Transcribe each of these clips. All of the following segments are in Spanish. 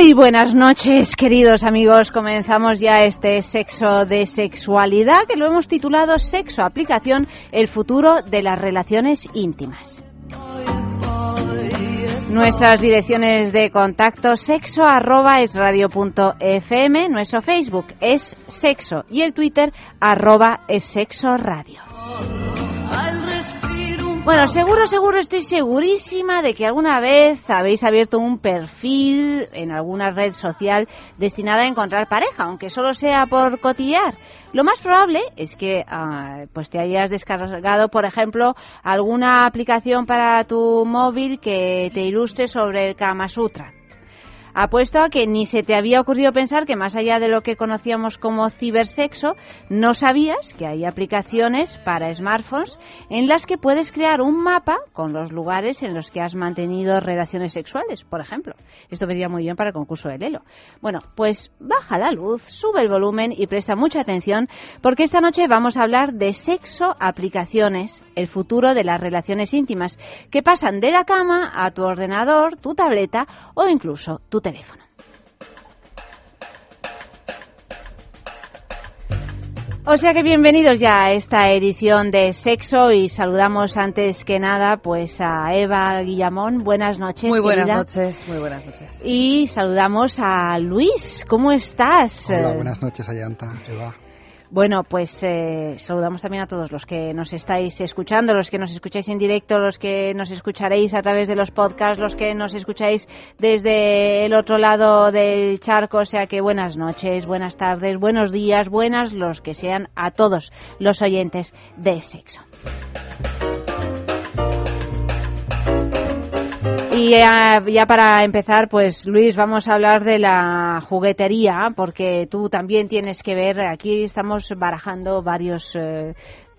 Muy buenas noches, queridos amigos. Comenzamos ya este sexo de sexualidad que lo hemos titulado Sexo, aplicación, el futuro de las relaciones íntimas. Nuestras direcciones de contacto sexo arroba es punto fm, nuestro Facebook es sexo y el Twitter arroba es sexo radio. Bueno, seguro, seguro, estoy segurísima de que alguna vez habéis abierto un perfil en alguna red social destinada a encontrar pareja, aunque solo sea por cotillear. Lo más probable es que ah, pues te hayas descargado, por ejemplo, alguna aplicación para tu móvil que te ilustre sobre el Kama Sutra. Apuesto a que ni se te había ocurrido pensar que más allá de lo que conocíamos como cibersexo, no sabías que hay aplicaciones para smartphones en las que puedes crear un mapa con los lugares en los que has mantenido relaciones sexuales, por ejemplo. Esto vendría muy bien para el concurso de Lelo. Bueno, pues baja la luz, sube el volumen y presta mucha atención porque esta noche vamos a hablar de sexo aplicaciones, el futuro de las relaciones íntimas, que pasan de la cama a tu ordenador, tu tableta o incluso tu teléfono. O sea que bienvenidos ya a esta edición de Sexo y saludamos antes que nada pues a Eva Guillamón. Buenas noches. Muy buenas noches, muy buenas noches. Y saludamos a Luis. ¿Cómo estás? Hola, buenas noches, Ayanta, Eva. Bueno, pues eh, saludamos también a todos los que nos estáis escuchando, los que nos escucháis en directo, los que nos escucharéis a través de los podcasts, los que nos escucháis desde el otro lado del charco. O sea que buenas noches, buenas tardes, buenos días, buenas los que sean a todos los oyentes de sexo. Y ya, para empezar, pues Luis, vamos a hablar de la juguetería, porque tú también tienes que ver, aquí estamos barajando varios eh,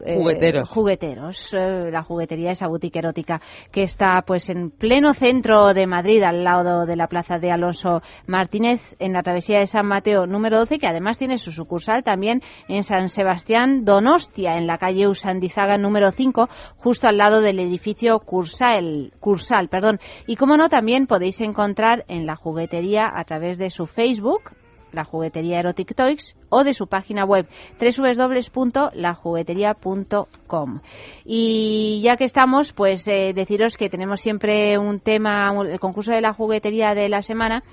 eh, jugueteros. jugueteros. Eh, la juguetería esa boutique erótica que está pues en pleno centro de Madrid, al lado de la plaza de Alonso Martínez, en la travesía de San Mateo número 12, que además tiene su sucursal también en San Sebastián Donostia, en la calle Usandizaga número 5, justo al lado del edificio Cursal, Cursal perdón. Y como no, también podéis encontrar en la juguetería a través de su Facebook, la juguetería Erotic Toys o de su página web www.lajugueteria.com. Y ya que estamos, pues eh, deciros que tenemos siempre un tema, el concurso de la juguetería de la semana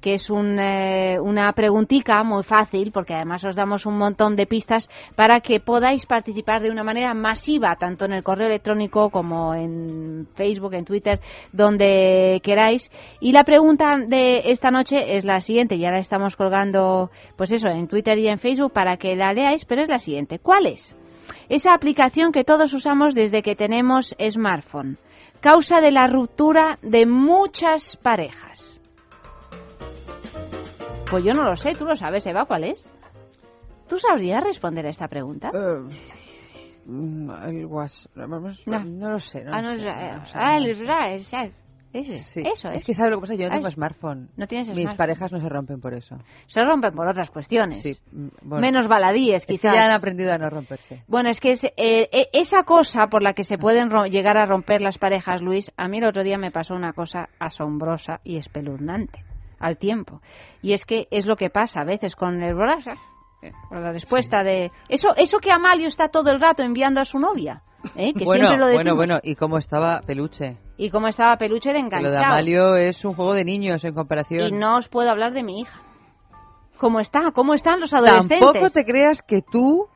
que es eh, una preguntita muy fácil, porque además os damos un montón de pistas para que podáis participar de una manera masiva, tanto en el correo electrónico como en Facebook, en Twitter, donde queráis. Y la pregunta de esta noche es la siguiente, ya la estamos colgando, pues eso, en Twitter y en Facebook para que la leáis, pero es la siguiente. ¿Cuál es? Esa aplicación que todos usamos desde que tenemos smartphone. Causa de la ruptura de muchas parejas. Pues yo no lo sé, tú lo sabes, Eva, ¿cuál es? ¿Tú sabrías responder a esta pregunta? Uh, el was... no. no. lo sé. No ah, no, sé. ah, el ese. Sí. Eso es. Es que sabes lo que pasa, yo no tengo smartphone. No tienes Mis parejas no se rompen por eso. Se rompen por otras cuestiones. Sí. Mm, Menos baladíes, quizás. ya han aprendido a no romperse. Bueno, es que es, eh, e, esa cosa por la que se pueden llegar a romper las parejas, Luis, a mí el otro día me pasó una cosa asombrosa y espeluznante al tiempo. Y es que es lo que pasa a veces con el con la respuesta de eso eso que Amalio está todo el rato enviando a su novia. ¿eh? Que bueno, siempre lo bueno, bueno, ¿y cómo estaba Peluche? Y cómo estaba Peluche de enganchado. Lo de Amalio es un juego de niños en comparación. Y no os puedo hablar de mi hija. ¿Cómo está? ¿Cómo están los adolescentes? Tampoco te creas que tú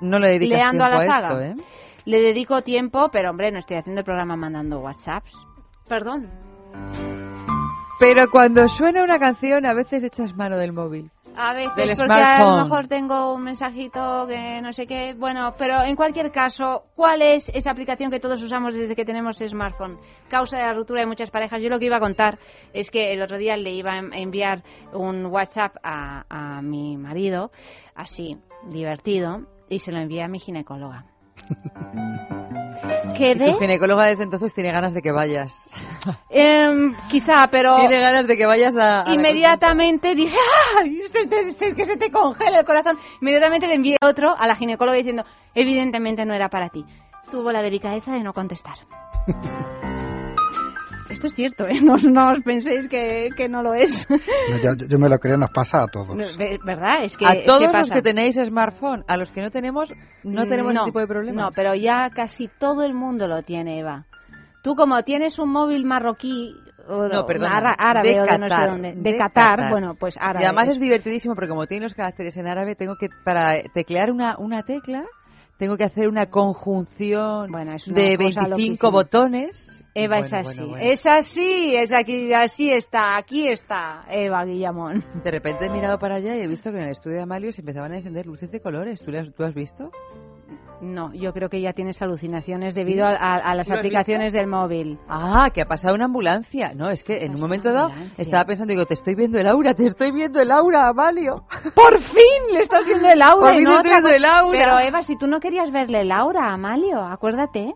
no le dedicas tiempo a, la Esto, ¿eh? Le dedico tiempo, pero hombre, no estoy haciendo el programa mandando WhatsApps. Perdón. Pero cuando suena una canción, a veces echas mano del móvil. A veces, Del porque a lo mejor tengo un mensajito que no sé qué. Bueno, pero en cualquier caso, ¿cuál es esa aplicación que todos usamos desde que tenemos smartphone? Causa de la ruptura de muchas parejas. Yo lo que iba a contar es que el otro día le iba a enviar un WhatsApp a, a mi marido, así, divertido, y se lo envié a mi ginecóloga. Y Quedé, tu ginecóloga desde entonces tiene ganas de que vayas. em, quizá, pero Tiene ganas de que vayas a... a Inmediatamente dije, ¡ay! Se te- se- que se te congela el corazón. Inmediatamente le envié otro a la ginecóloga diciendo, evidentemente no era para ti. Tuvo la delicadeza de no contestar. Esto es cierto, ¿eh? No, os- no os penséis que, que no lo es. No, yo, yo me lo creo, nos pasa a todos. ¿Verdad? Es que, A es que todos los que tenéis smartphone, a los que no tenemos, no tenemos no, ese tipo de problemas. No, pero ya casi todo el mundo lo tiene, Eva. Tú como tienes un móvil marroquí, o No, perdona, ara- árabe de o de no sé Qatar, dónde, de, de Qatar, Qatar. bueno, pues árabe. Y además es divertidísimo porque como tiene los caracteres en árabe, tengo que, para teclear una, una tecla, tengo que hacer una conjunción Bueno, es una de cosa 25 loquísima. botones. Eva Bueno, es bueno, así, bueno. es así, es aquí, así está, aquí está Eva Guillamón. De repente he mirado para allá y he visto que en el estudio de Amalio se empezaban a encender luces de colores. ¿Tú, las- tú has visto? No, yo creo que ya tienes alucinaciones debido a, a- a las ¿Lo has aplicaciones del móvil. Ah, que ha pasado una ambulancia. No, es que en un momento dado estaba pensando, digo, te estoy viendo el aura, te estoy viendo el aura, Amalio. ¡Por fin le estás viendo el aura! Por fin no estoy viendo el aura. Pero Eva, si tú no querías verle el aura a Amalio, acuérdate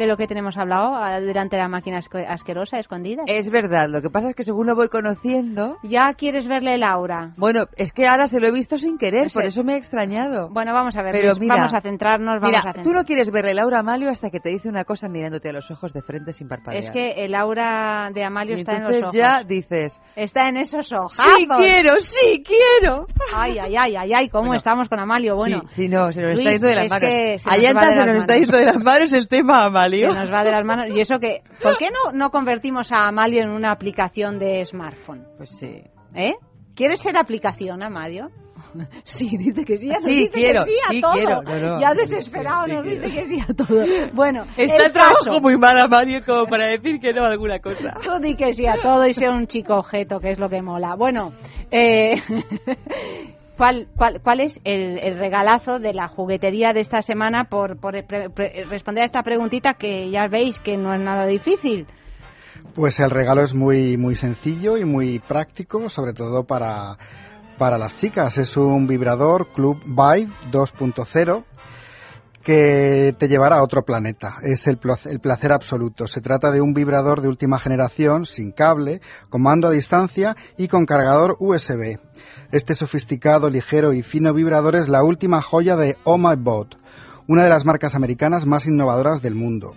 de lo que tenemos hablado ah, durante la máquina asquerosa escondida. Es verdad, lo que pasa es que según lo voy conociendo... Ya quieres verle el aura. Bueno, es que ahora se lo he visto sin querer, por eso me he extrañado. Bueno, vamos a ver, Pero mira, vamos a centrarnos, vamos Mira, a centrarnos. tú no quieres ver el aura Amalio hasta que te dice una cosa mirándote a los ojos de frente sin parpadear. Es que el aura de Amalio Y está en los entonces ojos. ya dices, Está en esos ojos. sí quiero, sí quiero. Ay, ay, ay, ay, ay, ¿cómo Bueno, estamos con Amalio? Bueno, sí, sí, no, se nos Luis, está yendo de las es manos. que se nos de se nos está yendo de las manos el tema Amalio. Se nos va de las manos. Y eso que, ¿por qué no, no convertimos a Amalio en una aplicación de smartphone? Pues sí. ¿Eh? ¿Quieres ser aplicación, Amalio? Sí, dice que sí. ya Sí, dice quiero, que sí a sí todo. quiero. No, no, ya desesperado sí nos quiero. dice que sí a todo. Bueno, Está el caso. trabajo muy mal Amalio como para decir que no a alguna cosa. Tú di que sí a todo y sea un chico objeto, que es lo que mola. Bueno, eh, ¿cuál, cuál, cuál es el, el regalazo de la juguetería de esta semana por, por pre- responder a esta preguntita que ya veis que no es nada difícil? Pues el regalo es muy, muy sencillo y muy práctico, sobre todo para, para las chicas. Es un vibrador Club Vibe 2.0 que te llevará a otro planeta. Es el, plo- el placer absoluto. Se trata de un vibrador de última generación, sin cable, con mando a distancia y con cargador USB. Este sofisticado, ligero y fino vibrador es la última joya de Oh My Bot, una de las marcas americanas más innovadoras del mundo.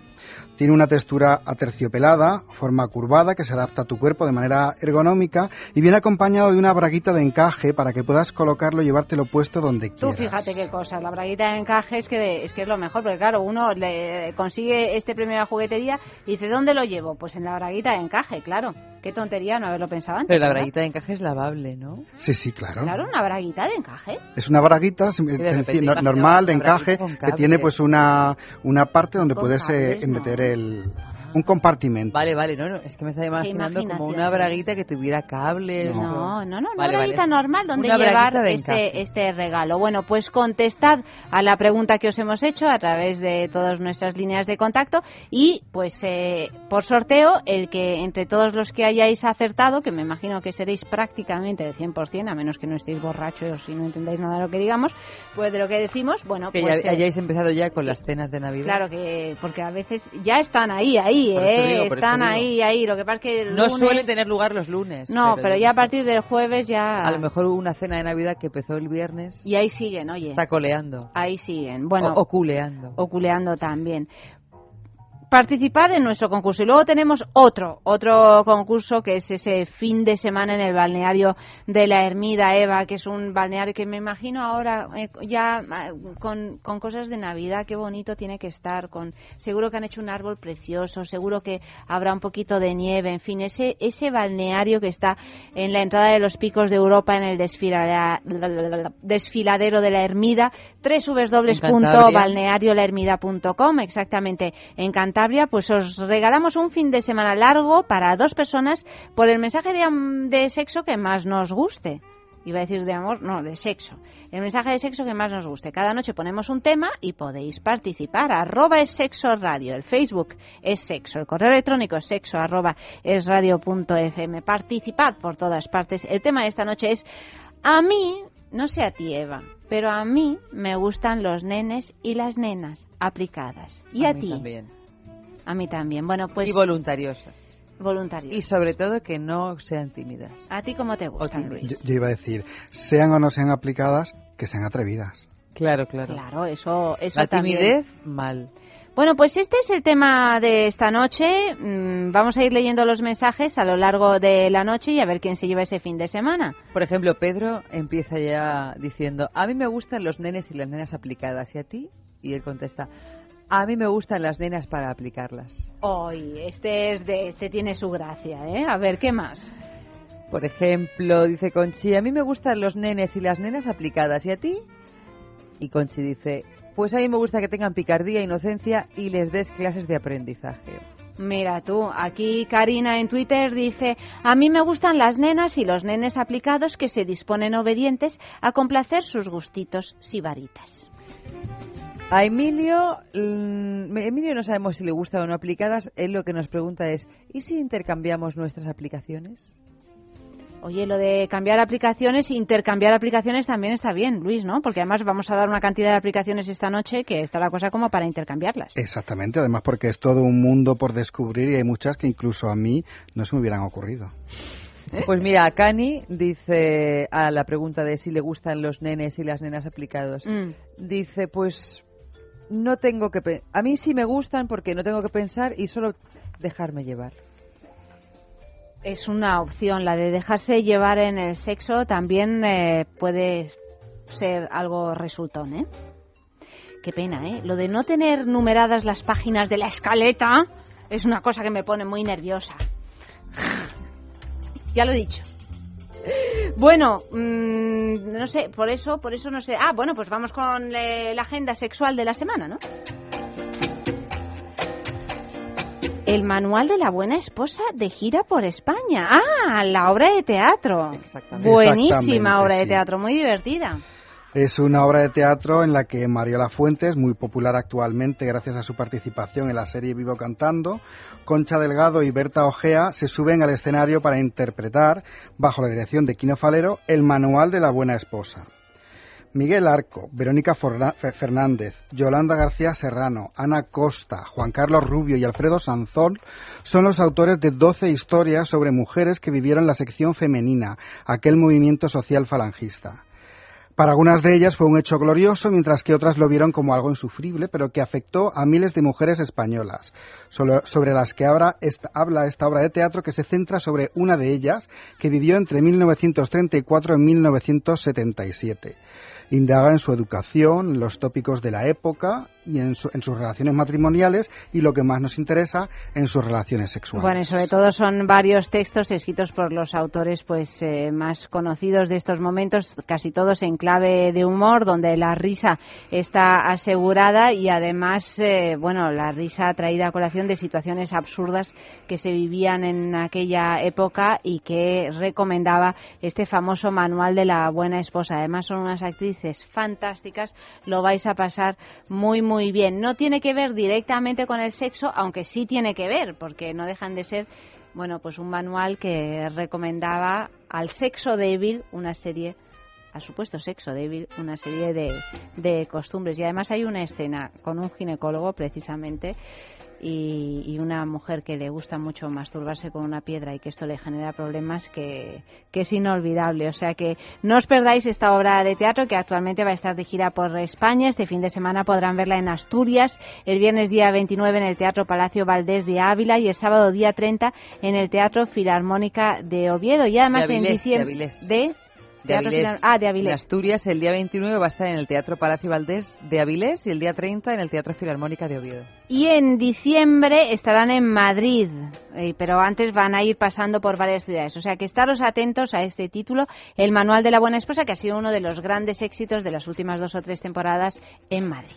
Tiene una textura aterciopelada, forma curvada que se adapta a tu cuerpo de manera ergonómica y viene acompañado de una braguita de encaje para que puedas colocarlo y llevártelo puesto donde Tú quieras. fíjate qué cosa, la braguita de encaje es que, es que es lo mejor, porque claro, uno le consigue este premio de la juguetería y dice, ¿dónde lo llevo? Pues en la braguita de encaje, claro. Qué tontería no haberlo pensado antes. Pero la ¿verdad? braguita de encaje es lavable, ¿no? Sí, sí, claro. Claro, una braguita de encaje. Es una braguita sim- de normal, de encaje, que tiene pues una, una parte donde Con puedes eh, cables, no. meter el, un compartimento. Vale, vale, no, no, es que me estaba imaginando como una braguita que tuviera cables. No, no, no, una Vale, vale. braguita normal donde Una llevar este, este regalo. Bueno, pues contestad a la pregunta que os hemos hecho a través de todas nuestras líneas de contacto y pues eh, por sorteo el que entre todos los que hayáis acertado, que me imagino que seréis prácticamente del 100%, a menos que no estéis borrachos y no entendáis nada de lo que digamos, pues de lo que decimos, bueno, Que pues... ya eh, hayáis empezado ya con las cenas de Navidad. Claro que, porque a veces ya están ahí, ahí, ¿eh? digo, están ahí, ahí. Lo que pasa es que No lunes- suele tener lugar los lunes. No, pero, yo ya a partir del jueves ya... A lo mejor hubo una cena de Navidad que empezó el viernes. Y ahí siguen, oye. Está coleando. Ahí siguen. Bueno, o, o culeando. oculeando también. Participar en nuestro concurso. Y luego tenemos otro, otro concurso que es ese fin de semana en el balneario de la Ermida Eva, que es un balneario que me imagino ahora eh, ya ah, con, con cosas de Navidad, qué bonito tiene que estar. Con, seguro que han hecho un árbol precioso, seguro que habrá un poquito de nieve, en fin, ese, ese balneario que está en la entrada de los picos de Europa en el desfila- desfiladero de la Ermida, www.balneariolahermida.com, exactamente en Cantabria pues os regalamos un fin de semana largo para dos personas por el mensaje de, de sexo que más nos guste iba a decir de amor, no, de sexo. El mensaje de sexo que más nos guste. Cada noche ponemos un tema y podéis participar. Arroba es sexo radio. El Facebook es sexo. El correo electrónico es sexo arroba es radio punto fm. Participad por todas partes. El tema de esta noche es a mí, no sé a ti Eva, pero a mí me gustan los nenes y las nenas aplicadas. ¿Y a, mí ti? También. A mí también. Bueno, pues... Y voluntariosas. Voluntarios. Y sobre todo que no sean tímidas. ¿A ti cómo te gustan, Luis? Yo, yo, iba a decir, sean o no sean aplicadas, que sean atrevidas. Claro, claro. Claro, eso, eso La también. timidez, mal. Bueno, pues este es el tema de esta noche. Mm, Vamos a ir leyendo los mensajes a lo largo de la noche y a ver quién se lleva ese fin de semana. Por ejemplo, Pedro empieza ya diciendo, a mí me gustan los nenes y las nenas aplicadas, ¿y a ti? Y él contesta, a mí me gustan las nenas para aplicarlas. Hoy, este es de, este tiene su gracia, ¿eh? A ver, ¿qué más? Por ejemplo, dice Conchi, a mí me gustan los nenes y las nenas aplicadas, ¿y a ti? Y Conchi dice, pues a mí me gusta que tengan picardía, inocencia y les des clases de aprendizaje. Mira tú, aquí Karina en Twitter dice, a mí me gustan las nenas y los nenes aplicados que se disponen obedientes a complacer sus gustitos sibaritas. A Emilio, mm, Emilio no sabemos si le gustan o no aplicadas, él lo que nos pregunta es, ¿y si intercambiamos nuestras aplicaciones? Oye, lo de cambiar aplicaciones, intercambiar aplicaciones también está bien, Luis, ¿no? Porque además vamos a dar una cantidad de aplicaciones esta noche que está la cosa como para intercambiarlas. Exactamente, además porque es todo un mundo por descubrir y hay muchas que incluso a mí no se me hubieran ocurrido. Pues mira, Cani dice a la pregunta de si le gustan los nenes y las nenas aplicados, Mm. dice, pues no tengo que... A mí sí me gustan porque no tengo que pensar y solo dejarme llevar. Es una opción, la de dejarse llevar en el sexo también eh, puede ser algo resultón, ¿eh? Qué pena, ¿eh? Lo de no tener numeradas las páginas de la escaleta es una cosa que me pone muy nerviosa. ya lo he dicho. Bueno, mm, no sé, por eso, por eso no sé. Ah, bueno, pues vamos con eh, la agenda sexual de la semana, ¿no? El manual de la buena esposa de gira por España. Ah, la obra de teatro. Exactamente. Buenísima Exactamente, obra de teatro, muy divertida. Es una obra de teatro en la que Mariola Fuentes, muy popular actualmente gracias a su participación en la serie Vivo Cantando, Concha Delgado y Berta Ojea se suben al escenario para interpretar, bajo la dirección de Quino Falero, el manual de la buena esposa. Miguel Arco, Verónica Fernández, Yolanda García Serrano, Ana Costa, Juan Carlos Rubio y Alfredo Sanzón son los autores de 12 historias sobre mujeres que vivieron la sección femenina, aquel movimiento social falangista. Para algunas de ellas fue un hecho glorioso, mientras que otras lo vieron como algo insufrible, pero que afectó a miles de mujeres españolas, sobre las que esta, habla esta obra de teatro que se centra sobre una de ellas, que vivió entre 1934 y 1977. Indaga en su educación, los tópicos de la época y en, su- en sus relaciones matrimoniales y lo que más nos interesa, en sus relaciones sexuales. Bueno, y sobre todo son varios textos escritos por los autores pues eh, más conocidos de estos momentos, casi todos en clave de humor, donde la risa está asegurada y además, eh, bueno, la risa traída a colación de situaciones absurdas que se vivían en aquella época y que recomendaba este famoso manual de la buena esposa. Además son unas actrices fantásticas, lo vais a pasar muy muy bien. No tiene que ver directamente con el sexo, aunque sí tiene que ver, porque no dejan de ser, bueno, pues un manual que recomendaba al sexo débil una serie al supuesto sexo débil una serie de, de costumbres y además hay una escena con un ginecólogo precisamente y, y una mujer que le gusta mucho masturbarse con una piedra y que esto le genera problemas que, que es inolvidable. O sea que no os perdáis esta obra de teatro que actualmente va a estar de gira por España. Este fin de semana podrán verla en Asturias, el viernes día 29 en el Teatro Palacio Valdés de Ávila y el sábado día 30 en el Teatro Filarmónica de Oviedo. Y además De en de diciembre Avilés. de De Avilés. Ah, de En Avilés. Asturias, el día 29 va a estar en el Teatro Palacio Valdés de Avilés y el día 30 en el Teatro Filarmónica de Oviedo. Y en diciembre estarán en Madrid, eh, pero antes van a ir pasando por varias ciudades. O sea que estaros atentos a este título, El Manual de la Buena Esposa, que ha sido uno de los grandes éxitos de las últimas dos o tres temporadas en Madrid.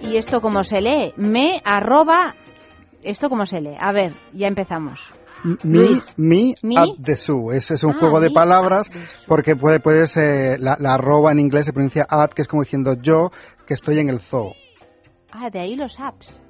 ¿Y esto cómo se lee? Me arroba... ¿Esto cómo se lee? A ver, ya empezamos. Me, me Me. at the zoo. Ese es un Ah, juego de palabras porque puede, puedes, eh, la, la arroba en inglés se pronuncia at, que es como diciendo yo que estoy en el zoo. Ah, de ahí los apps.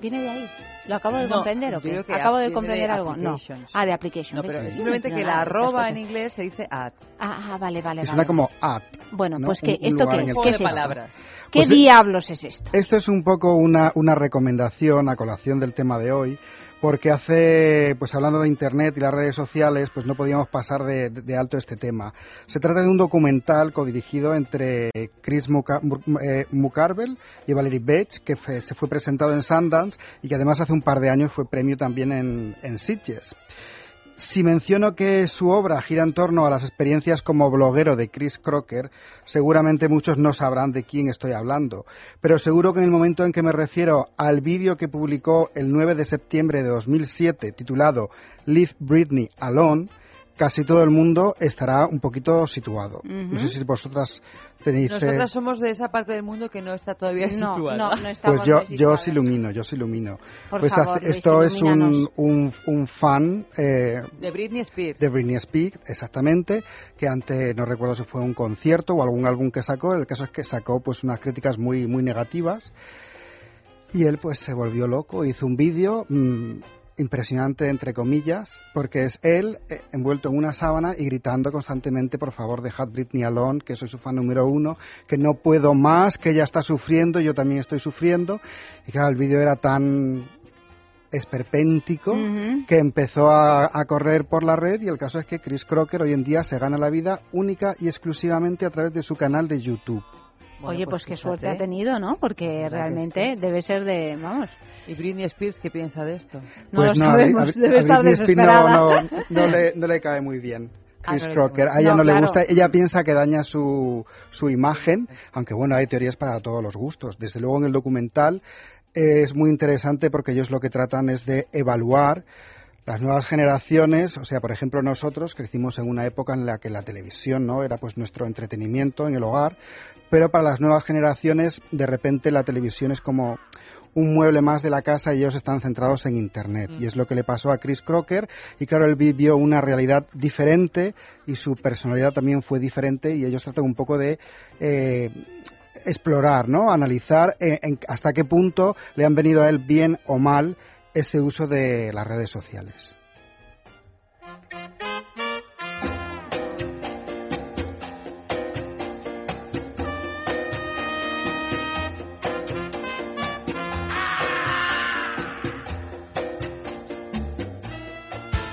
Viene de ahí. ¿Lo acabo de No, comprender o qué? que ¿Acabo de comprender de algo? No. Ah, de application. No, pero no simplemente que la arroba en inglés se dice at. Ah, ah, vale, vale, suena como at. Bueno, ¿no? pues que un esto en es, el ¿qué es de palabras. ¿Qué Pues, diablos es esto? Esto es un poco una, una recomendación a colación del tema de hoy, porque hace, pues hablando de Internet y las redes sociales, pues no podíamos pasar de, de alto este tema. Se trata de un documental codirigido entre Chris eh, Mucarvel y Valerie Beach, que fue- se fue presentado en Sundance y que además hace un par de años fue premio también en Sitges. Si menciono que su obra gira en torno a las experiencias como bloguero de Chris Crocker, seguramente muchos no sabrán de quién estoy hablando, pero seguro que en el momento en que me refiero al vídeo que publicó el 9 de septiembre de 2007 titulado Leave Britney Alone, casi todo el mundo estará un poquito situado. No sé si vosotras tenéis... eh, Nosotras somos de esa parte del mundo que no está todavía No, situada. no, no estamos Pues yo, yo os ilumino, yo os ilumino. Por pues favor, hace- Luis, esto es un, un, un fan eh, De Britney Spears. de Britney Spears, exactamente, que antes no recuerdo si fue un concierto o algún álbum que sacó, el caso es que sacó pues unas críticas muy muy negativas y él pues se volvió loco, hizo un vídeo mm, impresionante entre comillas, porque es él eh, envuelto en una sábana y gritando constantemente por favor dejad Britney alone, que soy su fan número uno, que no puedo más, que ella está sufriendo, yo también estoy sufriendo y claro el vídeo era tan esperpéntico que empezó a, a correr por la red y el caso es que Chris Crocker hoy en día se gana la vida única y exclusivamente a través de su canal de YouTube. Bueno, Oye, pues, qué fíjate. suerte ha tenido, ¿no? Porque que realmente debe ser de, vamos, ¿Y Britney Spears qué piensa de esto? no lo Pues a- sabemos, a- debe a estar Britney Spears desesperada. no, no, no le, no le cae muy bien. Ah, Chris Crocker, a ella no, No, le claro. gusta, ella piensa que daña su, su imagen, aunque bueno, hay teorías para todos los gustos. Desde luego en el documental eh, es muy interesante porque ellos lo que tratan es de evaluar las nuevas generaciones, o sea, por ejemplo, nosotros crecimos en una época en la que la televisión no era pues nuestro entretenimiento en el hogar, pero para las nuevas generaciones de repente la televisión es como un mueble más de la casa y ellos están centrados en Internet. Y es lo que le pasó a Chris Crocker. Y claro, él vivió una realidad diferente y su personalidad también fue diferente y ellos tratan un poco de eh, explorar, ¿no? Analizar eh, en- hasta qué punto le han venido a él bien o mal ese uso de las redes sociales.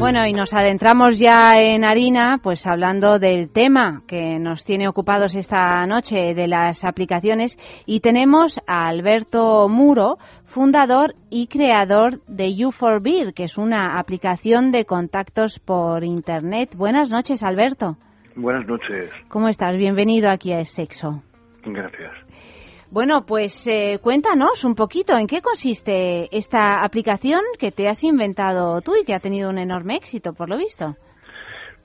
Bueno, y nos adentramos ya en harina, pues hablando del tema que nos tiene ocupados esta noche de las aplicaciones y tenemos a Alberto Muro, fundador y creador de U4Beer, que es una aplicación de contactos por internet. Buenas noches, Alberto. Buenas noches. ¿Cómo estás? Bienvenido aquí a Sexo. Gracias. Bueno, pues eh, cuéntanos un poquito en qué consiste esta aplicación que te has inventado tú y que ha tenido un enorme éxito, por lo visto.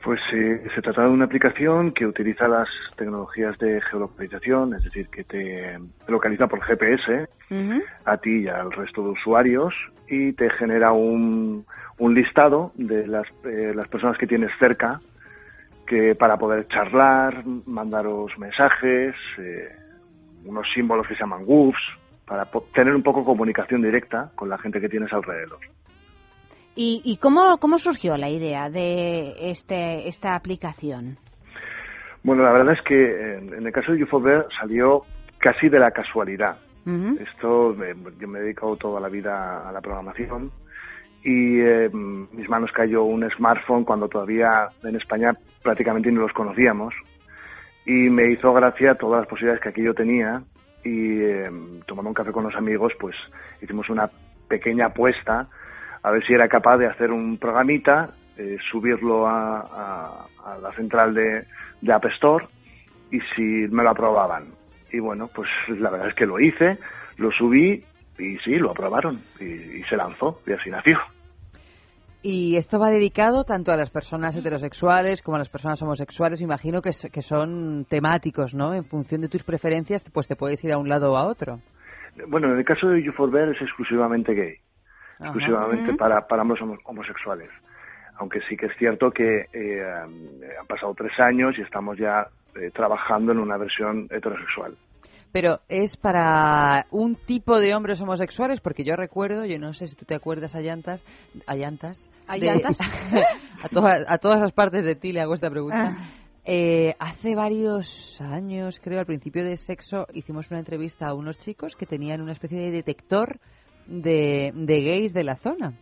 Pues eh, se trata de una aplicación que utiliza las tecnologías de geolocalización, es decir, que te localiza por GPS a ti y al resto de usuarios y te genera un, un listado de las, eh, las personas que tienes cerca que para poder charlar, mandaros mensajes, eh, unos símbolos que se llaman WUFs, para tener un poco comunicación directa con la gente que tienes alrededor. ¿Y, y cómo, cómo surgió la idea de este, esta aplicación? Bueno, la verdad es que en, el caso de UFOBER salió casi de la casualidad. Esto, yo me he dedicado toda la vida a la programación y eh, mis manos cayó un smartphone cuando todavía en España prácticamente no los conocíamos y me hizo gracia todas las posibilidades que aquello tenía y eh, tomando un café con los amigos pues hicimos una pequeña apuesta a ver si era capaz de hacer un programita, eh, subirlo a, la central de, de App Store y si me lo aprobaban. Y bueno, pues la verdad es que lo hice, lo subí y sí, lo aprobaron y se lanzó y así nació. Y esto va dedicado tanto a las personas heterosexuales como a las personas homosexuales. Imagino que, que son temáticos, ¿no? En función de tus preferencias, pues te puedes ir a un lado o a otro. Bueno, en el caso de You4Bear es exclusivamente gay, exclusivamente para, para ambos homosexuales. Aunque sí que es cierto que eh, han pasado tres años y estamos ya eh, trabajando en una versión heterosexual pero es para un tipo de hombres homosexuales, porque yo recuerdo, yo no sé si tú te acuerdas a llantas, a llantas, a, todas, a todas las partes de ti le hago esta pregunta. Ah. Eh, hace varios años, creo, al principio de sexo, hicimos una entrevista a unos chicos que tenían una especie de detector de, de gays de la zona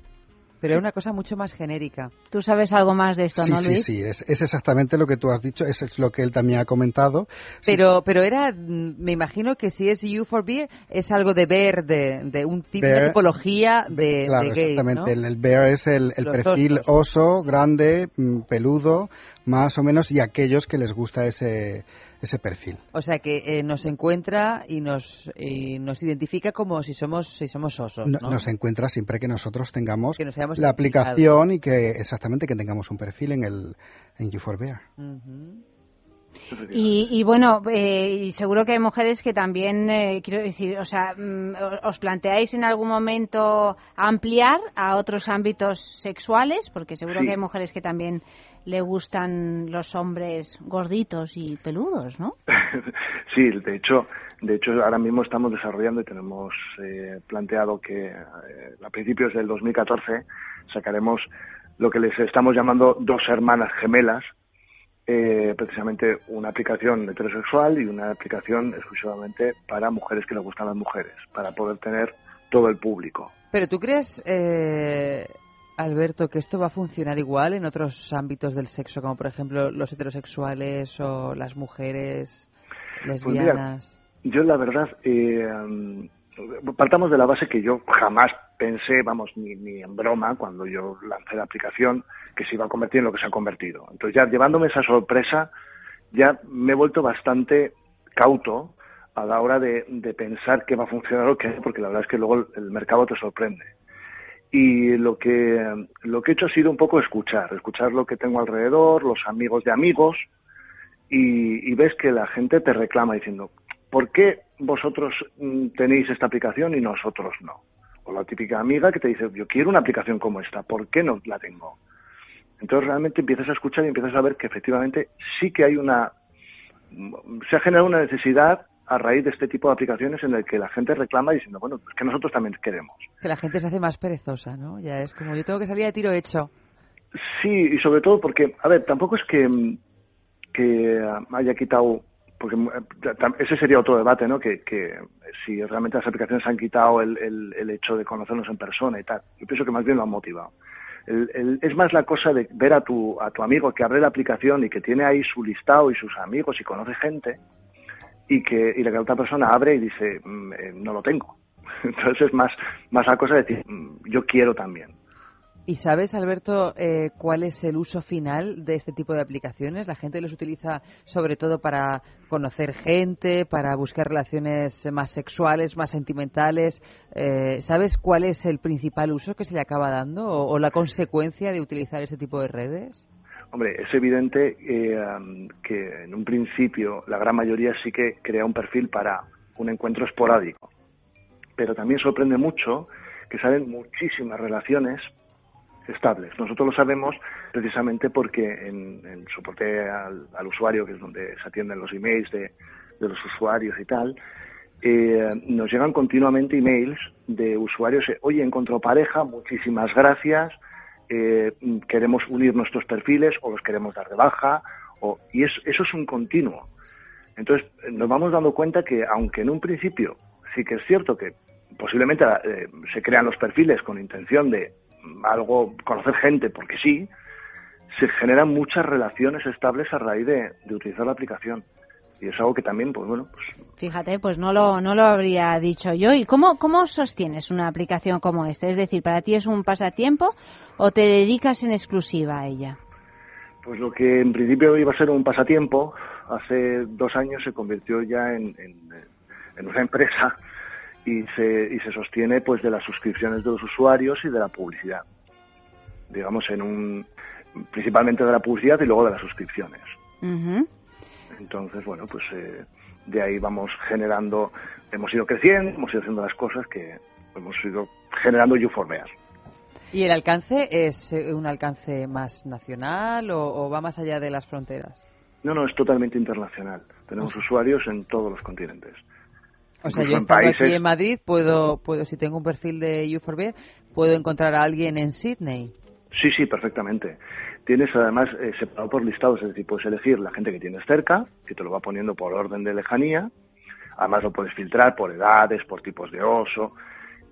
pero es una cosa mucho más genérica. Tú sabes algo más de esto, ¿no, Luis? Sí, sí, es, es, exactamente lo que tú has dicho, eso es lo que él también ha comentado. Pero, pero era, me imagino que si es You for Beer, es algo de ver, de, un tipo, de tipología de, claro, exactamente. El, bear es el, perfil oso, grande, mm, peludo, más o menos, y aquellos que les gusta ese ese perfil. O sea que eh, nos encuentra y nos, nos identifica como si somos si somos osos. ¿no? Nos encuentra siempre que nosotros tengamos la aplicación y que exactamente que tengamos un perfil en el en U4Bear. Y, bueno, eh, seguro que hay mujeres que también, eh, quiero decir, o sea, mm, ¿os planteáis en algún momento ampliar a otros ámbitos sexuales? Porque seguro que hay mujeres que también le gustan los hombres gorditos y peludos, ¿no? sí, de hecho, de hecho ahora mismo estamos desarrollando y tenemos eh, planteado que eh, a principios del 2014 sacaremos lo que les estamos llamando dos hermanas gemelas, eh, precisamente una aplicación heterosexual y una aplicación exclusivamente para mujeres que les gustan las mujeres, para poder tener todo el público. Pero tú crees, eh, Alberto, que esto va a funcionar igual en otros ámbitos del sexo, como por ejemplo los heterosexuales o las mujeres pues lesbianas? yo la verdad, eh, partamos de la base que yo jamás pensé, vamos, ni, ni en broma, cuando yo lancé la aplicación, que se iba a convertir en lo que se ha convertido. Entonces ya llevándome esa sorpresa, ya me he vuelto bastante cauto a la hora de, de pensar que va a funcionar o qué, porque la verdad es que luego el mercado te sorprende y lo que lo que he hecho ha sido un poco escuchar, escuchar lo que tengo alrededor, los amigos de amigos y, ves que la gente te reclama diciendo ¿por qué vosotros mm, tenéis esta aplicación y nosotros no? O la típica amiga que te dice yo quiero una aplicación como esta, ¿por qué no la tengo? Entonces realmente empiezas a escuchar y empiezas a ver que efectivamente sí que hay una se ha generado una necesidad a raíz de este tipo de aplicaciones en el que la gente reclama diciendo, bueno, pues que nosotros también queremos. Que la gente se hace más perezosa, ¿no? Ya es como yo tengo que salir de tiro hecho. Sí, y sobre todo porque, a ver, tampoco es que, que haya quitado, porque eh, ese sería otro debate, ¿no? Que, que si realmente las aplicaciones han quitado el, el, el hecho de conocernos en persona y tal. Yo pienso que más bien lo han motivado. el- el- es más la cosa de ver a tu, a tu amigo que abre la aplicación y que tiene ahí su listado y sus amigos y conoce gente y que, y la que otra persona abre y dice, "Mm, eh, no lo tengo. Entonces es más, más la cosa de decir, "Mm, yo quiero también. ¿Y sabes, Alberto, eh, cuál es el uso final de este tipo de aplicaciones? La gente los utiliza sobre todo para conocer gente, para buscar relaciones más sexuales, más sentimentales. Eh, ¿Sabes cuál es el principal uso que se le acaba dando o, o la consecuencia de utilizar este tipo de redes? Hombre, es evidente eh, que en un principio la gran mayoría sí que crea un perfil para un encuentro esporádico. Pero también sorprende mucho que salen muchísimas relaciones estables. Nosotros lo sabemos precisamente porque en, en soporte al, al usuario, que es donde se atienden los emails de, de los usuarios y tal, eh, nos llegan continuamente emails de usuarios, oye, encontró pareja, muchísimas gracias, eh, queremos unir nuestros perfiles o los queremos dar de baja, o, y es- eso es un continuo. Entonces, nos vamos dando cuenta que, aunque en un principio sí que es cierto que posiblemente eh, se crean los perfiles con intención de mm, algo, conocer gente, porque sí, se generan muchas relaciones estables a raíz de utilizar la aplicación. Y es algo que también, pues bueno, pues Fíjate, pues no lo, no lo habría dicho yo. ¿Y cómo, cómo sostienes una aplicación como esta? Es decir, ¿para ti es un pasatiempo o te dedicas en exclusiva a ella? Pues lo que en principio iba a ser un pasatiempo, hace dos años se convirtió ya en, en, en una empresa y se, y se sostiene pues de las suscripciones de los usuarios y de la publicidad. Digamos, en un, principalmente de la publicidad y luego de las suscripciones. Ujú. Entonces, bueno, pues eh, de ahí vamos generando, hemos ido creciendo, hemos ido haciendo las cosas que hemos ido generando Youformeas. ¿Y el alcance es eh, un alcance más nacional o, o va más allá de las fronteras? No, no, es totalmente internacional. Tenemos usuarios en todos los continentes. O sea, yo estando aquí países- en Madrid, puedo, puedo, si tengo un perfil de U4B, puedo encontrar a alguien en Sydney. Sí, sí, perfectamente. Tienes además eh, separado por listados, es decir, puedes elegir la gente que tienes cerca, que te lo va poniendo por orden de lejanía. Además lo puedes filtrar por edades, por tipos de oso.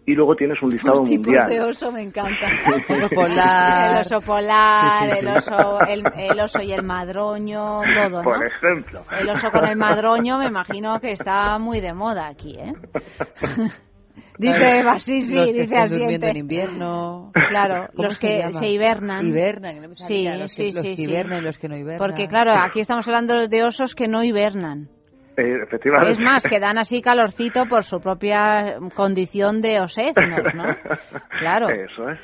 Y luego tienes un listado Tipos mundial. de oso me encanta. oso polar. El oso polar, Sí, sí, sí. El, oso, el, el oso y el madroño, todo, ¿no? Por ejemplo. El oso con el madroño me imagino que está muy de moda aquí, ¿eh? Dice Eva, sí, sí, Los que dice durmiendo asiente. en invierno. Claro, ¿Cómo los se que llama? se hibernan. Hibernan, que no me Sí, los que- sí, los sí, que sí. hibernan y los que no hibernan. Porque claro, aquí estamos hablando de osos que no hibernan. Eh, efectivamente. Es más, que dan así calorcito por su propia condición de oséznos, ¿no? Claro. Eso es.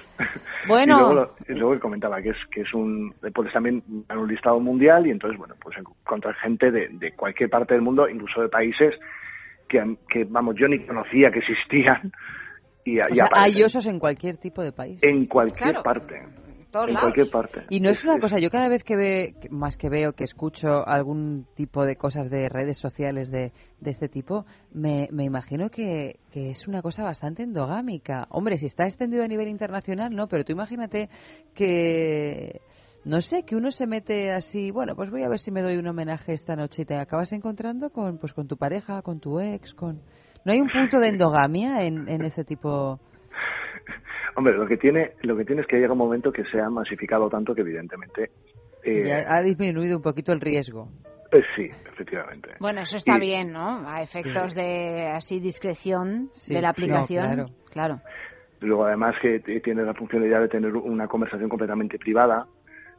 Bueno. Y luego, lo- y luego comentaba que es que es un puedes también en un listado mundial y entonces bueno pues encontrar gente de, de cualquier parte del mundo, incluso de países que, que vamos yo ni conocía que existían y, O y sea, hay osos en cualquier tipo de país. en cualquier Claro. parte. En lados. cualquier parte. Y no es una cosa, yo cada vez que ve, más que veo, que escucho algún tipo de cosas de redes sociales de, de este tipo, me, me imagino que, que es una cosa bastante endogámica. Hombre, si está extendido a nivel internacional, no, pero tú imagínate que, no sé, que uno se mete así, bueno, pues voy a ver si me doy un homenaje esta noche y te acabas encontrando con, pues con tu pareja, con tu ex, con... ¿No hay un punto de endogamia en, en este tipo? Hombre, lo que tiene lo que tiene es que llega un momento que se ha masificado tanto que evidentemente eh, ha disminuido un poquito el riesgo. pues sí, efectivamente. Bueno, eso está Y- bien, ¿no? A efectos de así discreción Sí, de la no, aplicación. claro. claro. Luego, además, que tiene la funcionalidad de tener una conversación completamente privada,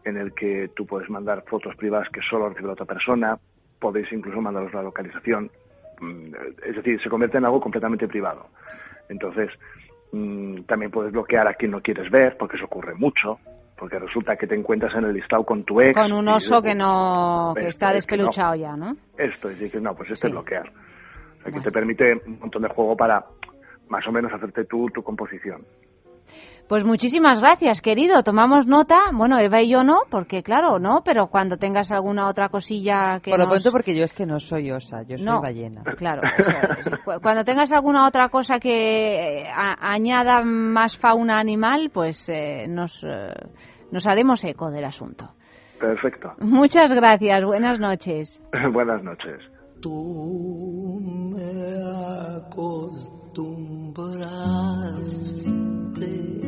en el que tú puedes mandar fotos privadas que solo recibe la otra persona, podéis incluso mandaros la localización. Mm, Es decir, se convierte en algo completamente privado. Entonces, mm, también puedes bloquear a quien no quieres ver, porque eso ocurre mucho, porque resulta que te encuentras en el listado con tu ex. Con un oso que no que está es que no. despeluchado ya, ¿no? Esto, y dices, no, pues este Sí. es bloquear. O sea, que Bueno. te permite un montón de juego para más o menos hacerte tú tu composición. Pues muchísimas gracias, querido. Tomamos nota. Bueno, Eva y yo no, porque claro, no, pero cuando tengas alguna otra cosilla que Por lo nos- pronto porque yo es que no soy osa, yo soy No. ballena. Claro. Cu- Cuando tengas alguna otra cosa que eh, a- añada más fauna animal, pues eh, nos, eh, nos haremos eco del asunto. Perfecto. Muchas gracias. Buenas noches. Buenas noches. Tú me acostumbraste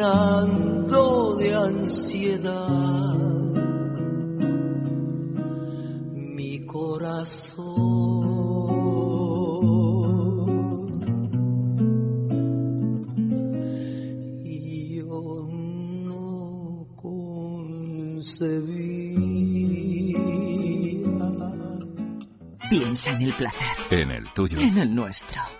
Llenando de ansiedad mi corazón. Y yo no concebía. Piensa en el placer. En el tuyo. En el nuestro.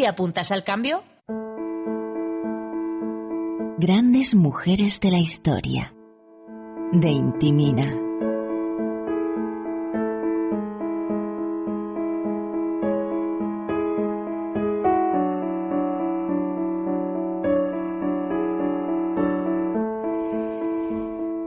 ¿Te apuntas al cambio? Grandes mujeres de la historia. De Intimina.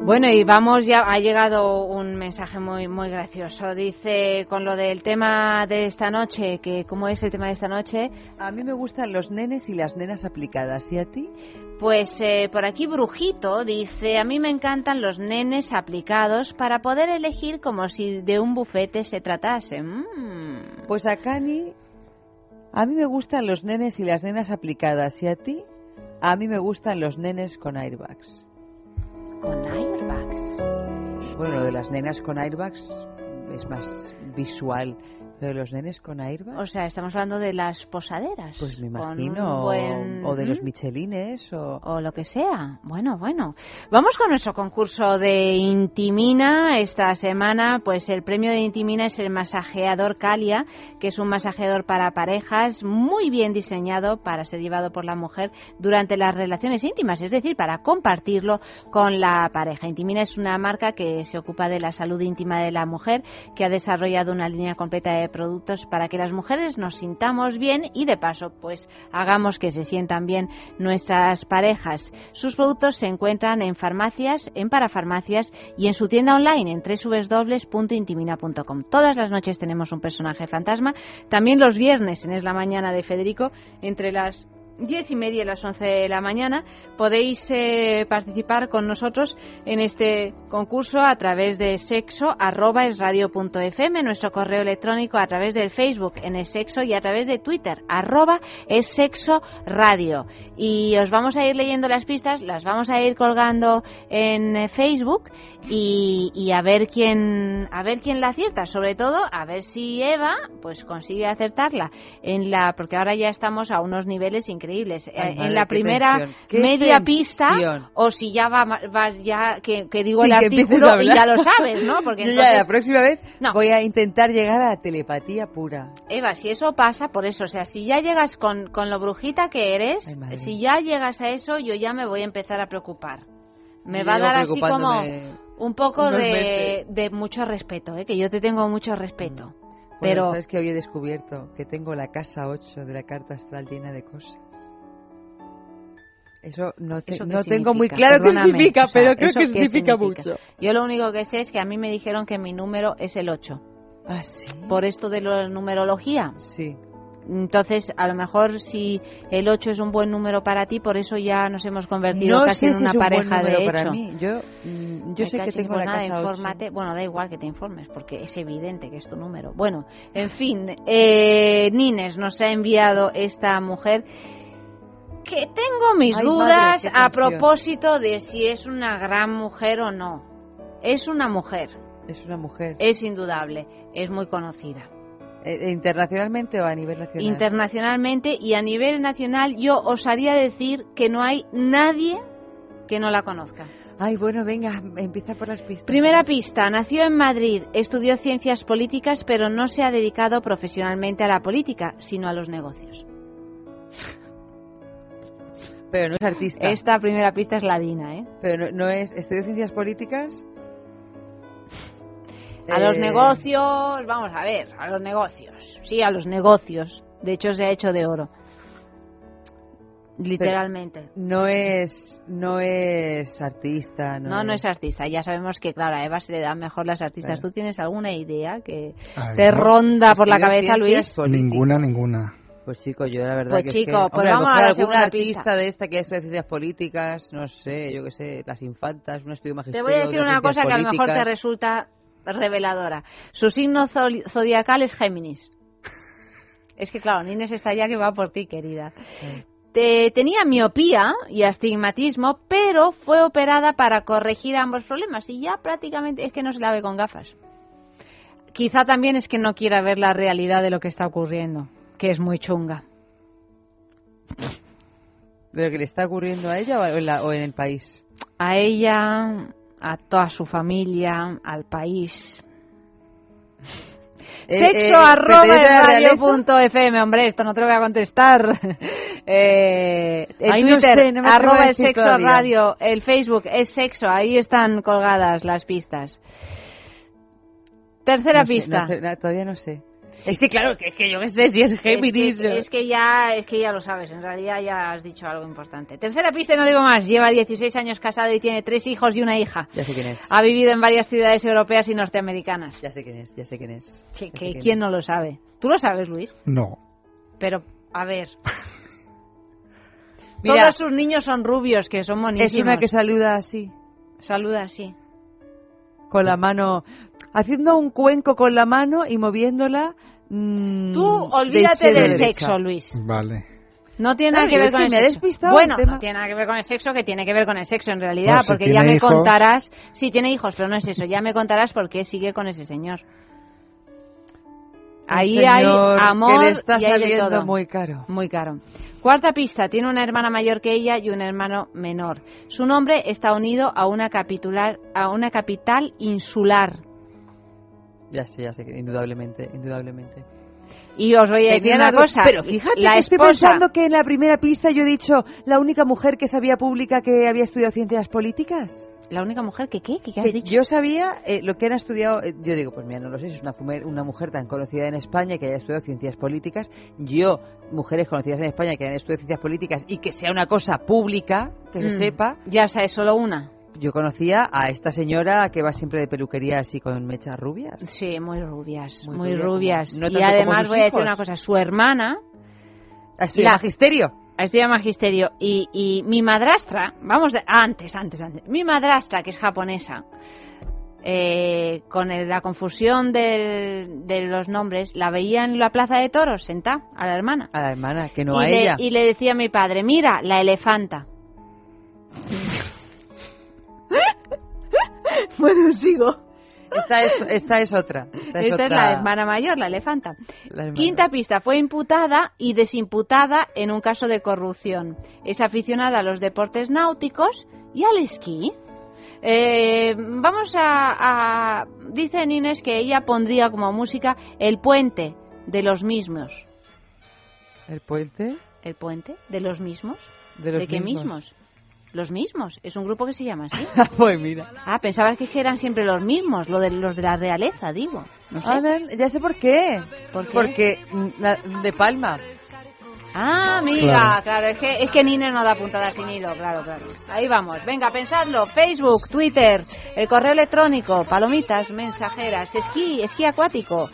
Bueno, y vamos ya, ha llegado un mensaje muy muy gracioso. Dice, con lo del tema de esta noche, que ¿cómo es el tema de esta noche? A mí me gustan los nenes y las nenas aplicadas. ¿Y a ti? Pues eh, por aquí Brujito dice, a mí me encantan los nenes aplicados para poder elegir como si de un bufete se tratase. Mm. Pues a Cani, a mí me gustan los nenes y las nenas aplicadas. ¿Y a ti? A mí me gustan los nenes con airbags. Con airbags. Bueno, lo de las nenas con airbags es más visual. Pero los nenes con airbags. O sea, estamos hablando de las posaderas. Pues me imagino. buen- o, de los michelines o... o lo que sea. Bueno, bueno. Vamos con nuestro concurso de Intimina. Esta semana, pues el premio de Intimina es el masajeador Calia, que es un masajeador para parejas muy bien diseñado para ser llevado por la mujer durante las relaciones íntimas, es decir, para compartirlo con la pareja. Intimina es una marca que se ocupa de la salud íntima de la mujer, que ha desarrollado una línea completa de productos para que las mujeres nos sintamos bien y de paso, pues hagamos que se sientan bien nuestras parejas. Sus productos se encuentran en farmacias, en parafarmacias y en su tienda online en www.intimina.com. Todas las noches tenemos un personaje fantasma, también los viernes en Es la Mañana de Federico, entre las diez y media y las 11 de la mañana. Podéis eh, participar con nosotros en este concurso a través de sexo arroba punto fm, nuestro correo electrónico a través del Facebook en el sexo y a través de Twitter arroba es sexo radio. Y os vamos a ir leyendo las pistas, las vamos a ir colgando en eh, Facebook y, y a ver quién a ver quién la acierta, sobre todo a ver si Eva pues consigue acertarla en la porque ahora ya estamos a unos niveles increíbles Ay, Eh, madre, en la primera media tensión. pista o si ya va, vas ya que, que digo Sí, el que artículo y ya lo sabes, ¿no? Porque ya la próxima vez No. voy a intentar llegar a telepatía pura. Eva, si eso pasa, por eso, o sea, si ya llegas con, con lo brujita que eres, Ay, si ya llegas a eso, yo ya me voy a empezar a preocupar. Me va a dar así como un poco de, de mucho respeto, ¿eh? que yo te tengo mucho respeto. Bueno, Pero sabes que hoy he descubierto que tengo la casa 8 de la carta astral llena de cosas. Eso no, te- ¿Eso tengo muy claro qué significa, o sea, pero creo ¿eso que significa, significa? mucho. yo lo único que sé es que a mí me dijeron que mi número es el 8. Ah, sí. Por esto de la numerología. Sí. Entonces, a lo mejor si el 8 es un buen número para ti, por eso ya nos hemos convertido No casi en una es un buen pareja de hecho. para mí. Yo, mm, yo sé que tengo la nada, casa. Bueno, da igual que te informes, porque es evidente que es tu número. Bueno, en fin, eh, Nines nos ha enviado esta mujer que tengo mis Ay, dudas madre, a propósito de si es una gran mujer o no. Es una mujer, Es una mujer. es indudable, es muy conocida. Eh, ¿Internacionalmente o a nivel nacional? Internacionalmente y a nivel nacional yo osaría decir que no hay nadie que no la conozca. Ay, bueno, venga, empieza por las pistas. Primera pista, nació en Madrid, estudió ciencias políticas, pero no se ha dedicado profesionalmente a la política, sino a los negocios. Pero no es artista. Esta primera pista es la Dina, ¿eh? Pero no, no es... ¿Estudió ciencias políticas? A los Eh, negocios, vamos a ver, a los negocios. Sí, a los negocios. De hecho, se ha hecho de oro. Literalmente. No es, no es artista, no, No, no es artista. Ya sabemos que, claro, a Eva se le dan mejor las artistas. Claro. ¿Tú tienes alguna idea que Ay, te no. ronda por la cabeza, Luis? políticas. Ninguna, ninguna. Pues chico, yo la verdad Pues que es chico, que, pues hombre, a lo vamos a mejor la algún artista pista. de esta que estudia ciencias políticas, no sé, yo qué sé, las infantas, un estudio Te magisterio. voy a decir de una cosa que a lo mejor te políticas. resulta reveladora. Su signo zodiacal es Géminis. Es que claro, Nines está ya que va por ti, querida. Te- tenía miopía y astigmatismo, pero fue operada para corregir ambos problemas y ya prácticamente es que no se la ve con gafas. Quizá también es que no quiera ver la realidad de lo que está ocurriendo, que es muy chunga. ¿De lo que le está ocurriendo a ella o en, la- o en el país? A ella, a toda su familia, al país. Eh, Sexo eh, arroba ¿pertenece a la radio punto FM, hombre, esto no te lo voy a contestar. eh, el Ay, no Twitter, sé, no arroba es decir sexo todavía. radio, el Facebook es sexo, ahí están colgadas las pistas. Tercera No pista. sé, todavía no sé. Es que claro, que, que yo qué sé si es Géminis. Es que, es que ya, es que ya lo sabes, en realidad ya has dicho algo importante. Tercera pista, y no digo más, lleva 16 años casada y tiene tres hijos y una hija. Ya sé quién es. Ha vivido en varias ciudades europeas y norteamericanas. Ya sé quién es, ya sé quién es. Que- quién ¿Quién es. no lo sabe? ¿Tú lo sabes, Luis? No. Pero, a ver. Mira, Todos sus niños son rubios, que son monísimos. es una que saluda así, Saluda así. con la mano, haciendo un cuenco con la mano y moviéndola. Mm, Tú de olvídate a del derecha. sexo, Luis. Vale. No tiene Claro, nada que ver con el sexo. Bueno, el no tiene nada que ver con el sexo, que tiene que ver con el sexo en realidad, Bueno, si porque tiene ya me hijos- contarás. Sí, tiene hijos, pero no es eso. Ya me contarás por qué sigue con ese señor. Un Ahí hay señor amor que le está y hay de saliendo todo. muy caro. Muy caro. Cuarta pista, tiene una hermana mayor que ella y un hermano menor. Su nombre está unido a una, capitular, a una capital insular. Ya sé, ya sé, indudablemente, indudablemente. Y os voy a decir una cosa. Pero fíjate la que estoy esposa, pensando que en la primera pista yo he dicho la única mujer que sabía pública que había estudiado ciencias políticas. La única mujer que qué, ¿Qué has Que dicho? yo sabía eh, lo que han estudiado, eh, yo digo, pues mira, no lo sé, si es una, fumer- una mujer tan conocida en España que haya estudiado ciencias políticas. Yo, mujeres conocidas en España que hayan estudiado ciencias políticas y que sea una cosa pública, que se Mm. sepa, Ya sabes, solo una. Yo conocía a esta señora que va siempre de peluquería así con mechas rubias. Sí, muy rubias, Muy muy, rubia, rubias. no y además voy a decir una cosa, su hermana Ha estudiado La- magisterio. estudia magisterio y, y mi madrastra, vamos, de- antes, antes, antes, mi madrastra, que es japonesa, eh, con el- la confusión del- de los nombres, la veía en la plaza de toros, sentada, a la hermana. A la hermana, que no y, a le, ella. y le decía a mi padre, mira, la elefanta. bueno, sigo. Esta es, esta es otra. Esta es, Esta otra, es la hermana mayor, la elefanta. la hermana. Quinta pista, fue imputada y desimputada en un caso de corrupción. Es aficionada a los deportes náuticos y al esquí. Eh, vamos a, a- Dice Inés que ella pondría como música el puente de los mismos. ¿El puente? ¿El puente de los mismos? De los qué mismos. Los mismos. Es un grupo que se llama así. pues mira. Ah, pensabas que eran siempre los mismos, lo de, los de la realeza, digo. No sé. Ya sé por qué. ¿Por qué? Porque mm, la- de Palma. Ah, amiga, Claro. claro, es que, es que Nine no da puntada sin hilo, claro, claro. Ahí vamos, venga, pensadlo. Facebook, Twitter, el correo electrónico, palomitas mensajeras, esquí, esquí acuático.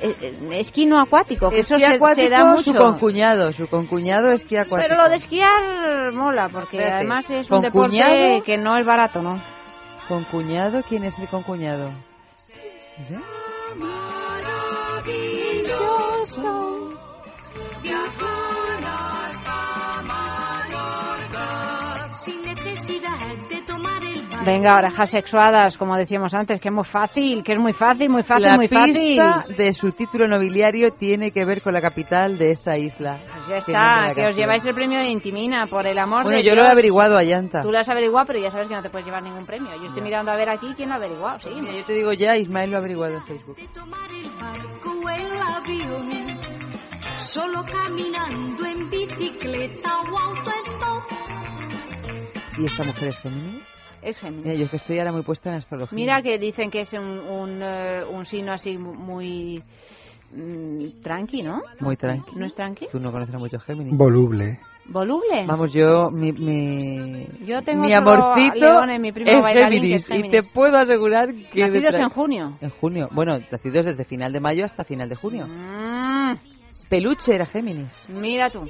Eh, eh, esquí no acuático, que eso Esquí se, acuático, se da mucho. su concuñado, su concuñado esquí acuático. Pero lo de esquiar mola, porque Espérate, además es un deporte ¿concuñado? que no es barato, ¿no? ¿Concuñado? ¿Quién es el concuñado? ¿Eh? sin necesidad de tomar. Venga, orejas sexuadas, como decíamos antes, que es muy fácil, que es muy fácil, muy fácil, la muy pista fácil. de su título nobiliario tiene que ver con la capital de esta isla. Pues ya Que está, la que os lleváis el premio de Intimina, por el amor Bueno, de yo lo he Dios. averiguado a Llanta. Tú lo has averiguado, pero ya sabes que no te puedes llevar ningún premio. Yo estoy mirando a ver aquí quién lo ha averiguado, sí. Mira, yo te digo ya, Ismael lo ha averiguado en Facebook. Solo caminando en bicicleta o autostop. ¿Y esta mujer es femenina? Es femenina. Mira, yo que estoy ahora muy puesta en astrología. Mira que dicen que es un, un, eh, un signo así muy mm, tranqui, ¿no? Muy tranqui. ¿No es tranqui? Tú no conoces a mucho Géminis. Voluble. ¿Voluble? Vamos, yo, mi, mi, Yo tengo mi amorcito leones, mi primo es bailarín, que es Géminis, y te Géminis. puedo asegurar que... Nacidos en junio. En junio. Bueno, nacidos desde final de mayo hasta final de junio. Mm, Peluche era Géminis. mira tú.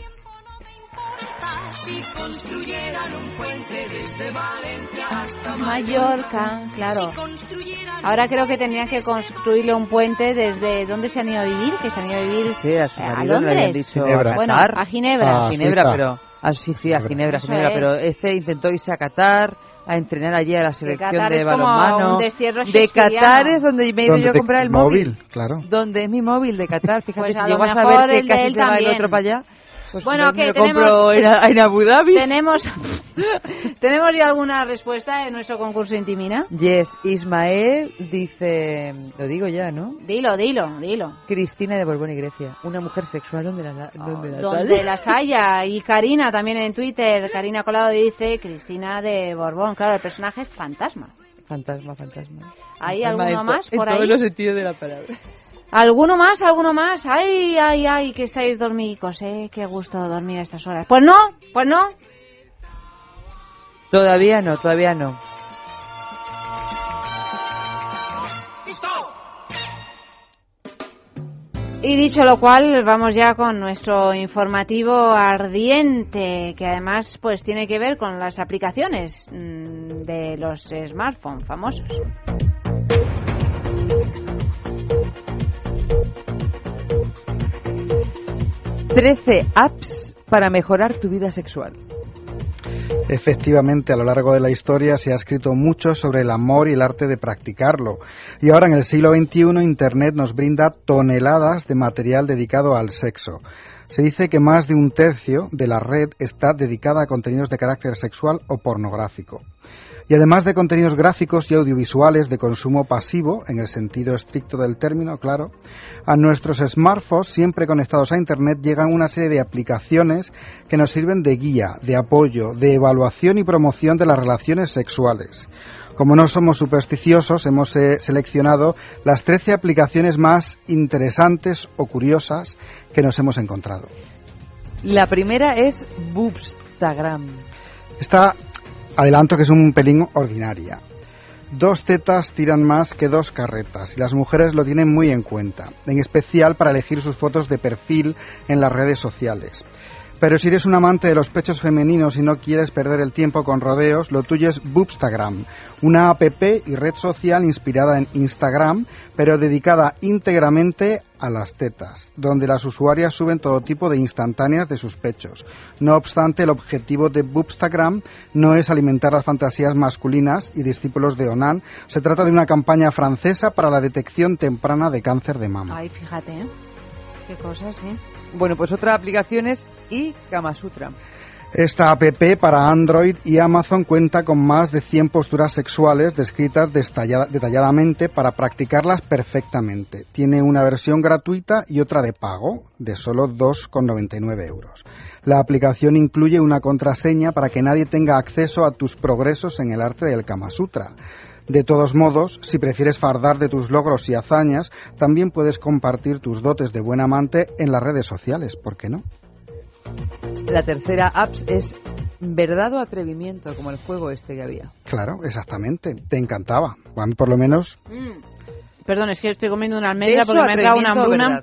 Si construyeran un puente desde Valencia hasta Mallorca, claro. Si Ahora creo que tendrían que construirle un puente desde... ¿Dónde se han ido a vivir? Que se han ido a vivir... Sí, a su ¿A marido le habían Londres? dicho Ginebra. a Bueno, a Ginebra. Ah, Ginebra, Suiza. pero... Ah, sí, sí, a Ginebra, Ginebra, es. pero este intentó irse a Qatar a entrenar allí a la selección Qatar de balonmano. de. Qatar es donde me he ido yo a comprar el móvil. móvil, claro. Donde es mi móvil de Qatar, fíjate, Pues si a llego a saber que casi se va el otro para allá. Pues Bueno, compro tenemos- en, en Abu Dhabi. Tenemos, ¿Tenemos ya alguna respuesta en nuestro concurso Intimina? Yes, Ismael dice, lo digo ya, ¿no? Dilo, dilo, dilo. Cristina de Borbón y Grecia, una mujer sexual donde la, donde la Donde las haya. Y Karina también en Twitter. Karina Colado dice Cristina de Borbón. Claro, el personaje es fantasma. Fantasma, fantasma. ¿Hay Fantasma alguno en más por en ahí? todos los sentidos de la palabra. ¿Alguno más? ¿Alguno más? Ay, ay, ay, que estáis dormidicos, ¿eh? Qué gusto dormir a estas horas. Pues no, pues no. Todavía no, todavía no. Y dicho lo cual, vamos ya con nuestro informativo ardiente, que además pues tiene que ver con las aplicaciones mm, de los smartphones famosos. Trece apps para mejorar tu vida sexual. Efectivamente, a lo largo de la historia se ha escrito mucho sobre el amor y el arte de practicarlo. Y ahora en el siglo XXI Internet nos brinda toneladas de material dedicado al sexo. Se dice que más de un tercio de la red está dedicada a contenidos de carácter sexual o pornográfico. Y además de contenidos gráficos y audiovisuales de consumo pasivo, en el sentido estricto del término, claro, a nuestros smartphones, siempre conectados a Internet, llegan una serie de aplicaciones que nos sirven de guía, de apoyo, de evaluación y promoción de las relaciones sexuales. Como no somos supersticiosos, hemos eh, seleccionado las 13 aplicaciones más interesantes o curiosas que nos hemos encontrado. La primera es Boobstagram. Esta, adelanto que es un pelín ordinaria. Dos tetas tiran más que dos carretas y las mujeres lo tienen muy en cuenta, en especial para elegir sus fotos de perfil en las redes sociales. Pero si eres un amante de los pechos femeninos y no quieres perder el tiempo con rodeos, lo tuyo es Boobstagram, una app y red social inspirada en Instagram, pero dedicada íntegramente a las tetas, donde las usuarias suben todo tipo de instantáneas de sus pechos. No obstante, el objetivo de Boobstagram no es alimentar las fantasías masculinas y discípulos de Onan. Se trata de una campaña francesa para la detección temprana de cáncer de mama. Ay, fíjate, ¿eh? Qué cosas, sí. Bueno, pues otra aplicación es y Kama Sutra. Esta app para Android y Amazon cuenta con más de 100 posturas sexuales descritas detalla- detalladamente para practicarlas perfectamente. Tiene una versión gratuita y otra de pago, de solo 2,99 euros. La aplicación incluye una contraseña para que nadie tenga acceso a tus progresos en el arte del Kama Sutra. De todos modos, si prefieres fardar de tus logros y hazañas, también puedes compartir tus dotes de buen amante en las redes sociales, ¿por qué no? La tercera apps es Verdad o Atrevimiento, como el juego este que había. Claro, exactamente. Te encantaba. A mí por lo menos Perdón, es que estoy comiendo una almendra porque me ha una hambruna.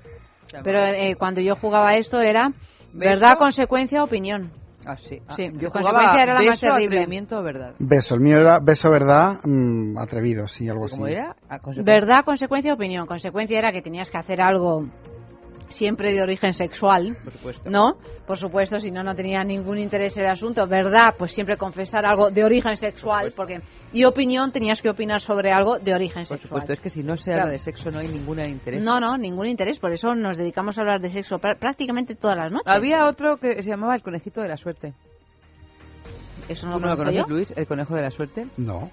Pero eh, cuando yo jugaba esto era ¿Beso? verdad, consecuencia, opinión. Ah, sí. Ah, Sí, yo consecuencia jugaba era la más terrible. atrevimiento, verdad. Beso, el mío era beso verdad, mm, atrevido, sí, algo así. ¿Cómo era? Ah, consecuencia. Verdad, consecuencia, opinión. Consecuencia era que tenías que hacer algo siempre de origen sexual, Por supuesto. ¿no? Por supuesto, si no, no tenía ningún interés en el asunto. Verdad, pues siempre confesar algo de origen sexual, porque y opinión tenías que opinar sobre algo de origen Por sexual. supuesto, es que si no se Claro. habla de sexo no hay ningún interés. No, no, ningún interés. Por eso nos dedicamos a hablar de sexo prá- prácticamente todas las noches. Había otro que se llamaba el conejito de la suerte. Eso no ¿Tú lo no lo conozco conoces, yo. Luis? El conejo de la suerte. No.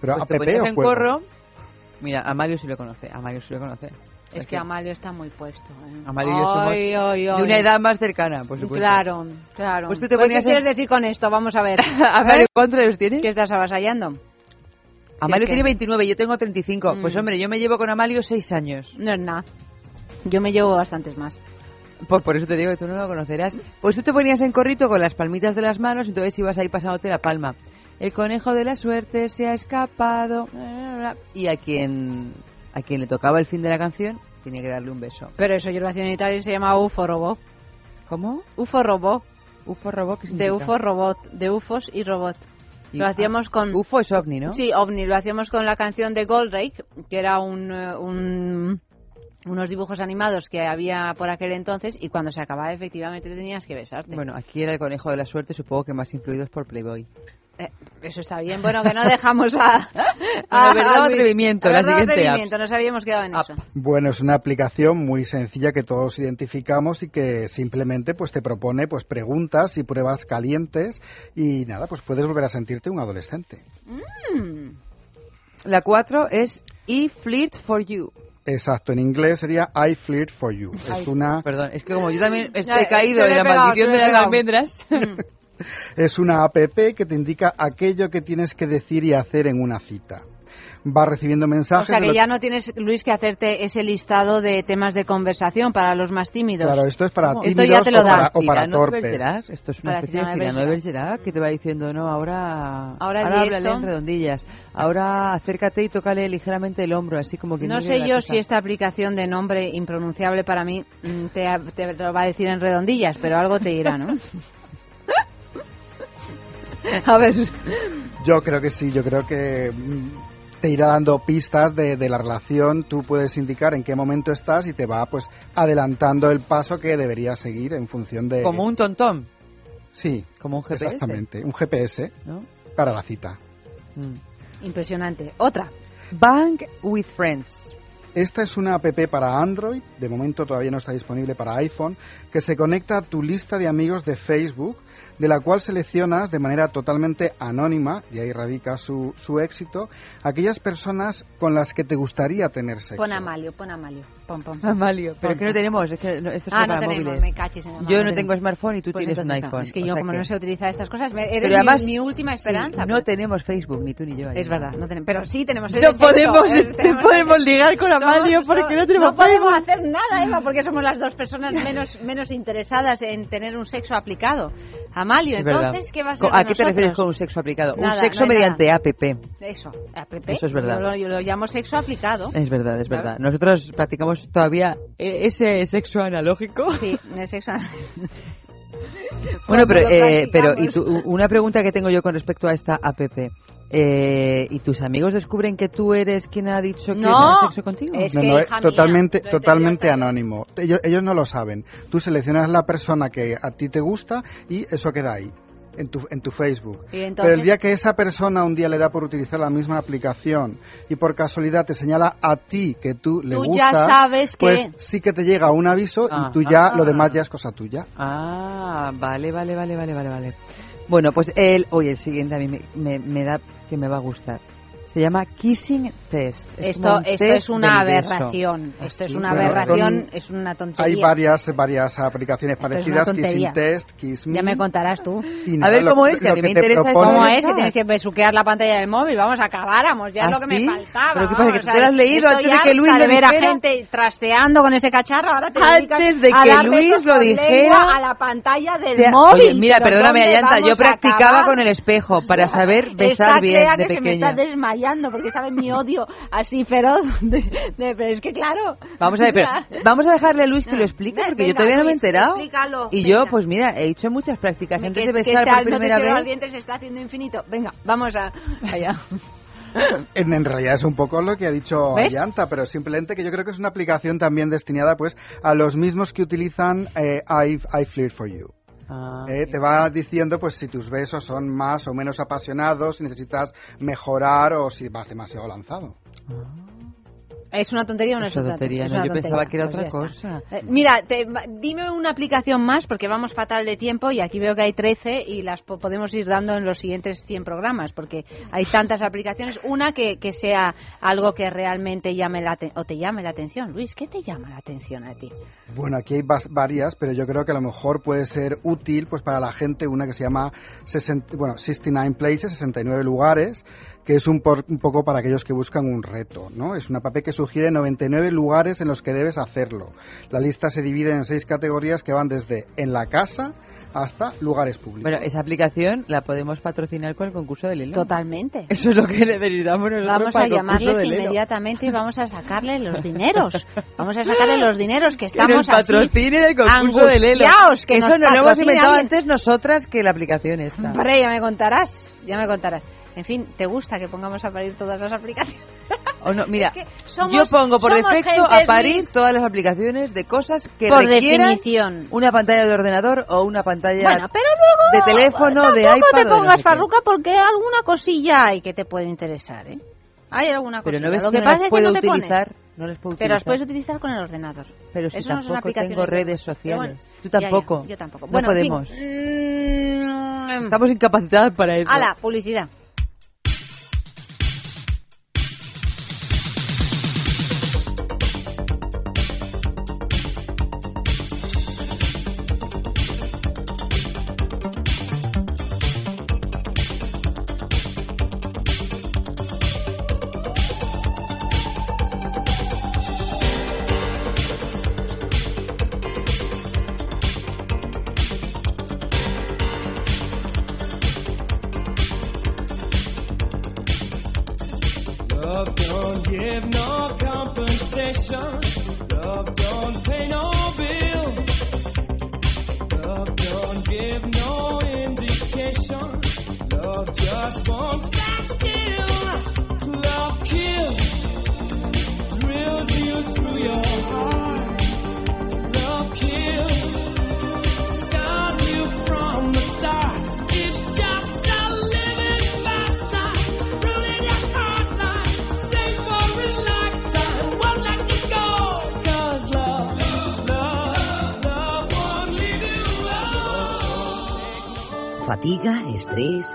Pero Pues a te Pepe ponías o en juego? corro. Mira, a Mario sí lo conoce. A Mario sí lo conoce. Es que Amalio está muy puesto. ¿eh? Amalio y yo somos de una edad más cercana, por supuesto. Claro, claro. Pues tú te ¿Qué ponías en- quieres decir con esto? Vamos a ver. A Mario, ¿cuántos años tienes? ¿Qué estás avasallando? Amalio que- tiene 29, yo tengo 35. Mm. Pues hombre, yo me llevo con Amalio 6 años. No es nada. Yo me llevo bastantes más. Pues por eso te digo que tú no lo conocerás. Pues tú te ponías en corrito con las palmitas de las manos, entonces ibas ahí pasándote la palma. El conejo de la suerte se ha escapado. Y a quien, a quien le tocaba el fin de la canción, tenía que darle un beso. Pero eso yo lo hacía en Italia y se llama UFO Robot. ¿Cómo? UFO Robot. UFO robot, ¿qué De? UFO Robot. De UFOs y Robot. Y- Lo hacíamos con... UFO es ovni, ¿no? Sí, OVNI. Lo hacíamos con la canción de Goldrake, que era un, eh, un- unos dibujos animados que había por aquel entonces y cuando se acababa efectivamente tenías que besarte. Bueno, aquí era el conejo de la suerte, supongo que más influidos por Playboy. Eh, eso está bien. Bueno, que no dejamos a... Bueno, verdad o Luis. atrevimiento, la Verdad siguiente app. atrevimiento, nos habíamos quedado en eso. Bueno, es una aplicación muy sencilla que todos identificamos y que simplemente pues te propone pues preguntas y pruebas calientes y nada, pues puedes volver a sentirte un adolescente. Mm. La 4 es E Flirt for You. Exacto, en inglés sería I flirt for you. Es una Perdón, es que como yo también Ya, estoy caído en la pegado, maldición de las almendras. Es una app que te indica aquello que tienes que decir y hacer en una cita. Vas recibiendo O mensajes sea de que lo- ya no tienes, Luis, que hacerte ese listado de temas de conversación para los más tímidos. Claro, esto es para ¿Cómo? tímidos Esto ya te lo o para, da. o para torpes. Bergerac, Esto es una Para especie de Bergerac. Que te va diciendo, no, ahora, Ahora di háblale en redondillas. Ahora acércate y tócale ligeramente el hombro, así como que No sé yo cosa. si esta aplicación de nombre impronunciable para mí mm, te, te lo va a decir en redondillas, pero algo te dirá, ¿no? a ver, Yo creo que sí, yo creo que mm, te irá dando pistas de, de la relación, tú puedes indicar en qué momento estás y te va pues adelantando el paso que deberías seguir en función de... Como un tontón, Sí, como un GPS. exactamente, un GPS ¿no? para la cita. Mm. impresionante. Otra. Bang with Friends. Esta es una app para Android, de momento todavía no está disponible para iPhone, que se conecta a tu lista de amigos de Facebook, de la cual seleccionas de manera totalmente anónima, y ahí radica su, su éxito, aquellas personas con las que te gustaría tener sexo. Pon Amalio, pon Amalio. Pon, pon. Amalio. Pero Pon, que no tenemos, es que no- esto es Ah, no para tenemos, móviles. me cachis mano, Yo no no tenemos. tengo smartphone y tú Pues tienes un entonces no. iPhone. Es que o yo, sea como que- no sé utilizar estas cosas, me- eres Pero mi- además, mi, última sí, esperanza. no pues. tenemos Facebook, ni tú ni yo. ahí. Es verdad, no tenemos, pero sí tenemos el No sexo, podemos, no tenemos- podemos ligar con Somos- Amalio so- porque no tenemos No podemos Facebook. hacer nada, Eva, porque somos las dos personas menos, menos interesadas en tener un sexo aplicado. Amalio, Es verdad. entonces, ¿qué va a ser ¿A qué te refieres con un sexo aplicado? Nada, un sexo no mediante app. Eso, app. Eso es verdad. Yo lo, yo lo llamo sexo aplicado. Es verdad, es verdad. Nosotros practicamos todavía eh, ese sexo analógico. Sí, el sexo Bueno, pero, eh, pero y tú- una pregunta que tengo yo con respecto a esta app. Eh, ¿Y tus amigos descubren que tú eres quien ha dicho que No, sexo contigo? es No, que, no, es mía, totalmente, totalmente anónimo. Ellos, ellos no lo saben. Tú seleccionas la persona que a ti te gusta y eso queda ahí, en tu, en tu Facebook. Pero el día que esa persona un día le da por utilizar la misma aplicación y por casualidad te señala a ti que tú le Tú ya gusta, sabes que- pues sí que te llega un aviso Ah, y tú ya, ah. lo demás ya es cosa tuya. Ah, vale, vale, vale, vale, vale, vale. Bueno, pues el, oye, el siguiente a mí me, me- me da que me va a gustar. Se llama Kissing Test. Es Esto, un esto test es una aberración. Esto es una Bueno, aberración, son- es una tontería. Hay varias, varias aplicaciones Esto parecidas. Kissing Test, Kiss Me. Ya me contarás tú. A ver lo- cómo es, que a lo mí me te interesa propone- ¿Cómo ¿Cómo es? Que tienes que besuquear la pantalla del móvil. Vamos, acabáramos. Ya ¿Ah, es lo que sí? me faltaba. ¿Pero qué pasa, que vamos, tú te lo has leído estoy antes de que Luis lo de ver a dijera? gente trasteando con ese cacharro. Ahora te Antes de a que Luis lo dijera. a la pantalla del móvil. Oye, mira, perdóname, ¿dónde Ayanta, yo practicaba con el espejo para saber besar bien de que se me está pequeña. Porque saben mi odio así feroz. De, de- pero es que claro. Vamos a ver, pero Ya. vamos a dejarle a Luis que lo explique Venga, porque yo todavía no me he enterado. explícalo, Y venga. yo, pues mira, he hecho muchas prácticas Que- antes que de besar este por no primera cierra vez. los dientes se está haciendo infinito. Venga, vamos a allá. En, en realidad es un poco lo que ha dicho. Ayanta, pero simplemente que yo creo que es una aplicación también destinada pues a los mismos que utilizan eh, I, I Flirt for You. Ah, Eh, te va diciendo pues si tus besos son más o menos apasionados, si necesitas mejorar o si vas demasiado lanzado. ¿Es una tontería o no es, Es una tontería, es no, una yo pensaba tontería. que era Pues otra cosa. Eh, mira, te- dime una aplicación más porque vamos fatal de tiempo y aquí veo que hay 13 y las po- podemos ir dando en los siguientes 100 programas porque hay tantas aplicaciones. Una que, que sea algo que realmente llame la o te llame la atención. Luis, ¿qué te llama la atención a ti? Bueno, aquí hay vas- varias, pero yo creo que a lo mejor puede ser útil pues para la gente una que se llama 60, bueno, 69 Places, 69 lugares, que es un, por- un poco para aquellos que buscan un reto, ¿no? Es una app que sugiere 99 lugares en los que debes hacerlo. La lista se divide en seis categorías que van desde en la casa hasta lugares públicos. Bueno, esa aplicación la podemos patrocinar con el concurso de Lelo. Totalmente. Eso es lo que necesitamos nosotros Vamos para a el concurso llamarles de Lelo. inmediatamente y vamos a sacarle los dineros. Vamos a sacarle los dineros que estamos así patrocine el concurso de Lelo. angustiaos, que Eso nos lo hemos inventado alguien. antes nosotras que la aplicación está. Hombre, ya me contarás, ya me contarás. En fin, ¿te gusta que pongamos a parir todas las aplicaciones? O no, mira, Es que somos- yo pongo por defecto a Luis. todas las aplicaciones de cosas que Por requieran definición. una pantalla de ordenador o una pantalla Bueno, pero luego de teléfono, de tampoco iPad. te o de no pongas qué. farruca porque alguna cosilla hay que te puede interesar, ¿eh? Hay alguna Pero cosilla. no ves Lo que, que no pasa las es que puedo no te pones. utilizar. No las puedo Pero las utilizar. puedes utilizar con el ordenador. Pero si Eso no tampoco aplicaciones tengo de- redes Pero sociales. bueno, Tú ya, ya, tampoco. yo tampoco. No Bueno, en fin. podemos. Mm, Estamos incapacitadas para eso. Ala, publicidad.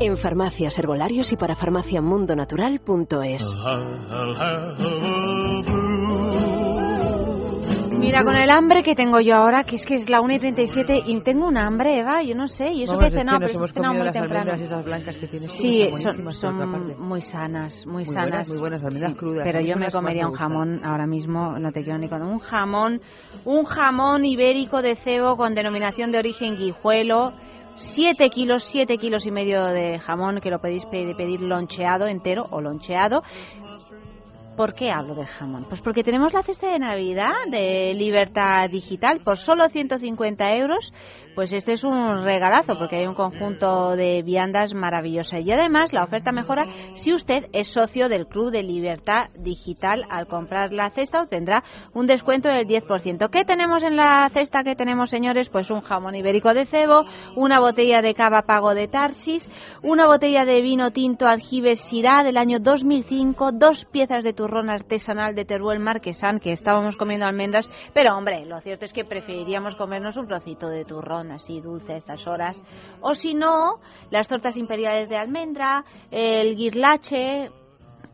En farmacias, herbolarios y para farmaciamundonatural.es. Mira, con el hambre que tengo yo ahora, que es que es la 1 y 37, y tengo un hambre, Eva, yo no sé, y eso Vamos, que he es que cenado, pero hemos he cenado comido muy las temprano. esas blancas que tienes Sí, son, muy sanas, muy, Muy sanas. buenas, muy buenas, almendras Sí, crudas, Pero yo me comería me un jamón ahora mismo, no te quiero ni con un jamón, un jamón ibérico de cebo con denominación de origen guijuelo. 7 kilos, 7 kilos y medio de jamón que lo podéis pe- pedir loncheado entero o loncheado. ¿Por qué hablo del jamón? Pues porque tenemos la cesta de Navidad de Libertad Digital por solo 150 euros pues este es un regalazo porque hay un conjunto de viandas maravillosas. Y además la oferta mejora si usted es socio del Club de Libertad Digital. Al comprar la cesta obtendrá un descuento del 10%. ¿Qué tenemos en la cesta que tenemos, señores? Pues un jamón ibérico de cebo, una botella de cava pago de Tarsis, una botella de vino tinto Aljibes Syrah del año 2005, dos piezas de turrón artesanal de Teruel Marquesán, que estábamos comiendo almendras, pero hombre, lo cierto es que preferiríamos comernos un trocito de turrón así dulce a estas horas. O si no, las tortas imperiales de almendra, el guirlache,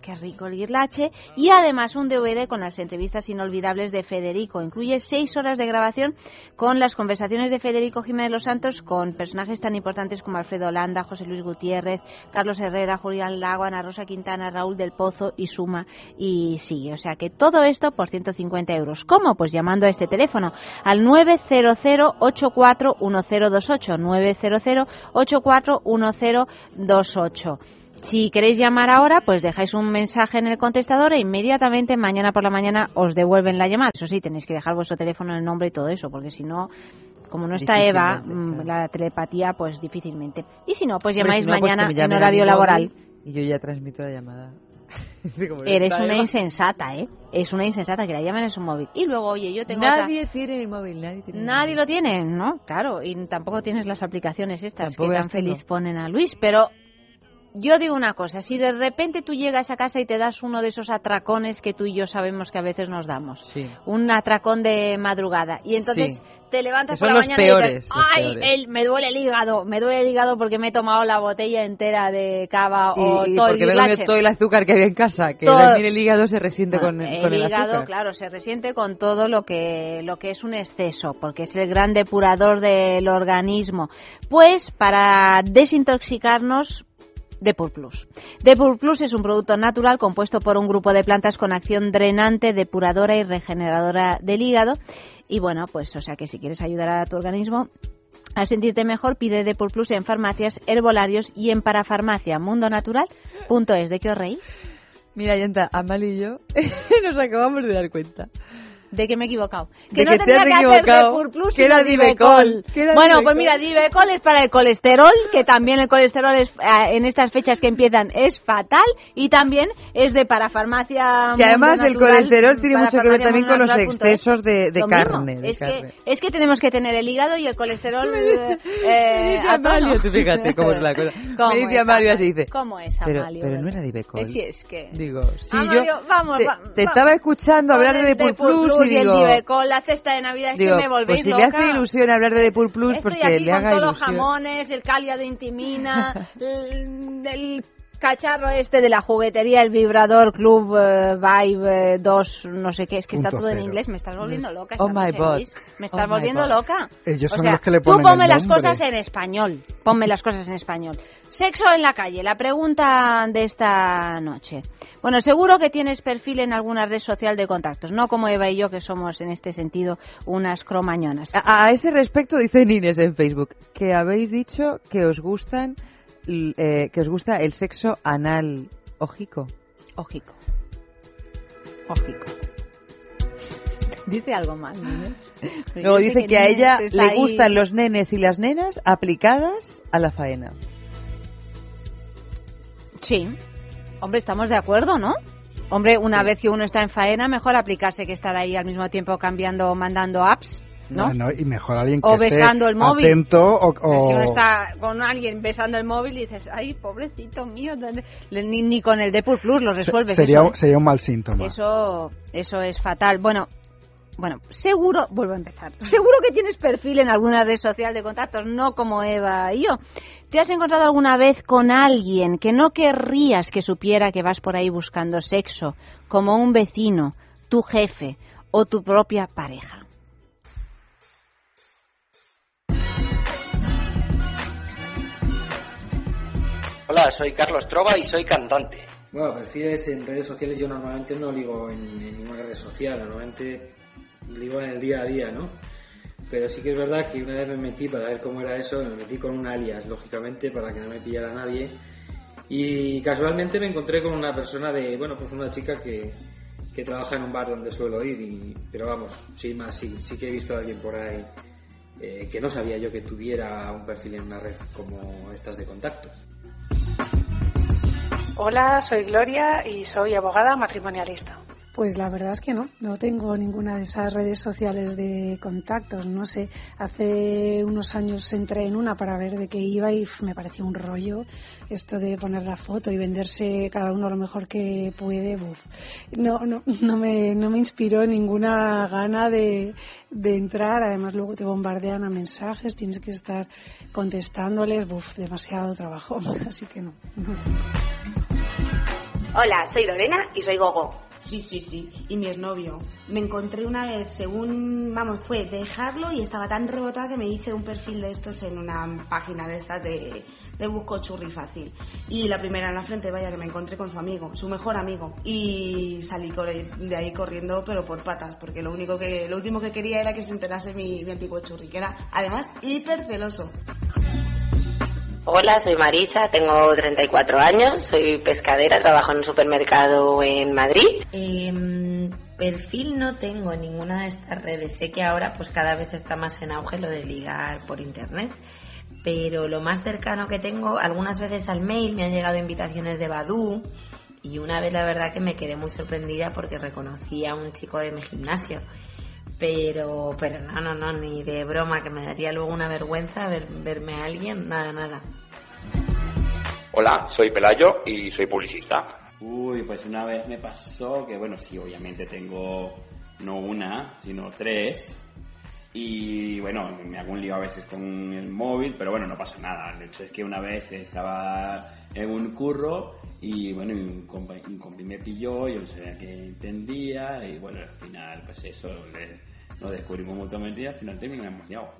Qué rico el guirlache. Y además un DVD con las entrevistas inolvidables de Federico. Incluye seis horas de grabación con las conversaciones de Federico Jiménez Los Santos con personajes tan importantes como Alfredo Holanda, José Luis Gutiérrez, Carlos Herrera, Julián Lago, Ana Rosa Quintana, Raúl del Pozo y Suma. Y sigue. O sea que todo esto por 150 euros. ¿Cómo? Pues llamando a este teléfono al 900-841028. 900-841028. Si queréis llamar ahora, pues dejáis un mensaje en el contestador e inmediatamente mañana por la mañana os devuelven la llamada. Eso sí, tenéis que dejar vuestro teléfono, el nombre y todo eso, porque si no, como no está Eva, mm, la telepatía, pues difícilmente. Y si no, pues llamáis si no, pues mañana en horario laboral. móvil Y yo ya transmito la llamada. Eres una Eva. insensata, ¿eh? Es una insensata que la llamen en su móvil. Y luego, oye, yo tengo Nadie otra... tiene mi móvil, nadie tiene Nadie lo tiene, ¿no? Claro, y tampoco tienes las aplicaciones estas Tampoco que tan feliz ponen a Luis, pero yo digo una cosa, si de repente tú llegas a casa y te das uno de esos atracones que tú y yo sabemos que a veces nos damos, Sí. un atracón de madrugada, y entonces Sí. te levantas por la mañana y dices, ay, peores". el- me duele el hígado, me duele el hígado porque me he tomado la botella entera de cava o Y, todo el me he comido guirlache". todo el azúcar que había en casa, que Todo- también el hígado se resiente con, el con el hígado, azúcar. claro, se resiente con todo lo que, lo que es un exceso, porque es el gran depurador del organismo. Pues para desintoxicarnos, Depur Plus. Depur Plus es un producto natural compuesto por un grupo de plantas con acción drenante, depuradora y regeneradora del hígado. Y bueno, pues o sea que si quieres ayudar a tu organismo a sentirte mejor, pide Depur Plus en farmacias, herbolarios y en parafarmacia mundonatural.es. ¿De qué os reís? Mira, Yenta, Amal y yo nos acabamos de dar cuenta. De que me he equivocado. De Que no que te has que hacer equivocado, Depur Plus, que era Divecol, Bueno, Divecol. pues mira, Divecol es para el colesterol, que también el colesterol es, eh, en estas fechas que empiezan es fatal, y también es de parafarmacia. Que además el colesterol tiene mucho que ver también con los excesos de, de carne. de es, carne. Que, es que tenemos que tener el hígado y el colesterol eh, dice. Amalio, tú fíjate cómo es la cosa. ¿Cómo Me dice así, dice, ¿Cómo es, Pero, no era Divecol. Sí, es que... Digo, yo vamos, te, va- te va- estaba escuchando hablar de el Depur Plus, y y el digo, Divecol, la cesta de Navidad, es digo, que me volvéis pues si le loca. hace ilusión hablar de Depur Plus, Estoy porque aquí le con haga todos los jamones, el calia de intimina, el, el cacharro este de la juguetería, el vibrador Club eh, Vibe eh, 2, no sé qué, es que está Punto todo en cero. inglés, me estás volviendo loca. Oh my God. Me estás Oh volviendo God. loca. Ellos O son sea, los que le tú ponen ponme el las cosas en español, ponme las cosas en español. Sexo en la calle, la pregunta de esta noche. Bueno, seguro que tienes perfil en alguna red social de contactos, no como Eva y yo que somos en este sentido unas cromañonas. A, a ese respecto dice Nines en Facebook que habéis dicho que os gustan eh, que os gusta el sexo anal ojico. Ojico. Ojico. Dice algo mal, ¿no? Luego dice que a ella le ahí- gustan los nenes y las nenas aplicadas a la faena. Sí. Hombre, estamos de acuerdo, ¿no? Hombre, una vez que uno está en faena, mejor aplicarse que estar ahí al mismo tiempo cambiando, mandando apps, ¿no? No, no, y mejor alguien que O esté besando el móvil. atento o, Si uno o- está con alguien besando el móvil y dices, ay, pobrecito mío, ¿dónde-?". ni, ni con el Depur Plus lo se- resuelves. sería, eso, un- sería un mal síntoma. Eso, eso es fatal. Bueno, bueno, seguro, vuelvo a empezar. Seguro que tienes perfil en alguna red social de contactos, no como Eva y yo. ¿Te has encontrado alguna vez con alguien que no querrías que supiera que vas por ahí buscando sexo, como un vecino, tu jefe o tu propia pareja? Hola, soy Carlos Trova y soy cantante. Bueno, perfiles en redes sociales yo normalmente no ligo en, en ninguna red social, normalmente ligo en el día a día, ¿no? Pero sí que es verdad que una vez me metí para ver cómo era eso, me metí con un alias, lógicamente, para que no me pillara nadie. Y casualmente me encontré con una persona de, bueno, pues una chica que, que trabaja en un bar donde suelo ir, y, pero vamos, sin más, sí, sí que he visto a alguien por ahí eh, que no sabía yo que tuviera un perfil en una red como estas de contactos. Hola, soy Gloria y soy abogada matrimonialista. Pues la verdad es que no, no tengo ninguna de esas redes sociales de contactos, no sé. Hace unos años entré en una para ver de qué iba y me pareció un rollo esto de poner la foto y venderse cada uno lo mejor que puede. No, no, no me, no me inspiró ninguna gana de, de entrar. Además luego te bombardean a mensajes, tienes que estar contestándoles. Buf, demasiado trabajo. Así que no. Hola, soy Lorena y soy Gogo. Sí, sí, sí. Y mi exnovio. Me encontré una vez, según, vamos, fue dejarlo y estaba tan rebotada que me hice un perfil de estos en una página de estas de, busco churri fácil. Y la primera en la frente, vaya, que me encontré con su amigo, su mejor amigo. Y salí de ahí corriendo, pero por patas, porque lo único que, lo último que quería era que se enterase mi, mi antiguo churri, que era, además, hiper celoso. Hola, soy Marisa, tengo 34 años, soy pescadera, trabajo en un supermercado en Madrid. Eh, perfil no tengo en ninguna de estas redes. Sé que ahora pues cada vez está más en auge lo de ligar por internet. Pero lo más cercano que tengo, algunas veces al mail me han llegado invitaciones de Badu y una vez la verdad que me quedé muy sorprendida porque reconocí a un chico de mi gimnasio. Pero, pero no, no, no, ni de broma, que me daría luego una vergüenza ver, verme a alguien, nada, nada. Hola, soy Pelayo y soy publicista. Uy, pues una vez me pasó que, bueno, sí, obviamente tengo no una, sino tres. Y bueno, me hago un lío a veces con el móvil, pero bueno, no pasa nada. El hecho es que una vez estaba en un curro y bueno, un compi, un compi me pilló, yo no sabía que entendía y bueno, al final pues eso le, lo descubrimos mutuamente y al final terminamos liado.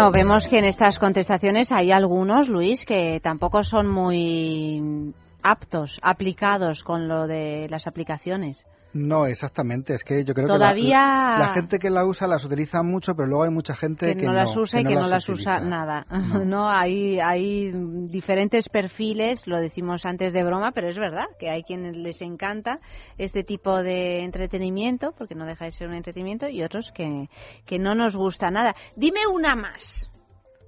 Bueno, vemos que en estas contestaciones hay algunos, Luis, que tampoco son muy aptos, aplicados con lo de las aplicaciones. No, exactamente. Es que yo creo Todavía... que la, la, gente que la usa las utiliza mucho, pero luego hay mucha gente que, que no las usa que y que no las utiliza. usa nada. No, hay, hay diferentes perfiles, lo decimos antes de broma, pero es verdad que hay quienes les encanta este tipo de entretenimiento, porque no deja de ser un entretenimiento, y otros que, que no nos gusta nada. Dime una más.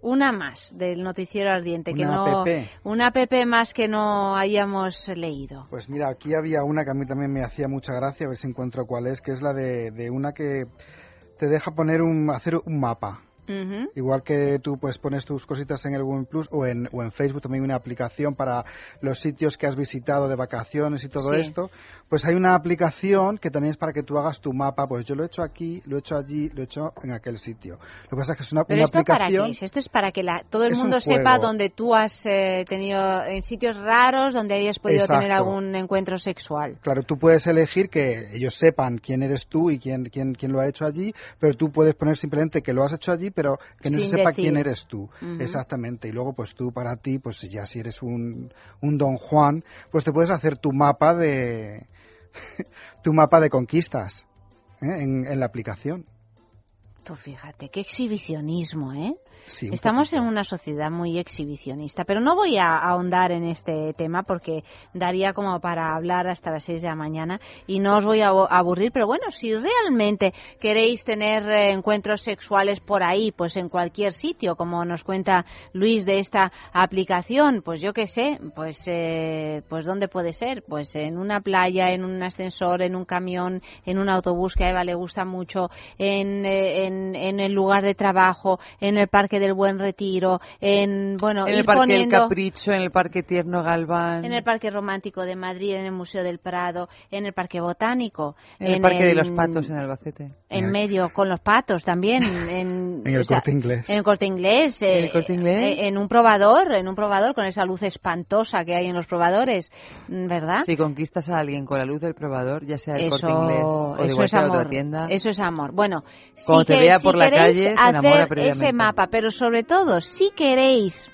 Una más del noticiero ardiente que Una no app. una app más que no hayamos leído. Pues mira, aquí había una que a mí también me hacía mucha gracia, a ver si encuentro cuál es, que es la de, de una que te deja poner un, hacer un mapa. Ujú. Igual que tú pues pones tus cositas en el Google Plus o en, o en Facebook también hay una aplicación para los sitios que has visitado de vacaciones y todo Sí. esto, pues hay una aplicación que también es para que tú hagas tu mapa, pues yo lo he hecho aquí, lo he hecho allí, lo he hecho en aquel sitio. Lo que pasa es que es una, Pero una esto para aplicación... qué es? Esto es para que la- todo el mundo sepa dónde tú has eh, tenido en sitios raros donde hayas podido tener algún encuentro sexual. Claro, tú puedes elegir que ellos sepan quién eres tú y quién, quién, quién lo ha hecho allí, pero tú puedes poner simplemente que lo has hecho allí, pero que no Sin se sepa decir. quién eres tú. Exactamente. Y luego, pues tú para ti, pues ya si eres un, un Don Juan, pues te puedes hacer tu mapa de tu mapa de conquistas ¿eh? en, en la aplicación. Tú fíjate, qué exhibicionismo, ¿eh? Sí, un Estamos en una sociedad muy exhibicionista, pero no voy a ahondar en este tema porque daría como para hablar hasta las 6 de la mañana y no os voy a aburrir, pero bueno, si realmente queréis tener eh, encuentros sexuales por ahí, pues en cualquier sitio, como nos cuenta Luis de esta aplicación, pues yo qué sé, pues eh, pues dónde puede ser, pues en una playa, en un ascensor, en un camión, en un autobús que a Eva le gusta mucho, en, eh, en, en el lugar de trabajo, en el parque Parque del Buen Retiro, en, bueno, En el Parque del poniendo- Capricho, en el Parque Tierno Galván. en el Parque Romántico de Madrid, en el Museo del Prado, en el Parque Botánico, En el Parque de los Patos en Albacete. en medio con los patos también, en, En el o sea, Corte Inglés. en el Corte Inglés, ¿En eh, el Corte Inglés? eh, en un probador, en un probador con esa luz espantosa que hay en los probadores, mm, ¿verdad? Si conquistas a alguien con la luz del probador, ya sea el Eso, Corte Inglés o de eso es cualquier amor. otra tienda. Eso es amor. Bueno, Cuando si te que- vea si por la calle, te enamora hacer previamente. ese mapa, pero sobre todo, si queréis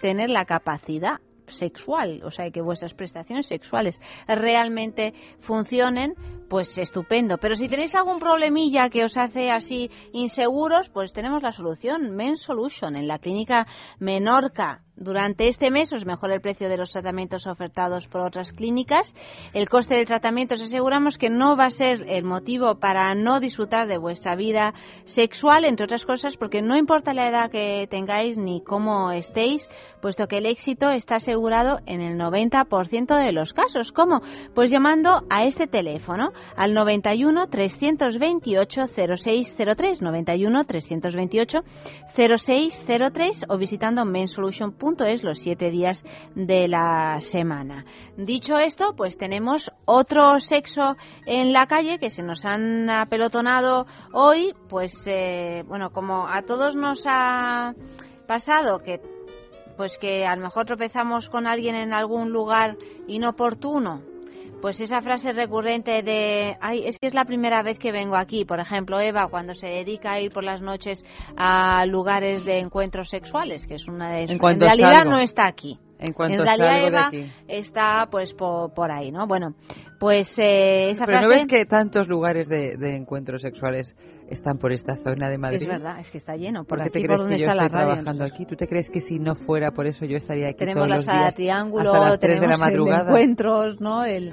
tener la capacidad sexual, o sea, que vuestras prestaciones sexuales realmente funcionen, pues estupendo. Pero si tenéis algún problemilla que os hace así inseguros, pues tenemos la solución, Men Solution, en la clínica Menorca. Durante este mes os mejora el precio de los tratamientos ofertados por otras clínicas. El coste del tratamiento os aseguramos que no va a ser el motivo para no disfrutar de vuestra vida sexual, entre otras cosas, porque no importa la edad que tengáis ni cómo estéis, puesto que el éxito está asegurado en el 90% de los casos. ¿Cómo? Pues llamando a este teléfono al 91 328 0603 91 328 0603 o visitando mensolution.es los siete días de la semana. Dicho esto, pues tenemos otro sexo en la calle que se nos han apelotonado hoy, pues eh, bueno, como a todos nos ha pasado que pues que a lo mejor tropezamos con alguien en algún lugar inoportuno. Pues esa frase recurrente de, ay, es que es la primera vez que vengo aquí, por ejemplo, Eva, cuando se dedica a ir por las noches a lugares de encuentros sexuales, que es una de En en cuanto realidad salgo. no está aquí. En cuanto en realidad de Eva aquí. está pues por, por ahí, ¿no? Bueno, pues eh, esa Pero frase ¿no ves que tantos lugares de, de encuentros sexuales están por esta zona de Madrid? es verdad, es que está lleno. Por ¿Por qué aquí, te por crees donde que yo la estoy radio. trabajando aquí? ¿Tú te crees que si no fuera por eso yo estaría aquí Tenemos todos los días triángulo, hasta las 3 de la tenemos madrugada? encuentros, ¿no? El...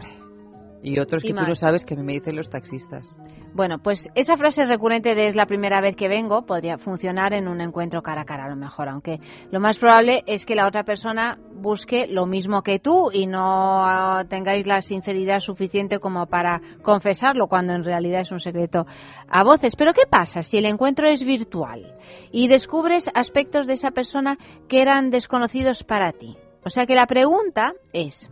Y otros Y que tú más. no sabes que a mí me dicen los taxistas. Bueno, pues esa frase recurrente de es la primera vez que vengo podría funcionar en un encuentro cara a cara a lo mejor, aunque lo más probable es que la otra persona busque lo mismo que tú y no ah, tengáis la sinceridad suficiente como para confesarlo cuando en realidad es un secreto a voces. Pero ¿qué pasa si el encuentro es virtual y descubres aspectos de esa persona que eran desconocidos para ti? O sea que la pregunta es,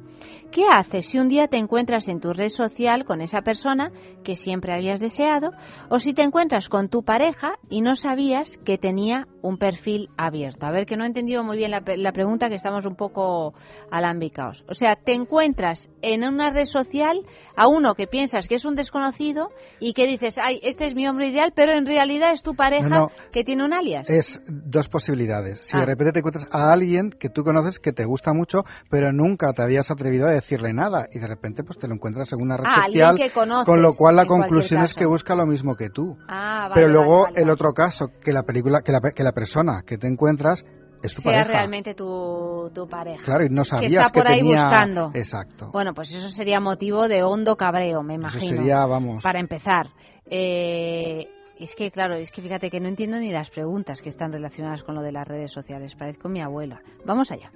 ¿Qué haces si un día te encuentras en tu red social con esa persona que siempre habías deseado o si te encuentras con tu pareja y no sabías que tenía un perfil abierto? A ver, que no he entendido muy bien la, la pregunta, que estamos un poco alambicaos. O sea, te encuentras en una red social a uno que piensas que es un desconocido y que dices, ay, este es mi hombre ideal, pero en realidad es tu pareja No, no. que tiene un alias. Es dos posibilidades. Si Ah. de repente te encuentras a alguien que tú conoces que te gusta mucho, pero nunca te habías atrevido a decirle nada, y de repente pues te lo encuentras en una red Ah, social, que conoces, con lo cual la conclusión es que busca lo mismo que tú. Ah, vale, pero luego vale, el otro caso, que la película, que la, que la persona que te encuentras es tu sea pareja. realmente tu, tu pareja. Claro, y no que sabías está por ahí tenía... buscando. Exacto. Bueno, pues eso sería motivo de hondo cabreo, me imagino. sería, vamos. Para empezar. Eh, es que, claro, es que fíjate que no entiendo ni las preguntas que están relacionadas con lo de las redes sociales. Parezco mi abuela. Vamos allá.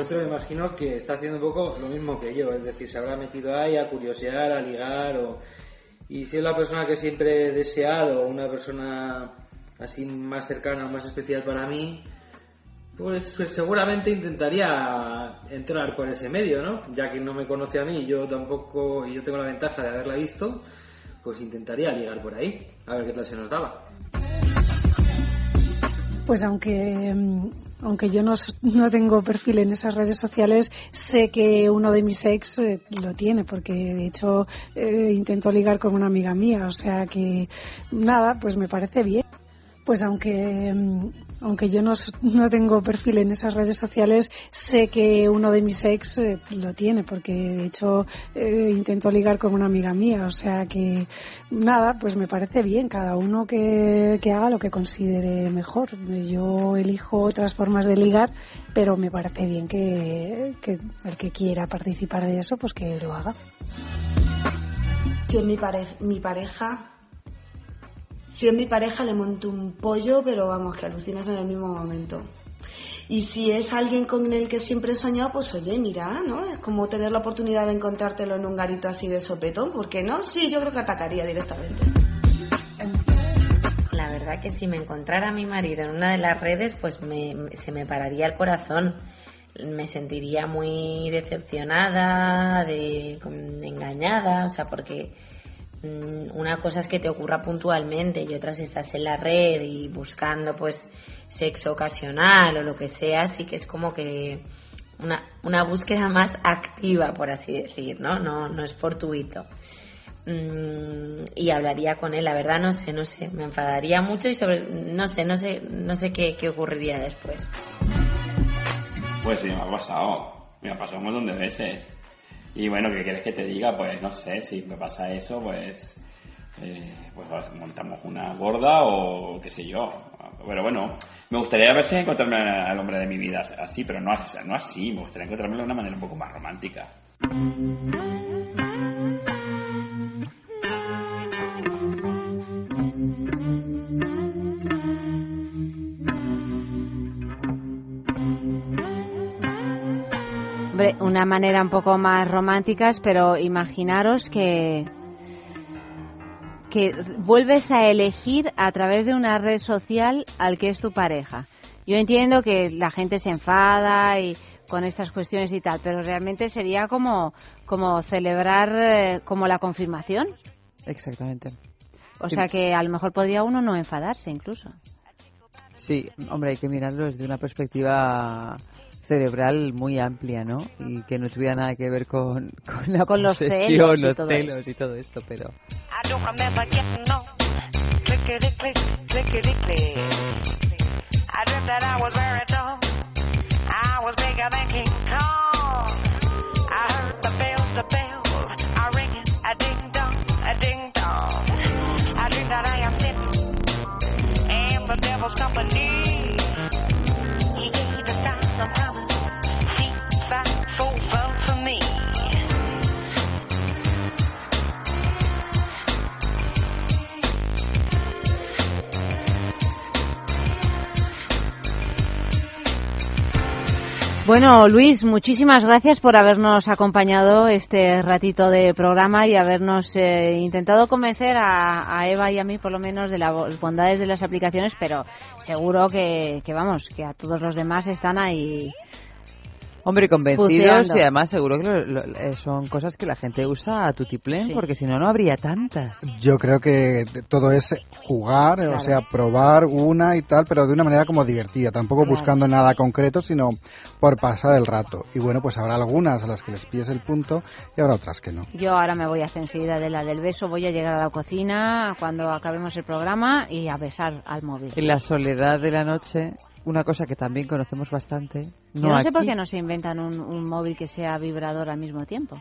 Encuentro, me imagino que está haciendo un poco lo mismo que yo, es decir, se habrá metido ahí a curiosear, a ligar, o... y si es la persona que siempre he deseado, una persona así más cercana o más especial para mí, pues, pues seguramente intentaría entrar por ese medio, ¿no? Ya que no me conoce a mí, yo tampoco, y yo tengo la ventaja de haberla visto, pues intentaría ligar por ahí, a ver qué tal se nos daba. Pues aunque, mm, aunque yo no, no tengo perfil en esas redes sociales, sé que uno de mis ex eh, lo tiene, porque de hecho eh, intento ligar con una amiga mía, o sea que nada, pues me parece bien. Pues aunque, mm, aunque yo no, no tengo perfil en esas redes sociales, sé que uno de mis ex eh, lo tiene, porque de hecho eh, intento ligar con una amiga mía, o sea que nada, pues me parece bien, cada uno que, que haga lo que considere mejor. Yo elijo otras formas de ligar, pero me parece bien que, que el que quiera participar de eso, pues que lo haga. Si es mi, pare- mi pareja, si es mi pareja le monto un pollo, pero vamos, que alucinas en el mismo momento. Y si es alguien con el que siempre he soñado, pues oye, mira, ¿no? Es como tener la oportunidad de encontrártelo en un garito así de sopetón, ¿por qué no? Sí, yo creo que atacaría directamente. La verdad que si me encontrara a mi marido en una de las redes, pues me- se me pararía el corazón. Me sentiría muy decepcionada, de, engañada, o sea, porque una cosa es que te ocurra puntualmente y otra si estás en la red y buscando pues sexo ocasional o lo que sea, sí que es como que una, una búsqueda más activa, por así decir, ¿no? No, no es fortuito. Mm, y hablaría con él, la verdad no sé, no sé, me enfadaría mucho y sobre, no sé, no sé, no sé qué, qué ocurriría después. Pues sí, me ha pasado. Me ha pasado un montón de veces. Y bueno, ¿qué quieres que te diga? Pues no sé, si me pasa eso, pues. eh, pues montamos una gorda o qué sé yo. Pero bueno, me gustaría ver si encontrarme al hombre de mi vida así, pero no, no así. Me gustaría encontrarme de una manera un poco más romántica. Hombre, una manera un poco más románticas, pero imaginaros que que vuelves a elegir a través de una red social al que es tu pareja. Yo entiendo que la gente se enfada y con estas cuestiones y tal, pero realmente sería como como celebrar eh, como la confirmación. Exactamente. O Sí. sea que a lo mejor podría uno no enfadarse incluso. Sí, hombre, hay que mirarlo desde una perspectiva cerebral muy amplia, ¿no? Y que no tuviera nada que ver con, con la Con los celos y los todo celos y todo esto, pero... Getting on. Clickety click, Bueno, Luis, muchísimas gracias por habernos acompañado este ratito de programa y habernos eh, intentado convencer a, Eva y a mí, por lo menos, de las bondades de las aplicaciones, pero seguro que, que, vamos, que a todos los demás están ahí. Hombre, convencidos Puteando. y además seguro que lo- lo- eh, son cosas que la gente usa a tutiplén, Sí. porque si no, no habría tantas. Yo creo que todo es jugar, Claro. o sea, probar una y tal, pero de una manera como divertida, tampoco Claro. buscando nada concreto, sino por pasar el rato. Y bueno, pues habrá algunas a las que les pilles el punto y habrá otras que no. Yo ahora me voy a hacer enseguida de la del beso, voy a llegar a la cocina cuando acabemos el programa y a besar al móvil. En la soledad de la noche, una cosa que también conocemos bastante. Yo no sé aquí, por qué no se inventan un, un móvil que sea vibrador al mismo tiempo.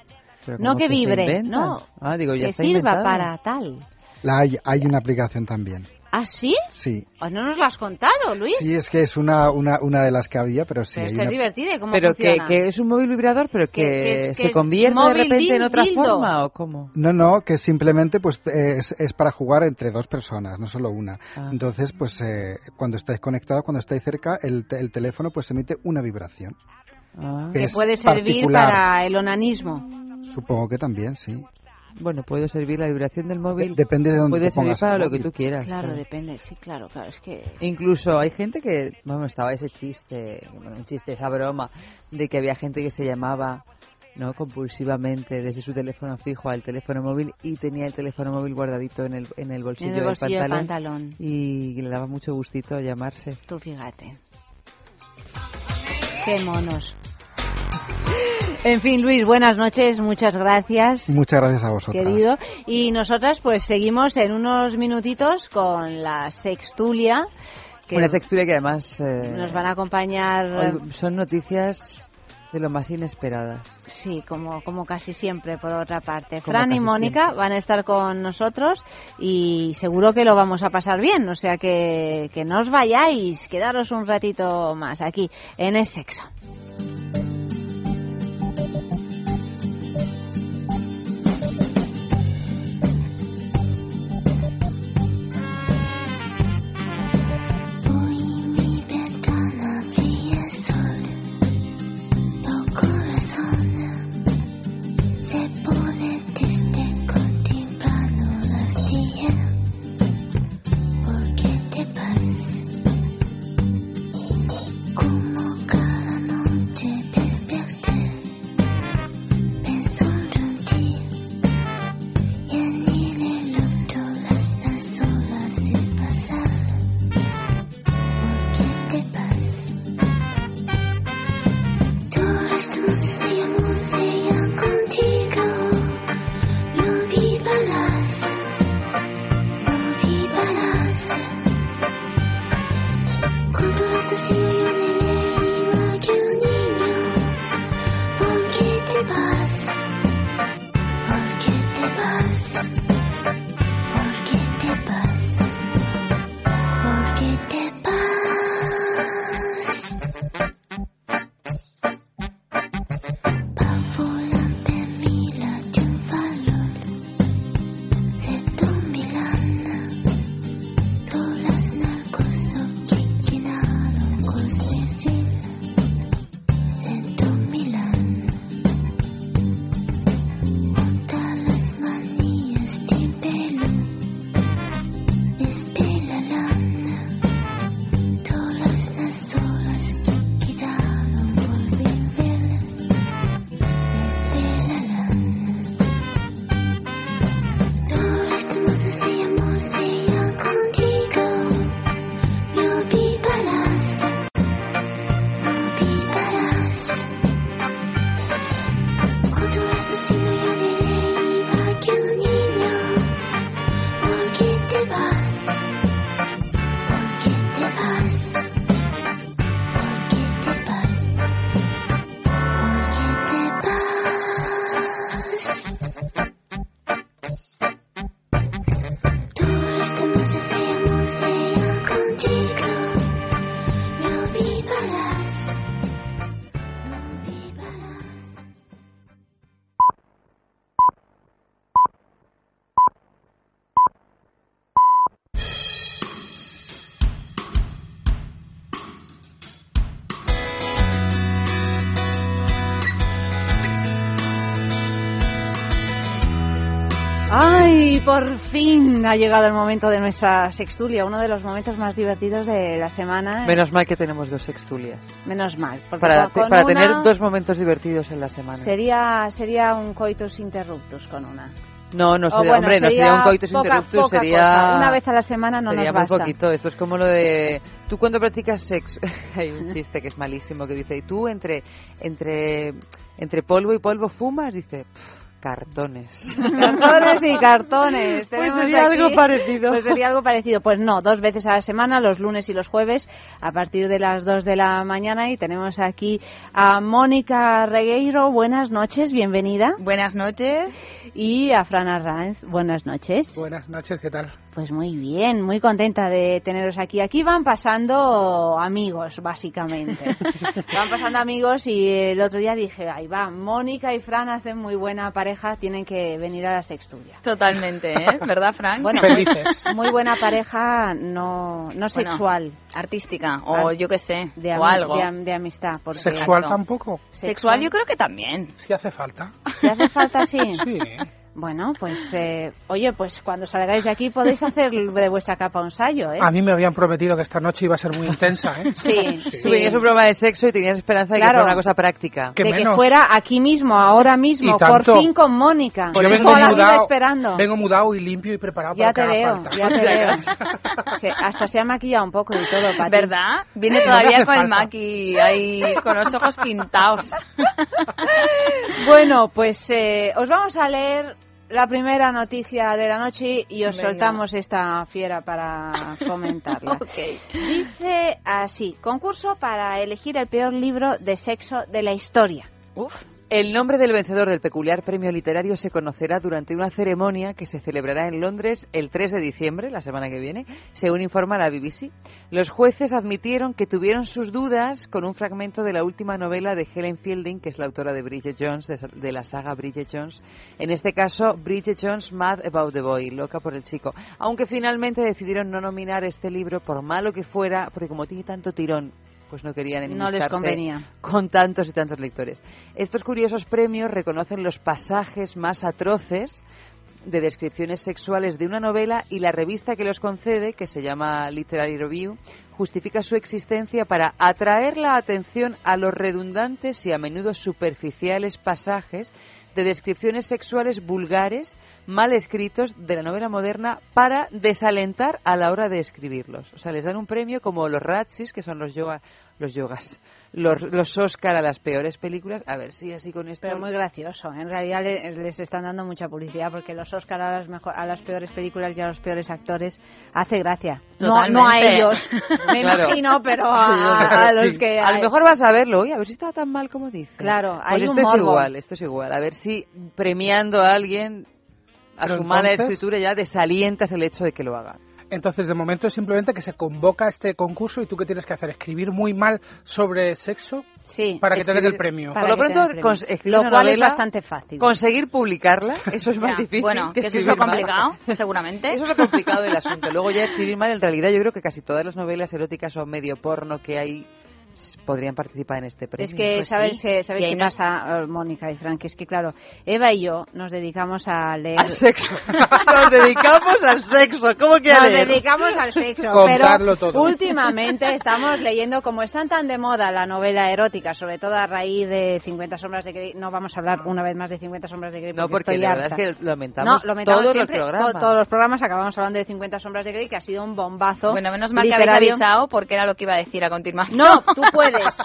No ¿cómo que vibre, no. Ah, digo, ya que está sirva inventado. para tal. La hay, hay una aplicación también. ¿Ah, sí? Sí. Pues no nos lo has contado, Luis. Sí, es que es una, una, una de las que había, pero sí. Pero es que es una- divertida, ¿y ¿cómo Pero que, funciona? que es un móvil vibrador, pero que, Que- que es- que se es convierte de repente en dil- otra dildo. forma, ¿o cómo? No, no, que simplemente pues es, es para jugar entre dos personas, no solo una. Ah. Entonces, pues eh, cuando estáis conectados, cuando estáis cerca, el, el teléfono pues emite una vibración. Ah. Que es puede servir particular. para el onanismo. Supongo que también, sí. Bueno, puede servir la vibración del móvil. De- depende de dónde Puede servir para lo que tú quieras. Claro, claro. depende, sí, claro, claro, es que... Incluso hay gente que, bueno, estaba ese chiste, bueno, un chiste, esa broma, de que había gente que se llamaba no compulsivamente desde su teléfono fijo al teléfono móvil y tenía el teléfono móvil guardadito en el, en el bolsillo, En el bolsillo del del pantalón, pantalón. y le daba mucho gustito llamarse. Tú fíjate. Qué monos. En fin, Luis, buenas noches, muchas gracias. Muchas gracias a vosotras. Querido. Y nosotras pues seguimos en unos minutitos con la sextulia. Que Una textura que además eh, nos van a acompañar... son noticias de lo más inesperadas. Sí, como, como casi siempre, por otra parte. Como Fran y Mónica siempre. van a estar con nosotros y seguro que lo vamos a pasar bien. O sea que, que no os vayáis, quedaros un ratito más aquí en el sexo. Fin ha llegado el momento de nuestra sextulia, uno de los momentos más divertidos de la semana. Menos mal que tenemos dos sextulias. Menos mal. Para, con para tener dos momentos divertidos en la semana. Sería, sería un coitus interruptus con una. No, no sería, bueno, hombre, no sería un coitus poca- interruptus, poca sería... cosa. Una vez a la semana no sería nos muy basta. poquito. Esto es como lo de... Tú cuando practicas sexo... Hay un chiste que es malísimo que dice, ¿y tú entre, entre, entre polvo y polvo fumas? Dice, "Pff, cartones. Cartones y cartones. Pues sería aquí- algo parecido. Pues sería algo parecido. Pues no, dos veces a la semana, los lunes y los jueves, a partir de las 2 de la mañana. Y tenemos aquí a Mónica Regueiro. Buenas noches, bienvenida. Buenas noches. Y a Fran Arranz. Buenas noches. Buenas noches, ¿qué tal? Pues muy bien, muy contenta de teneros aquí. Aquí van pasando amigos, básicamente. van pasando amigos y el otro día dije, ahí va, Mónica y Fran hacen muy buena pareja, tienen que venir a la sextulia. Totalmente, ¿eh? ¿Verdad, Frank? Bueno, Felices. muy buena pareja, no, no sexual. artística, o Ar- yo qué sé, de, o algo. de de amistad. porque- ¿Sexual tampoco? Sexual yo creo que también. Si hace falta. ¿Si hace falta así? Sí. Bueno, pues, eh, oye, pues cuando salgáis de aquí podéis hacer de vuestra capa un ensayo, ¿eh? A mí me habían prometido que esta noche iba a ser muy intensa, ¿eh? Sí, sí. Tú venías un programa de sexo y tenías esperanza de que Claro. fuera una cosa práctica. Que de que fuera aquí mismo, ahora mismo, por fin con Mónica. Yo vengo la mudado, esperando. vengo mudado y limpio y preparado Ya te para que veo, falta. ya te veo. Se- hasta se ha maquillado un poco y todo para ti. ¿Verdad? Viene todavía con el falta. maqui ahí, con los ojos pintados. Bueno, pues eh, os vamos a leer la primera noticia de la noche y os Venga. soltamos esta fiera para comentarla. Ok. Dice así, concurso para elegir el peor libro de sexo de la historia. Uf. El nombre del vencedor del peculiar premio literario se conocerá durante una ceremonia que se celebrará en Londres el 3 de diciembre, la semana que viene, según informa la BBC. Los jueces admitieron que tuvieron sus dudas con un fragmento de la última novela de Helen Fielding, que es la autora de Bridget Jones, de, la saga Bridget Jones. En este caso, Bridget Jones Mad About the Boy, loca por el chico. Aunque finalmente decidieron no nominar este libro, por malo que fuera, porque como tiene tanto tirón, pues no querían enemistarse con tantos y tantos lectores. Estos curiosos premios reconocen los pasajes más atroces de descripciones sexuales de una novela y la revista que los concede, que se llama Literary Review, justifica su existencia para atraer la atención a los redundantes y a menudo superficiales pasajes de descripciones sexuales vulgares, mal escritos de la novela moderna para desalentar a la hora de escribirlos. O sea, les dan un premio como los Razzies, que son los yoga, los yogas, los, los Oscar a las peores películas. A ver si así con esto. Pero muy gracioso. En realidad le- les están dando mucha publicidad porque los Oscar a las, mejor, a las peores películas y a los peores actores hace gracia. No, no a ellos, me Claro. imagino, pero a, a los Sí. que... A lo mejor vas a verlo y a ver si está tan mal como dice. Claro, Pues hay esto un es igual, esto es igual. A ver si premiando a alguien a Pero su mala escritura ya desalientas el hecho de que lo haga. Entonces, de momento es simplemente que se convoca este concurso y tú qué tienes que hacer, escribir muy mal sobre sexo Sí, para que te den el premio. para Por lo pronto, Lo cual es bastante fácil. Conseguir publicarla, eso es más Ya, difícil. Bueno, que eso es lo mal. complicado, seguramente. Eso es lo complicado del asunto. Luego ya escribir mal, en realidad yo creo que casi todas las novelas eróticas o medio porno que hay podrían participar en este premio. Es que, Pues ¿sabes, sí. qué- ¿sabes qué nos- pasa, eh, Mónica y Frank? Es que, claro, Eva y yo nos dedicamos a leer... Al sexo. Nos dedicamos al sexo. ¿Cómo que a Nos leer? dedicamos al sexo, Contarlo pero todo. últimamente estamos leyendo, como están tan de moda la novela erótica, sobre todo a raíz de 50 sombras de Grey, no vamos a hablar una vez más de 50 sombras de Grey No, porque estoy la verdad es que lo lamentamos, No, lo lamentamos todos siempre, los programas. to- todos los programas acabamos hablando de 50 sombras de Grey, que ha sido un bombazo Bueno, menos mal que habéis avisado porque era lo que iba a decir a continuación. No, tú puedes,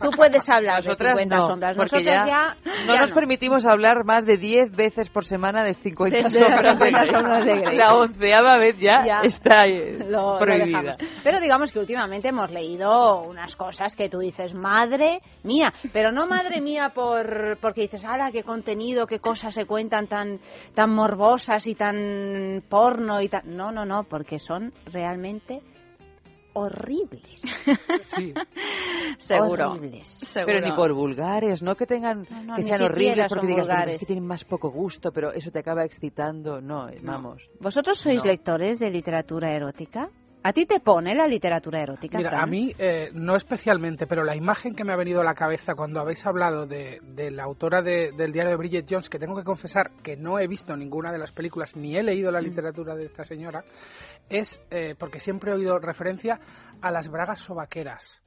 tú puedes hablar Nosotras de 50 no, sombras. Nosotras ya, ya, no ya nos no. permitimos hablar más de 10 veces por semana de 50 Desde sombras, de 50 Grey. sombras de Grey. La onceava vez ya, Ya. está eh, lo- prohibida. Pero digamos que últimamente hemos leído unas cosas que tú dices, madre mía, pero no madre mía por porque dices, ala, qué contenido, qué cosas se cuentan tan tan morbosas y tan porno y tan no, no, no, porque son realmente horribles. Sí. Seguro. Horribles. Seguro. Pero ni por vulgares, no que tengan No, no, que sean horribles porque digas, "Bueno, vulgares. es que tienen más poco gusto, pero eso te acaba excitando. No, eh, vamos. ¿Vosotros sois No. lectores de literatura erótica? ¿A ti te pone la literatura erótica? Mira, Fran? a mí eh, no especialmente, pero la imagen que me ha venido a la cabeza cuando habéis hablado de, de la autora de- del diario de Bridget Jones, que tengo que confesar que no he visto ninguna de las películas ni he leído Mm. la literatura de esta señora, es eh, porque siempre he oído referencia a las bragas sobaqueras.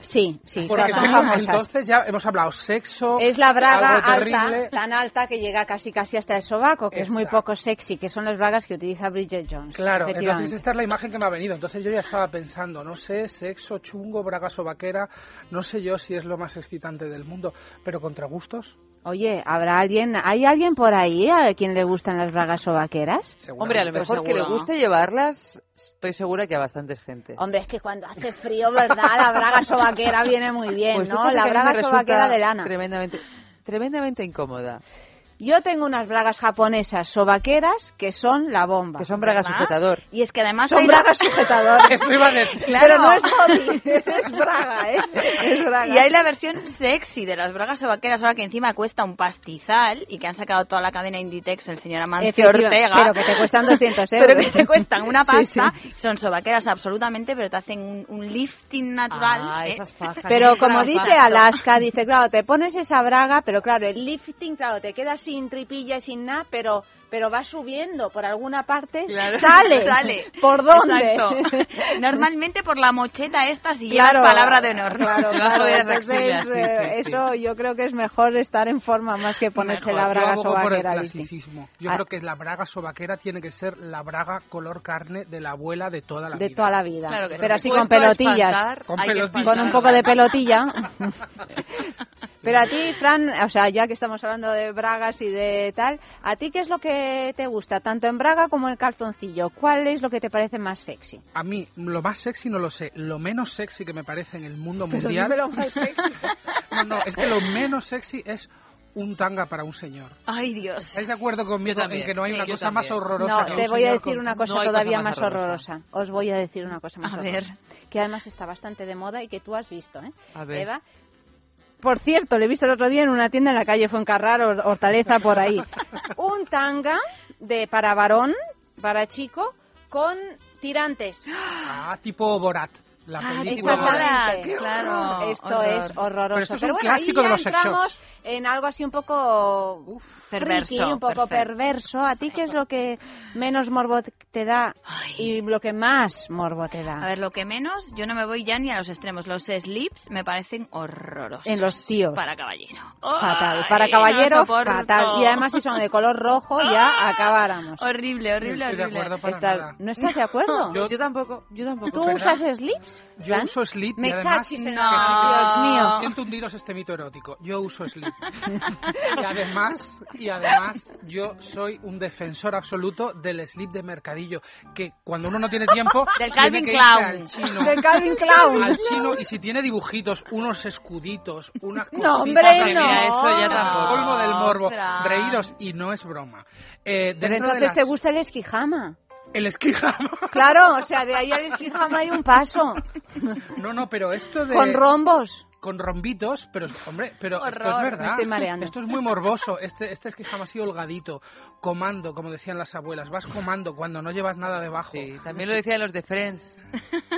Sí, sí, Porque son tengo- famosas. entonces ya hemos hablado sexo, Es la braga alta, tan alta que llega casi casi hasta el sobaco, que es muy poco sexy, que son las bragas que utiliza Bridget Jones. Claro, entonces esta es la imagen que me ha venido. Entonces yo ya estaba pensando, no sé, sexo, chungo, bragas o vaquera, no sé yo si es lo más excitante del mundo, pero contra gustos. Oye, ¿habrá alguien, hay alguien por ahí a quien le gustan las bragas sobaqueras? Hombre, a lo mejor que le guste llevarlas, estoy segura que a bastantes gente. Hombre, es que cuando hace frío, ¿verdad? La braga sobaquera viene muy bien, Pues ¿no? La braga sobaquera de lana. Tremendamente, tremendamente incómoda. Yo tengo unas bragas japonesas sobaqueras que son la bomba. Que son bragas ¿verdad? sujetador. Y es que además Son bragas la- sujetadoras. Eso iba a decir. Claro. Pero no es body, es braga, ¿eh? Es braga. Y hay la versión sexy de las bragas o vaqueras, ahora que encima cuesta un pastizal y que han sacado toda la cadena Inditex el señor Amancio Ortega. pero que te cuestan 200 Pero euros. que te cuestan una pasta. sí. Son sobaqueras absolutamente, pero te hacen un, un lifting natural. Ah, ¿eh? esas fajas. Pero como dice Alaska, dice, claro, te pones esa braga, pero claro, el lifting, claro, te quedas sin tripilla sin nada, pero pero va subiendo por alguna parte, Claro. sale. Sale. ¿Por dónde? Exacto. Normalmente por la mocheta esta si Claro, llevas palabra de honor. Claro, claro. de Entonces, eh, eso yo creo que es mejor estar en forma más que ponerse Mejor. la braga Yo abogo por el sobaquera. Yo Ah. creo que la braga sobaquera tiene que ser la braga color carne de la abuela de toda la De vida. toda la vida. Claro que sí. pero así con pelotillas. espantar, Con que pelotillas. Con un poco de pelotilla. Pero a ti, Fran, o sea, ya que estamos hablando de bragas y de tal, ¿a ti qué es lo que te gusta, tanto en braga como en calzoncillo? ¿Cuál es lo que te parece más sexy? A mí, lo más sexy no lo sé. Lo menos sexy que me parece en el mundo Pero mundial. dime lo más sexy. No, no, es que lo menos sexy es un tanga para un señor. Ay, Dios. ¿Estáis de acuerdo conmigo en que no hay sí, una cosa más horrorosa No, que un te voy a decir con- una cosa No todavía cosa más más horrorosa. Os voy a decir una cosa más A horrorosa. ver. Que además está bastante de moda y que tú has visto, ¿eh? A ver. Eva. Por cierto, lo he visto el otro día en una tienda en la calle Fuencarrar, Hor- Hortaleza, por ahí. Un tanga de para varón, para chico, con tirantes. Ah, tipo Borat. La Ah, película. Exactamente. Claro, Esto horror. es horroroso. Pero esto es un bueno, clásico ahí de ya los sex shops. entramos en algo así un poco Perverso, friki, un poco perfecto. perverso. ¿A ti qué es lo que menos morbo te da y lo que más morbo te da? A ver, lo que menos, yo no me voy ya ni a los extremos. Los slips me parecen horrorosos. En los tíos. Para caballero. Fatal. Para caballero, fatal. Y además si son de color rojo, ya acabáramos. Horrible, horrible, No estoy de horrible. acuerdo para Estás- nada. ¿No estás de acuerdo? Yo- Yo tampoco, yo tampoco. ¿Tú ¿verdad? usas slips? Yo Fran? uso slip Me y además... cachis No. Dios mío. Siento hundiros este mito erótico. Yo uso slip. y además, y además, yo soy un defensor absoluto del slip de mercadillo. Que cuando uno no tiene tiempo, Del Calvin Klein. al chino. De Calvin Klein. Al chino, y si tiene dibujitos, unos escuditos, unas No, cositas hombre, así, no. Eso ya tampoco. Polvo del morbo. Reíros, y no es broma. Eh, Pero dentro de entonces te las- gusta el esquijama. El esquijama. Claro, o sea, de ahí al esquijama hay un paso. No, no, pero esto de... Con rombos. Con rombitos, pero hombre, pero esto es Horror. verdad. Me estoy mareando. Esto es muy morboso. Este, este es que jamás así holgadito, comando, como decían las abuelas. Vas comando cuando no llevas nada debajo. Sí, también lo decían los de Friends.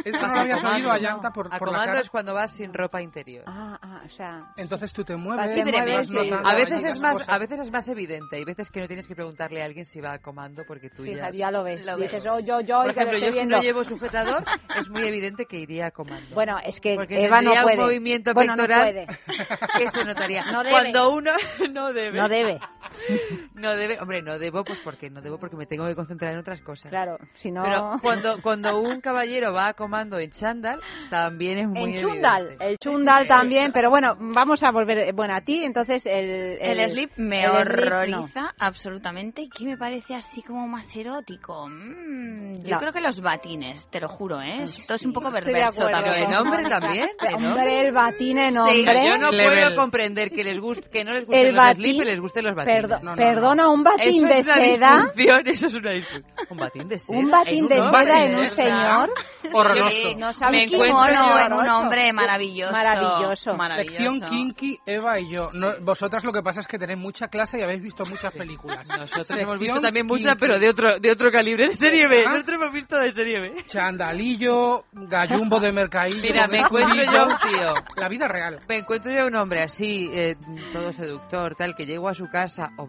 Esto no lo habías acomando, oído a llanta por, por la Acomando cara. es cuando vas sin ropa interior. Ah, ah, o sea... Entonces tú te Te mueves, mueves, vas sí. A veces es más, cosas. a veces es más evidente. Hay veces que no tienes que preguntarle a alguien si va a comando porque tú ya. Fíjate, ya lo ves. Lo Dices, ves. oh, yo, yo, Por ejemplo, yo si no llevo sujetador, es muy evidente que iría a comando. Bueno, es que Porque Eva no puede. un movimiento bueno, no pectoral puede. que se notaría. No debe. Cuando uno no debe. No debe. No debe, hombre, no debo, pues porque no debo porque me tengo que concentrar en otras cosas. Claro, si no... Pero cuando cuando un caballero va a comando en chándal, también es muy En chundal, evidente. el chundal también, pero bueno, vamos a volver, bueno, a ti, entonces el... El, slip me el slip, horroriza no. absolutamente y que me parece así como más erótico. Mm, yo No. creo que los batines, te lo juro, ¿eh? Esto es un poco perverso acuerdo también. En hombre también, en Hombre, hombre. el batín en Sí, hombre. Yo no Level. puedo comprender que les guste, que no les gusten El los batín- slip y les gusten los batines. Perdo- No, no, perdona, un batín eso de es una seda. disfunción, eso es una disfunción. Un batín de seda. Un batín en de un seda en un señor. Horroroso. Sí, No sabe me encuentro en un hombre maravilloso. Maravilloso. Maravilloso. Sección kinky, Eva y yo. No, vosotras lo que pasa es que tenéis mucha clase y habéis visto muchas Sí. películas. Nosotros Sección hemos visto también muchas, kinky. pero de otro, de otro calibre, de serie B. Ah. Nosotros hemos visto de serie B. Chandalillo, gallumbo de mercadillo. Mira, me encuentro yo a un tío. La vida real. Me encuentro yo a un hombre así, eh, todo seductor, tal, que llego a su casa, o,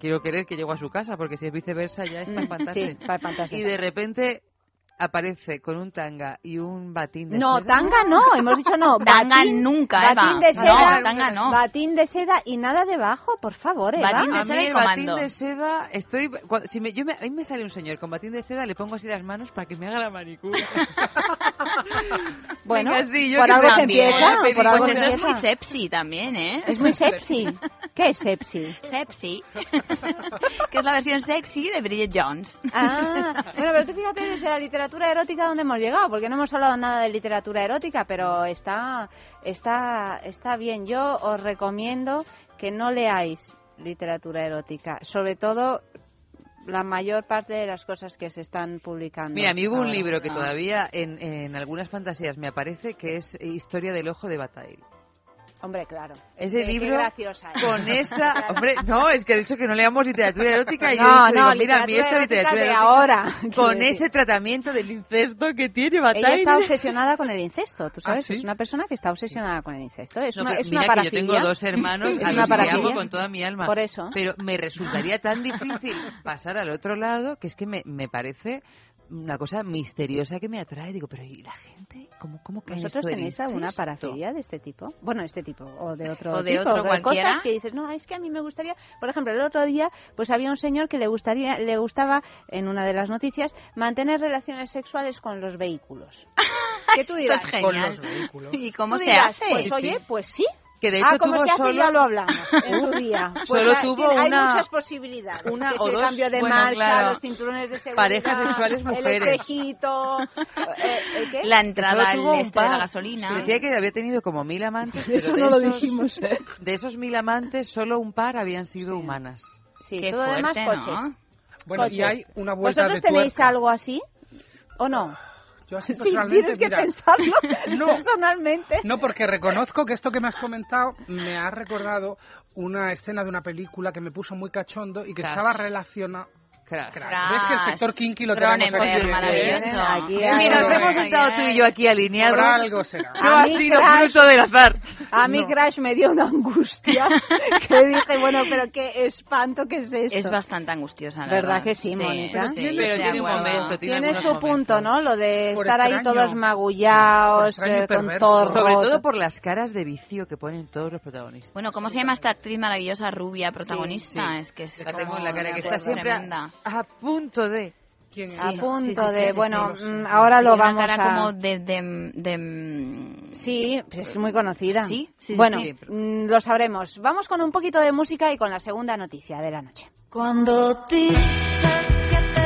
quiero querer que llego a su casa, porque si es viceversa ya es para espantarse. Sí. Y de repente aparece con un tanga y un batín de No, seda. tanga no, hemos dicho no. Tanga batín- nunca, Batín Eva. de No, seda, tanga no. batín de seda y nada debajo, por favor, Eva. Batín de A seda mí y el batín comando. de seda, estoy... cua- Si me, yo me, a mí me sale un señor con batín de seda, le pongo así las manos para que me haga la manicura. Bueno, Venga, sí, yo por que algo se También. empieza, Pues por algo eso se es muy empieza. sepsi también, ¿eh? Es muy sexy. ¿Qué es sexy? Sepsi. que es la versión sexy de Bridget Jones. Ah, bueno, pero tú fíjate desde la literatura erótica donde hemos llegado, porque no hemos hablado nada de literatura erótica, pero está, está, está bien. Yo os recomiendo que no leáis literatura erótica, sobre todo la mayor parte de las cosas que se están publicando. Mira, a mí hubo un ahora. libro que Ah. todavía en, en algunas fantasías me aparece que es Historia del Ojo de Bataille. Hombre, claro. Ese Qué- qué libro graciosa es. con esa... Hombre, no, es que he dicho que no leamos literatura erótica y yo No, dicho, no, digo, mira, a mí esta literatura de ahora, con decir. ese tratamiento del incesto que tiene Ella Bataille. está obsesionada con el incesto, tú sabes, ¿Ah, sí? es una persona que está obsesionada con el incesto. Es No, una, es mira una que yo tengo dos hermanos a los que amo con toda mi alma. Por eso. Pero me resultaría tan difícil pasar al otro lado que es que me, me parece una cosa misteriosa que me atrae. Digo, pero ¿y la gente? ¿Cómo, cómo en ¿Vosotros esto tenéis alguna parafilia de este tipo? Bueno, este tipo, o de otro O de tipo, otro de cualquiera. cosas que dices, no, es que a mí me gustaría... Por ejemplo, el otro día, pues había un señor que le gustaría, le gustaba, en una de las noticias, mantener relaciones sexuales con los vehículos. ¿Qué tú Esto dirás? es genial. Con los vehículos. ¿Y cómo Tú se dirás, hace? Pues Sí, oye, pues sí. Que de ah, hecho como tuvo se hace solo- ya lo hablamos en su día. Pues Solo hay- tuvo hay una- muchas posibilidades. una que o es el dos, cambio de bueno, marcha, claro. los cinturones de seguridad, Parejas sexuales mujeres. el espejito, eh, ¿el qué? La entrada al este de la gasolina. Se decía que había tenido como mil amantes, pero Eso de no lo esos, dijimos. De esos mil amantes, solo un par habían sido humanas. Sí, Qué todo lo demás fuerte, coches. ¿no? Bueno, Coches. y hay una vuelta ¿Vosotros de tenéis tuerca. algo así o no? Yo así Sí, personalmente, tienes que mira, pensarlo No. personalmente. No, porque reconozco que esto que me has comentado me ha recordado una escena de una película que me puso muy cachondo y que estaba relacionada. Crash. ¿Ves que el sector kinky lo tenemos aquí? maravilloso. Aquí Y hay- nos hemos ay. tú y yo aquí alineados. Por algo será. No ha sido Crash- fruto del azar. A mí No. Crash me dio una angustia que dije, bueno, pero qué espanto que es esto. Es bastante angustiosa, la ¿Verdad verdad. que sí, Mónica? sí, Pero de tiene un momento, Tiene algunos su punto, momentos. ¿no? Lo de Por estar ahí extraño. todos magullados, eh, con todo Sobre todo por las caras de vicio que ponen todos los protagonistas. Bueno, ¿cómo se llama esta actriz maravillosa rubia protagonista? sí. Es que es La tengo en la cara, que está siempre a, punto de... ¿Quién es? A Sí, punto sí, sí, de, sí, sí, bueno, sí, mm, ahora lo vamos una cara a... como de, de, de- Sí, es muy conocida. Sí, sí, sí, Bueno, sí. mm, lo sabremos. Vamos con un poquito de música y con la segunda noticia de la noche. Cuando dices que te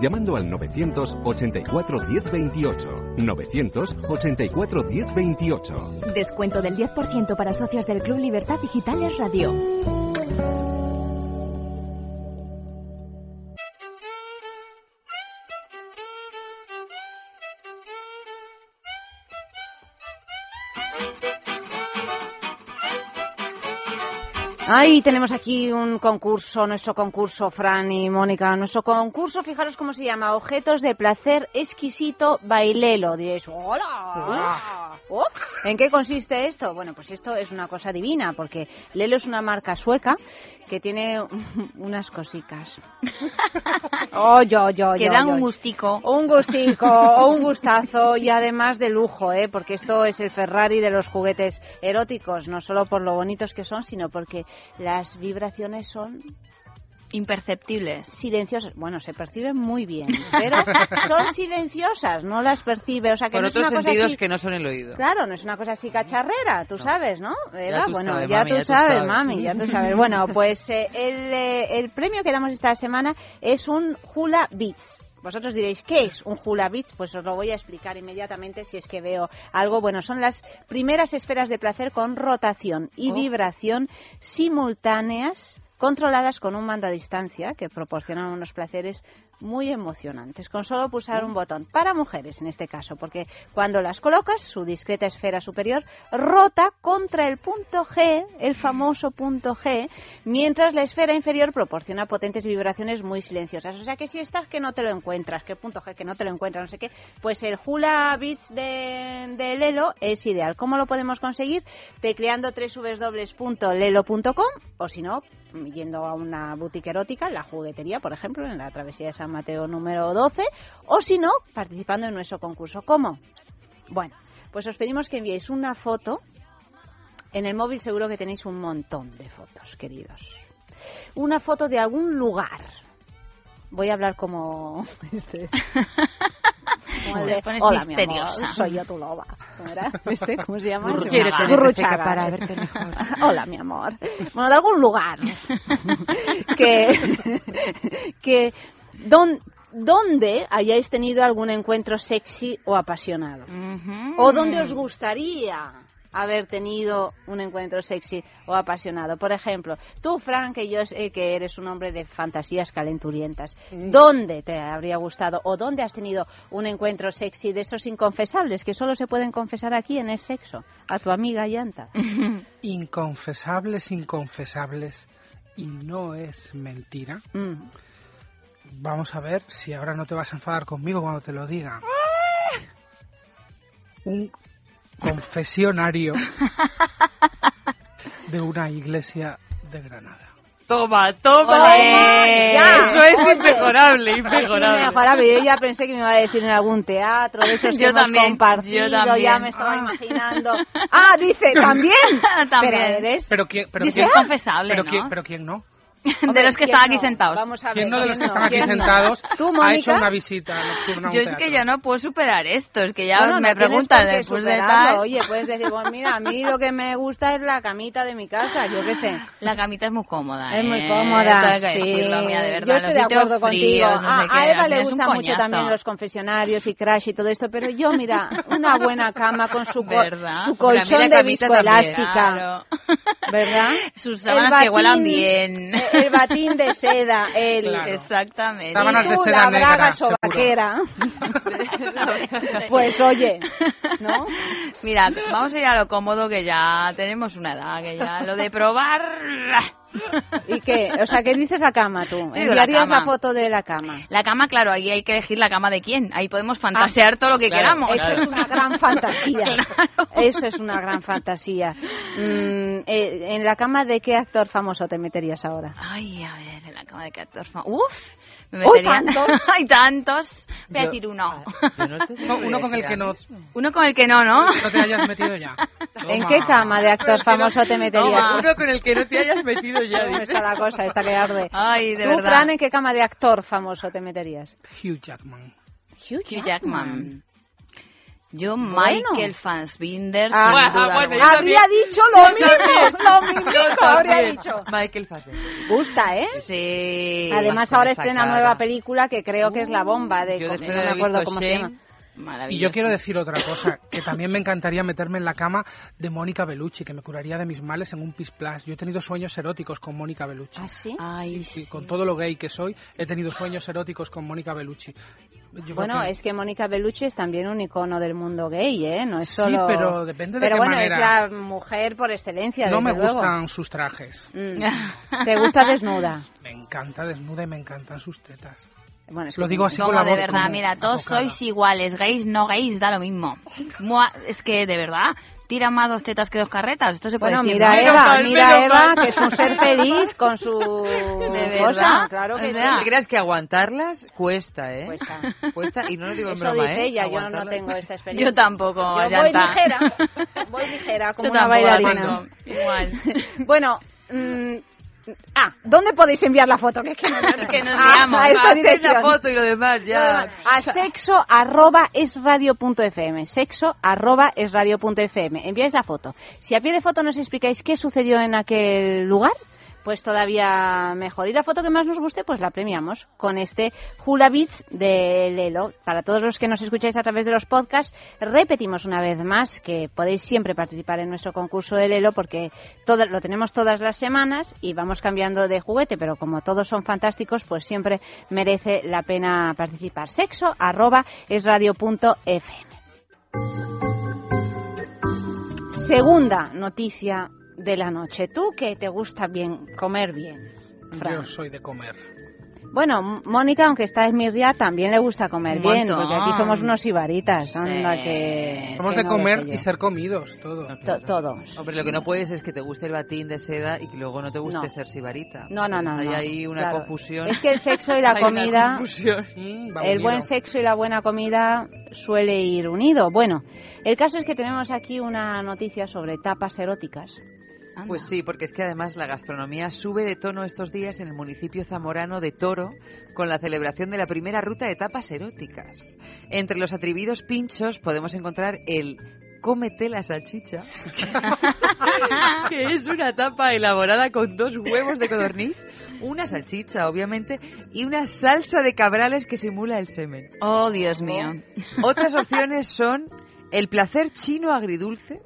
llamando al 984 10 28. 984 10 28. Descuento del 10% para socios del Club Libertad Digitales Radio. Ay, tenemos aquí un concurso, nuestro concurso, Fran y Mónica. Nuestro concurso, fijaros cómo se llama, Objetos de Placer Exquisito Bailelo. Diréis, ¡hola! Oh, ¿En qué consiste esto? Bueno, pues esto es una cosa divina, porque Lelo es una marca sueca que tiene unas cosicas. Oh, yo, yo, Que yo, dan yo. un gustico. Un gustico, un gustazo y además de lujo, ¿eh? porque esto es el Ferrari de los juguetes eróticos, no solo por lo bonitos que son, sino porque las vibraciones son imperceptibles. Silenciosas. Bueno, se perciben muy bien, pero son silenciosas, no las percibe. O sea, que Por no es otros una cosa sentidos así- que no son el oído. Claro, no es una cosa así cacharrera, tú sabes, ¿no? Eva? tú bueno, sabes, ya, mami, tú ya tú sabes, sabes. mami, ya tú sabes. Bueno, pues eh, el, eh, el premio que damos esta semana es un Hula Beats. Vosotros diréis, ¿qué es un hula beats? Pues os lo voy a explicar inmediatamente si es que veo algo. Bueno, son las primeras esferas de placer con rotación y Oh. vibración simultáneas controladas con un mando a distancia que proporcionan unos placeres muy emocionantes, con solo pulsar un botón. Para mujeres, en este caso, porque cuando las colocas, su discreta esfera superior rota contra el punto G, el famoso punto G, mientras la esfera inferior proporciona potentes vibraciones muy silenciosas. O sea que si estás que no te lo encuentras, que punto G que no te lo encuentras, no sé qué, pues el Hula Beats de, de Lelo es ideal. ¿Cómo lo podemos conseguir? Tecleando www.lelo.com o si no, yendo a una boutique erótica, la juguetería, por ejemplo, en la travesía de San Mateo número 12, o si no, participando en nuestro concurso. ¿Cómo? Bueno, pues os pedimos que enviéis una foto. En el móvil seguro que tenéis un montón de fotos, queridos. Una foto de algún lugar. Voy a hablar como este. Como el de, Te pones Hola, mi misteriosa". amor, soy yo tu loba. ¿Este? ¿Cómo se llama? Gurruchaga. Para verte mejor. Hola, mi amor. Bueno, de algún lugar que, que don- donde hayáis tenido algún encuentro sexy o apasionado. O donde os gustaría haber tenido un encuentro sexy o apasionado. Por ejemplo, tú, Frank, que yo sé que eres un hombre de fantasías calenturientas. ¿Dónde te habría gustado o dónde has tenido un encuentro sexy de esos inconfesables que solo se pueden confesar aquí en el sexo? A tu amiga Yanta. Inconfesables, inconfesables. Y no es mentira. Mm. Vamos a ver si ahora no te vas a enfadar conmigo cuando te lo diga. Un confesionario de una iglesia de Granada. Toma, toma. Eso es Oye, inmejorable, Es inmejorable. inmejorable. Yo ya pensé que me iba a decir en algún teatro, de esos que Yo hemos también, compartido, yo también. ya me estaba Ah. imaginando. Ah, dice, ¿también? También. Pero eres... Pero quién, pero Dice, quién- es confesable, pero ¿no? quién, pero quién no. De los que ¿quién estaban aquí no? sentados. Vamos a ver. ¿Quién no de los que ¿quién están aquí ¿Quién no? sentados ¿Tú, ha hecho una visita nocturna a un Yo es que yo no puedo superar esto, es que ya Bueno, no me tienes preguntan después de tal. Oye, puedes decir, pues mira, a mí lo que me gusta es la camita de mi casa, yo qué sé. La camita es muy cómoda. Es muy ¿eh? cómoda, sí. decirlo, mira, de verdad, Yo estoy de acuerdo contigo. no a, sé a qué, Eva le gustan mucho también los confesionarios y crash y todo esto, pero yo, mira, una buena cama con su, colchón de camita viscoelástica, claro. ¿verdad? Sus sábanas que huelan bien. eh, El batín de seda, el... Claro. Exactamente. Sábanas y de seda la negra, braga sobaquera. pues oye, ¿no? Mira, vamos a ir a lo cómodo que ya tenemos una edad, que ya lo de probar... ¿Y qué? O sea, ¿qué dices la cama tú? Sí, la ¿Enviarías la, foto de la cama? La cama, claro, ahí hay que elegir la cama de quién. Ahí podemos fantasear todo lo que claro, queramos. Eso es una gran fantasía. Eso es una gran fantasía. Mm, eh, ¿En la cama de qué actor famoso te meterías ahora? Ay, a ver, en la cama de qué actor fam- Uf, Me ¡Oh, metería- tantos! Hay tantos. Voy a Yo- decir uno. No, uno con el que no, Uno con el que no, ¿no? no te hayas metido ya. ¿En qué cama de actor famoso te meterías? Toma. Uno con el que no te hayas metido ya. ¿Cómo está la cosa esta que arde? Ay, de Tú, verdad. Fran, ¿en qué cama de actor famoso te meterías? Hugh Jackman. Hugh Hugh Jackman. Yo, Bueno. Michael Fassbinder, Ah, sin duda bueno, alguna. habría dicho lo Yo mismo, también. lo mismo Yo habría también. dicho. Michael Fassbender. Gusta, ¿eh? Sí. Además ahora estrena nueva película que creo que es la bomba de... Yo no me acuerdo cómo se Shame, llama. Maravilloso. Y yo quiero decir otra cosa, que también me encantaría meterme en la cama de Mónica Bellucci, que me curaría de mis males en un pis plus. Yo he tenido sueños eróticos con Mónica Bellucci. ¿Ah, sí? Ay, Sí, con todo lo gay que soy, he tenido sueños eróticos con Mónica Bellucci. Yo Bueno, que- es que Mónica Bellucci es también un icono del mundo gay, ¿eh? No es Sí, solo... pero depende de Pero qué bueno, manera. es la mujer por excelencia, no me luego. gustan sus trajes. Mm. ¿Te gusta desnuda? Me encanta desnuda y me encantan sus tetas. Bueno, es Lo digo así No, con la de voz verdad, como mira, todos atocada. sois iguales, gays, no gays, da lo mismo. Mua, es que, de verdad, tira más dos tetas que dos carretas, esto se puede Bueno, decir, mira ¿no? Eva, mal, mira Eva, mal. que es un ser feliz con su verdad, cosa, claro que o sí. sea, ¿Te creas que aguantarlas cuesta, eh? Cuesta. Cuesta, y no lo digo en Eso broma, dice ¿eh? ella, yo no tengo esta experiencia. Yo tampoco, Yo voy ligera, voy ligera, como Yo una bailarina. Igual. Bueno, mm, ah, ¿dónde podéis enviar la foto? Que es que no, Que nos Ah, liamos. a la foto y lo demás ya. A sexo arroba es radio punto fm. Sexo arroba es radio punto fm. Enviáis la foto. Si a pie de foto nos explicáis qué sucedió en aquel lugar, pues todavía mejor. Y la foto que más nos guste, pues la premiamos con este Hula Beats de Lelo. Para todos los que nos escucháis a través de los podcasts, repetimos una vez más que podéis siempre participar en nuestro concurso de Lelo porque todo, lo tenemos todas las semanas y vamos cambiando de juguete, pero como todos son fantásticos, pues siempre merece la pena participar. Sexo arroba es radio punto fm. Segunda noticia de la noche. Tú que te gusta bien comer bien. Fran. Yo soy de comer. Bueno, Mónica, aunque está esmirriada, también le gusta comer bien, porque aquí somos unos ibaritas. Sí. Anda que... Somos que de no comer y ser comidos, todo. To- todos. Hombre, lo que no puedes es que te guste el batín de seda y que luego no te guste No. ser sibarita. No, no, no. No. Hay ahí una Claro. confusión. Es que el sexo y la Hay una comida, confusión. Mm, el buen sexo y la buena comida suele ir unido. Bueno, el caso es que tenemos aquí una noticia sobre tapas eróticas. Pues sí, porque es que además la gastronomía sube de tono estos días en el municipio zamorano de Toro con la celebración de la primera ruta de tapas eróticas. Entre los atrevidos pinchos podemos encontrar el cómete la salchicha, que es una tapa elaborada con dos huevos de codorniz, una salchicha obviamente y una salsa de cabrales que simula el semen. Oh, Dios mío. Otras opciones son el placer chino agridulce,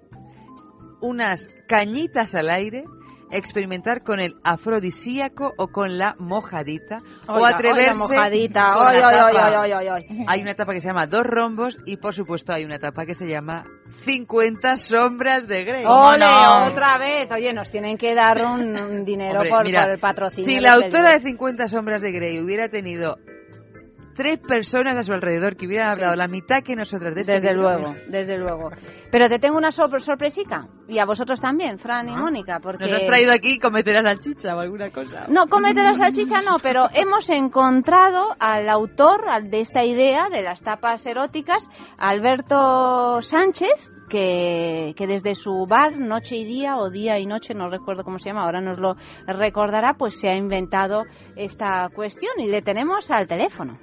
unas cañitas al aire, experimentar con el afrodisíaco o con la mojadita, o atreverse oiga, mojadita. con. Hay una etapa que se llama Dos rombos y por supuesto hay una etapa que se llama 50 sombras de Grey. Ole, no? otra vez. Oye, nos tienen que dar un, un dinero Hombre, por, mira, por el patrocinio. Si la autora de libro. 50 sombras de Grey hubiera tenido tres personas a su alrededor que hubieran hablado la mitad que nosotras de este Desde libro, luego, desde luego. Pero te tengo una sor- sorpresica. Y a vosotros también, Fran y Mónica. Porque... Ah. Nos has traído aquí cometer a la chicha o alguna cosa. No, cómete la salchicha no, pero hemos encontrado al autor de esta idea de las tapas eróticas, Alberto Sánchez, que, que desde su bar Noche y Día o Día y Noche, no recuerdo cómo se llama, ahora nos lo recordará, pues se ha inventado esta cuestión y le tenemos al teléfono.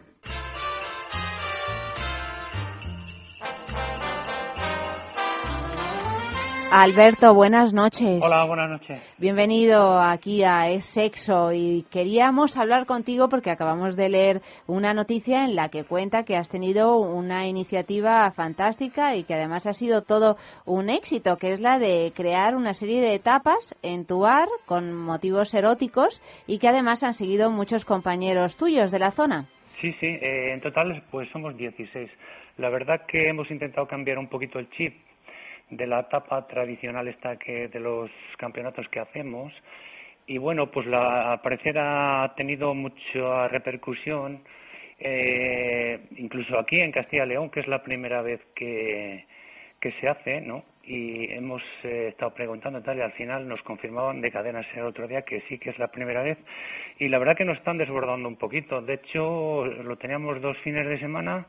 Alberto, buenas noches. Hola, buenas noches. Bienvenido aquí a Es Sexo y queríamos hablar contigo porque acabamos de leer una noticia en la que cuenta que has tenido una iniciativa fantástica y que además ha sido todo un éxito, que es la de crear una serie de etapas en tu bar con motivos eróticos y que además han seguido muchos compañeros tuyos de la zona. Sí, sí, eh, en total pues somos 16. La verdad que hemos intentado cambiar un poquito el chip de la etapa tradicional esta que de los campeonatos que hacemos y bueno, pues la, al parecer ha tenido mucha repercusión eh, incluso aquí en Castilla y León, que es la primera vez que, que se hace, ¿no? y hemos eh, estado preguntando tal y al final nos confirmaban de cadenas el otro día que sí que es la primera vez y la verdad que nos están desbordando un poquito. De hecho, lo teníamos dos fines de semana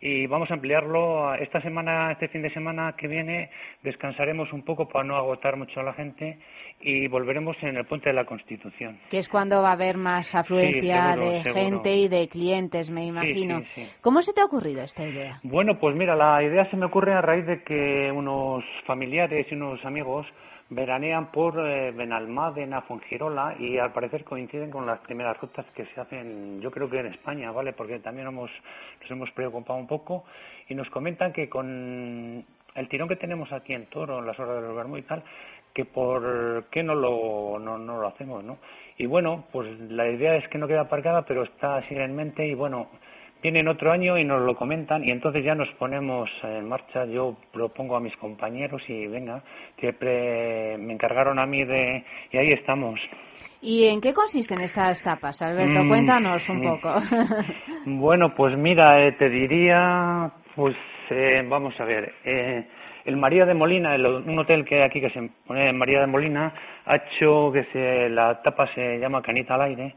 y vamos a ampliarlo esta semana, este fin de semana que viene, descansaremos un poco para no agotar mucho a la gente y volveremos en el puente de la Constitución. Que es cuando va a haber más afluencia seguro, de seguro. gente y de clientes, me imagino. sí, sí. ¿Cómo se te ha ocurrido esta idea? Bueno, pues mira, la idea se me ocurre a raíz de que unos familiares y unos amigos veranean por eh, Benalmádena, Fuengirola y al parecer coinciden con las primeras rutas que se hacen, yo creo que en España, ¿vale? Porque también hemos, nos hemos preocupado un poco y nos comentan que con el tirón que tenemos aquí en Toro, en las horas de los Bermú y tal, que por qué no lo, no, no lo hacemos, ¿no? Y bueno, pues la idea es que no queda aparcada, pero está así en mente y bueno, vienen otro año y nos lo comentan y entonces ya nos ponemos en marcha. Yo propongo a mis compañeros y venga, que pre- me encargaron a mí de... y ahí estamos. ¿Y en qué consisten estas tapas, Alberto? Mm, Cuéntanos un mm. poco. Bueno, pues mira, eh, te diría, pues eh, vamos a ver, eh, el María de Molina, el- un hotel que hay aquí que se pone María de Molina, ha hecho que se, la tapa se llama Canita al aire,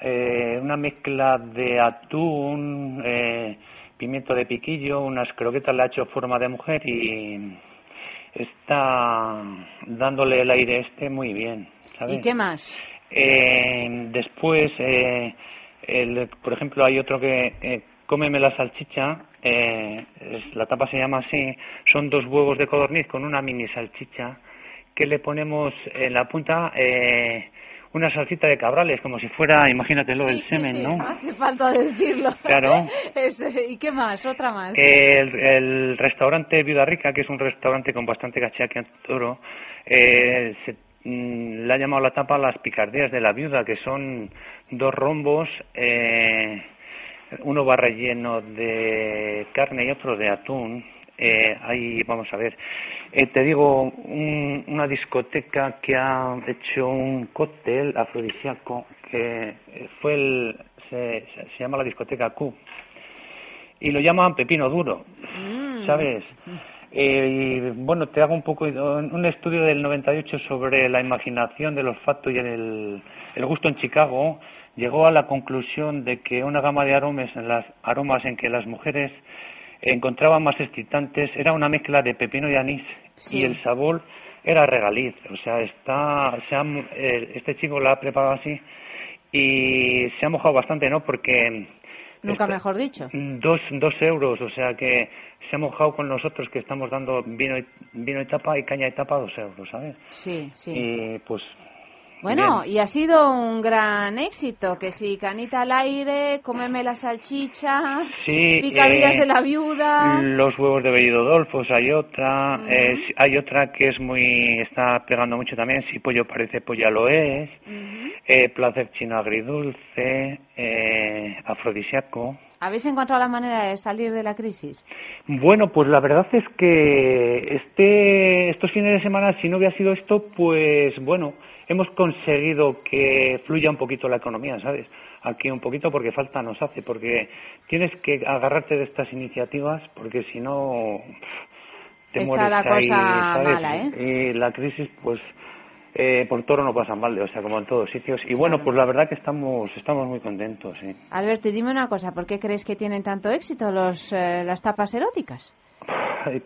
eh, una mezcla de atún, eh, pimiento de piquillo, unas croquetas le ha hecho forma de mujer y está dándole el aire este muy bien, ¿sabes? ¿Y qué más? Eh, después, eh, el- por ejemplo, hay otro que eh, cómeme la salchicha, eh, es- la tapa se llama así, son dos huevos de codorniz con una mini salchicha que le ponemos en la punta eh, una salsita de cabrales, como si fuera, imagínatelo, el semen, ¿no? Hace falta decirlo. Claro. Es- ¿Y qué más? Otra más. El, el restaurante Viuda Rica, que es un restaurante con bastante caché aquí en Toro, eh, se, mm, le ha llamado la tapa las picardías de la viuda, que son dos rombos, eh, uno va relleno de carne y otro de atún. Eh, ahí vamos a ver. Eh, te digo, un- una discoteca que ha hecho un cóctel afrodisíaco que eh, fue el, se, llama la discoteca Q y lo llaman pepino duro, ¿sabes? Eh, y bueno, te hago un poco un estudio del 98 sobre la imaginación del olfato y el, el gusto en Chicago. Llegó a la conclusión de que una gama de aromas en las aromas en que las mujeres encontraban más excitantes era una mezcla de pepino y anís Sí. y el sabor era regaliz. O sea, está, se ha- eh, este chico la ha preparado así y se ha mojado bastante, ¿no? Porque Nunca mejor dicho. Dos, dos euros, o sea que se ha mojado con nosotros que estamos dando vino y, vino y tapa y caña y tapa dos euros, ¿sabes? Sí, sí. Y pues Bueno, bien. y ha sido un gran éxito, que si canita al aire, cómeme la salchicha, Sí, picadillas eh, de la viuda. los huevos de Bellido Dolfos, hay otra, eh, hay otra que es muy, está pegando mucho también, si pollo parece pollo lo es, eh, placer chino agridulce, eh, afrodisíaco. ¿Habéis encontrado la manera de salir de la crisis? Bueno, pues la verdad es que este, estos fines de semana, si no hubiera sido esto, pues bueno, hemos conseguido que fluya un poquito la economía, ¿sabes? Aquí un poquito porque falta nos hace, porque tienes que agarrarte de estas iniciativas, porque si no te Está mueres la ahí, cosa ¿sabes? mala, ¿eh? Y la crisis, pues eh, por toro no pasa mal, o sea, como en todos sitios. Y bueno, pues la verdad que estamos, estamos muy contentos, sí. Alberto, dime una cosa, ¿por qué crees que tienen tanto éxito los, eh, las tapas eróticas?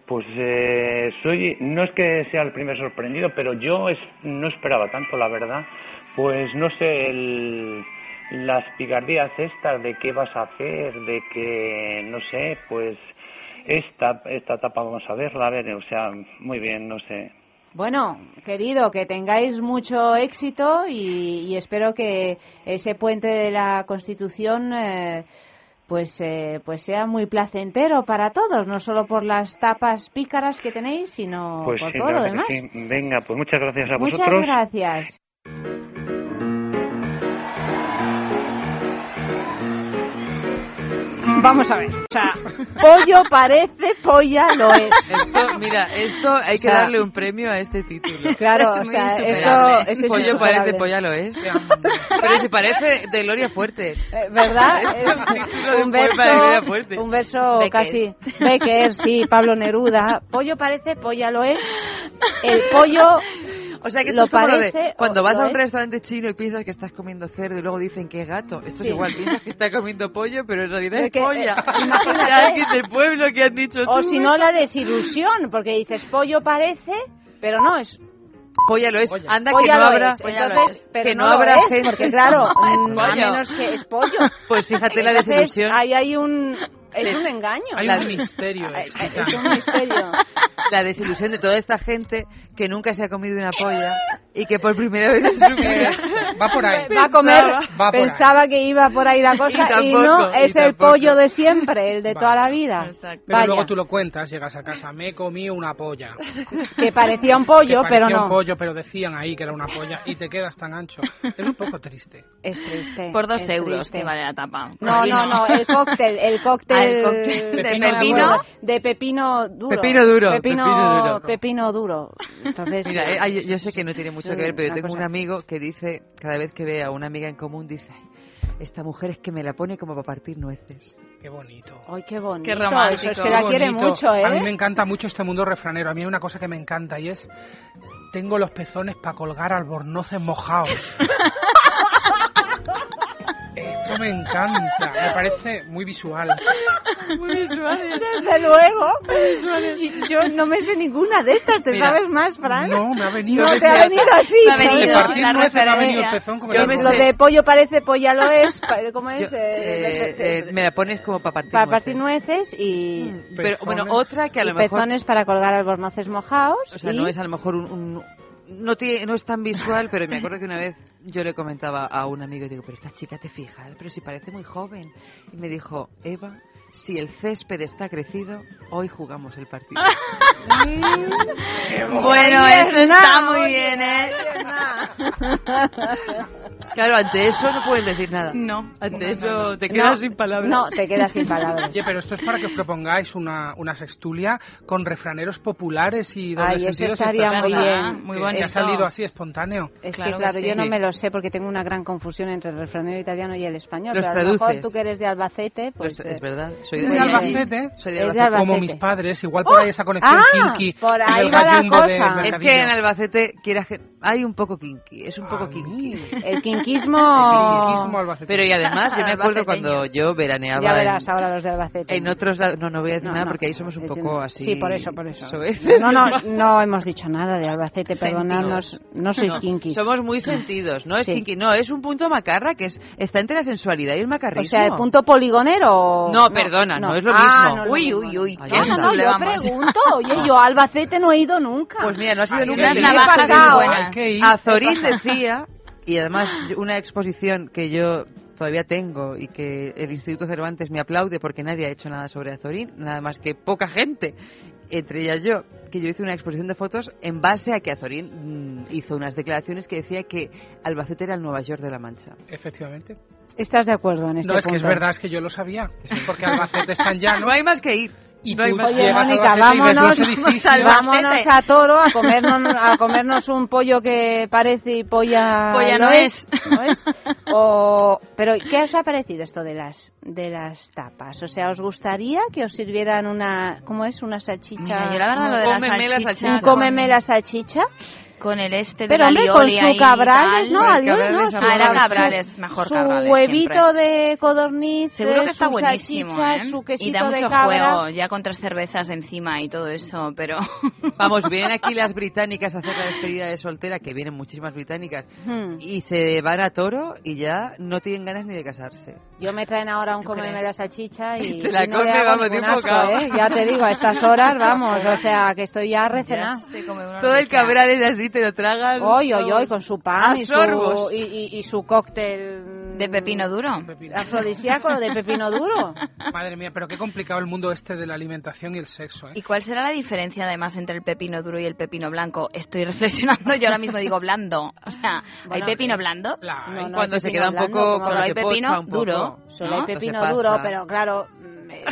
Pues eh, soy, no es que sea el primer sorprendido, pero yo es- no esperaba tanto, la verdad. Pues no sé, el- las picardías estas de qué vas a hacer, de que, no sé, pues esta, esta etapa vamos a verla, a ver, o sea, muy bien, no sé. Bueno, querido, que tengáis mucho éxito y, y espero que ese puente de la Constitución eh, pues eh, pues sea muy placentero para todos, no solo por las tapas pícaras que tenéis, sino Pues por sí, todo lo demás. sí. Venga, pues muchas gracias a Muchas vosotros. gracias. Vamos a ver. O sea, pollo parece, polla lo es. Esto, mira, esto hay que O sea, darle un premio a este título. Claro, Es o sea, esto- esto es Pollo parece, polla lo es. Pero si parece de Gloria Fuertes. Eh, ¿Verdad? Es un título de un de verso, Fuertes. un verso Becker. casi Becker, sí, Pablo Neruda. Pollo parece, polla lo es. El pollo O sea que esto lo es como lo de parece cuando vas a un es. restaurante chino y piensas que estás comiendo cerdo y luego dicen que es gato. Esto Sí. es igual, piensas que está comiendo pollo, pero en realidad es que, polla. eh, imagínate. De alguien del pueblo que han dicho O si no, la desilusión, porque dices pollo parece, pero no, es Polla lo es. Anda que Polla no lo habrá, es. Entonces, pero que no, habrá es, gente. porque claro, Es mm, a menos que es pollo. Pues fíjate la desilusión. Ahí hay un es un engaño. Hay La- un misterio. Es un misterio. La desilusión de toda esta gente que nunca se ha comido una polla y que por primera vez en su vida Va por ahí. Va a comer, Va por ahí. pensaba que iba por ahí la cosa Y y, tampoco, no, y es el tampoco. pollo de siempre, el de toda la vida. Pero Vaya, luego tú lo cuentas, llegas a casa, me he comido una polla. que parecía un pollo, Que pero parecía no. un pollo, pero decían ahí que era una polla y te quedas tan ancho. Es un poco triste. Es triste. Por dos euros triste. que vale la tapa. No, no, no, el cóctel, el cóctel, Ah, el cóctel. ¿De pepino? de pepino duro. Pepino duro, Pepino, pepino duro. pepino duro. Entonces, Mira, eh, ay, yo sé que no tiene mucho que ver, pero yo tengo cosa- un amigo que dice, cada vez que ve a una amiga en común, dice, "Ay, esta mujer es que me la pone como para partir nueces. Qué bonito. Ay, qué bonito. Qué romántico. Eso es que la quiere mucho, ¿eh? A mí me encanta mucho este mundo refranero. A mí hay una cosa que me encanta y es tengo los pezones para colgar albornoces mojados. Esto me encanta, me parece muy visual. Muy visuales. Desde luego. Yo no me sé ninguna de estas, ¿te Mira, sabes más, Fran? No, me ha venido. No, te ha venido así. Me ha venido De la nueces me ha venido el pezón como Yo el me Lo de pollo parece, polla lo es. ¿Cómo es? Yo, Eh, eh, eh, me la pones como para partir para partir nueces y, Pero bueno, Pezones. otra que a lo mejor... pezones para colgar albornoces mojados. O sea, y- no es a lo mejor un... un- no, tiene, no es tan visual, pero me acuerdo que una vez yo le comentaba a un amigo y digo, pero esta chica te fijas, pero si parece muy joven. Y me dijo, Eva, si el césped está crecido, hoy jugamos el partido. Bueno, esto está muy bien, ¿eh? claro, ante eso no puedes decir nada. No. Ante eso te quedas No, sin palabras. No, te quedas sin palabras. Oye, pero esto es para que os propongáis una, una sextulia con refraneros populares y doble Ay, eso sentidos. y estaría muy bien. Muy bonito. Que ha salido así espontáneo. Es Claro que que claro, sí. yo no me lo sé porque tengo una gran confusión entre el refranero italiano y el español. Los pero a lo mejor traduces. tú que eres de Albacete, pues... Pues es eh, verdad. Soy de Albacete, Soy de Albacete. como Albacete. mis padres, igual por ahí esa conexión Ah, kinky. por en ahí va la cosa. Es que en Albacete quieras que- hay un poco kinky, es un poco kinky. El quinquismo... El kinquismo albacetino. Pero y además, yo me acuerdo cuando yo veraneaba Ya en- verás ahora los de Albacete. en, otros lados, no, no voy a decir No, nada no, porque ahí somos un poco así. Sí, por eso, por eso. soeces. No, no, no hemos dicho nada de Albacete, perdonadnos, no sois No, kinkis. Somos muy sentidos, no es Sí. kinky, no, es un punto macarra que es está entre la sensualidad y el macarrismo. O sea, el punto poligonero... No, perdona, no es lo Ah, mismo. no es lo Uy, uy, uy, Ay, qué No, no, yo pregunto. Oye, yo a Albacete no he ido nunca. Pues mira, no ha sido nunca. Azorín decía, y además una exposición que yo todavía tengo y que el Instituto Cervantes me aplaude porque nadie ha hecho nada sobre Azorín, nada más que poca gente, entre ellas yo, que yo hice una exposición de fotos en base a que Azorín mm, hizo unas declaraciones que decía que Albacete era el Nueva York de la Mancha. Efectivamente. ¿Estás de acuerdo en este No, es que es verdad, es que yo lo sabía. Porque Albacete está en llano. No hay más que ir. Y no hay tú más- Oye, Mónica, vámonos, vámonos a Toro a comernos, a comernos un pollo que parece y polla, Polla no no es. ¿no es? O, pero, ¿qué os ha parecido esto de las de las tapas? O sea, ¿os gustaría que os sirvieran una, ¿cómo es? Una salchicha. Mira, yo la verdad lo de la Cómeme la salchicha, salchicha. un cómeme la salchicha. Con el este de Pero la hombre, con su y cabrales, tal. ¿no? Alioli, cabrales ¿no? es Su- Ah, era Su- cabrales, mejor su cabrales. huevito siempre. de codorniz, Seguro que está su buenísimo, salchicha, ¿eh? su y quesito da de mucho cabra. juego, ya con tres cervezas encima y todo eso, pero... Vamos, vienen aquí las británicas a hacer la despedida de soltera, que vienen muchísimas británicas, Hmm. y se van a toro y ya no tienen ganas ni de casarse. Yo me traen ahora un ¿Tú cómeme crees? la salchicha y, Te la y no come, vamos, de ningún un asco, bocado. ¿eh? Ya te digo, a estas horas, vamos, o sea, que estoy ya recenada. come Todo el que sea. cabral es así, te lo tragas. Oy, oy, oy, con su pan y su, y, y- y su cóctel mm, ¿De pepino duro? afrodisíaco de pepino duro. Madre mía, pero qué complicado el mundo este de la alimentación y el sexo, ¿eh? ¿Y cuál será la diferencia además entre el pepino duro y el pepino blanco? Estoy reflexionando, yo ahora mismo digo blando. O sea, ¿hay Bueno, pepino blando? La- No, no, Cuando hay se pepino queda un blando, poco como como hay pepino pocha un poco. duro. Solo ¿no? hay pepino duro, pero claro, mm, me-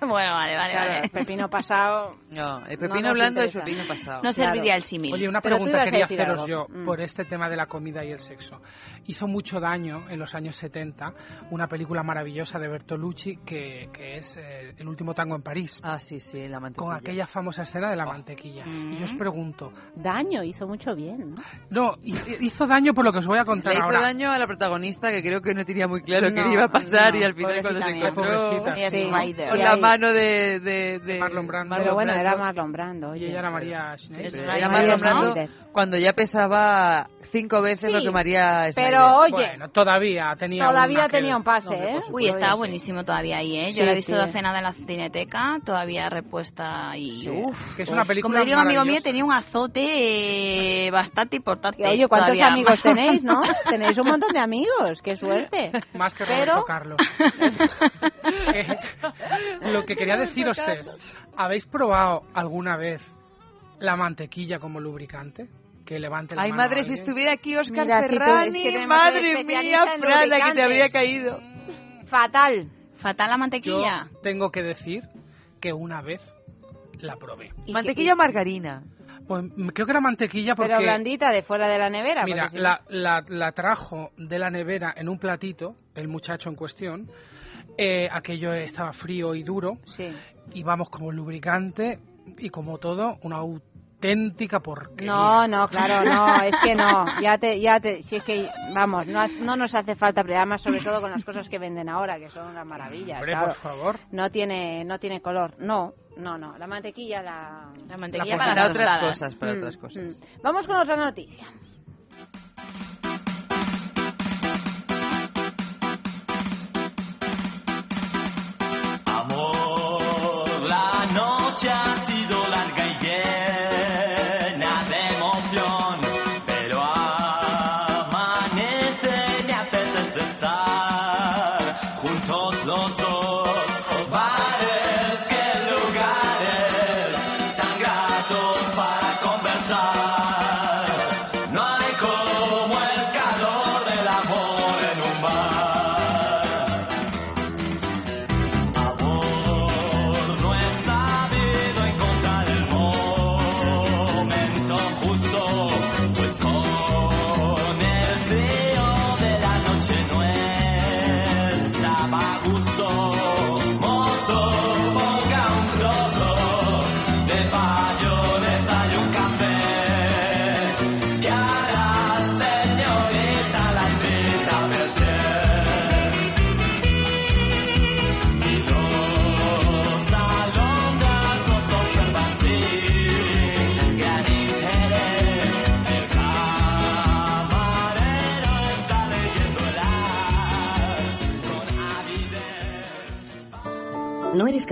Bueno, vale, vale, Claro, vale. el pepino pasado. No, el no pepino nos blando es pepino pasado. No serviría el símil. Oye, una pregunta quería haceros algo. yo Mm. por este tema de la comida y el sexo. Hizo mucho daño en los años 70 una película maravillosa de Bertolucci que, que es eh, El último tango en París. Ah, sí, sí, la mantequilla. Con aquella famosa escena de la mantequilla. Y yo os pregunto, Daño, hizo mucho bien, ¿no? no, hi- hizo daño por lo que os voy a contar Le hizo ahora. daño a la protagonista que creo que no tenía muy claro qué No, le iba a pasar no, y al final cuando se encontró con la ahí. mano de, de, de Marlon Brando. Pero bueno, Brando. era Marlon Brando. Y oye. ella era María Schneider. María era Marlon Brando cuando ya pesaba cinco veces Sí, lo que María Schneider. Pero oye, Bueno, todavía tenía todavía un tenía un pase, Hombre, ¿eh? Uy, estaba buenísimo todavía ahí, ¿eh? Yo Sí, la he visto sí. de cena de la cineteca, todavía repuesta y... Sí. Uf, Que es una película Como diría un amigo mío, tenía un azote eh, bastante importante. Y, Oye, ¿cuántos todavía. amigos tenéis, no? Tenéis un montón de amigos, qué suerte. Más que Pero- Roberto Carlos. Eh, lo que quería deciros es, ¿habéis probado alguna vez la mantequilla como lubricante? Que levante la Ay, mano madre, si estuviera aquí Oscar Mira, si es Ferrani, que tenemos madre mía, en Prada, que te habría caído. Fatal. Fatal la Yo mantequilla. tengo que decir que una vez la probé. Mantequilla o margarina. Pues mm, creo que era mantequilla porque... Pero blandita de fuera de la nevera. Mira, si no- la, la- la trajo de la nevera en un platito, el muchacho en cuestión. Eh, aquello estaba frío y duro. Sí. Y vamos como lubricante y como todo, una auténtica porquería. No, no, claro, no, es que no. Ya te, ya te, si es que, vamos, no, no nos hace falta, pero además sobre todo con las cosas que venden ahora, que son una maravilla. Hombre, claro. por favor. No tiene, no tiene color. No, no, no. La mantequilla, la. La mantequilla La para otras cosas, para Mm, otras cosas. mm. Vamos con otra noticia.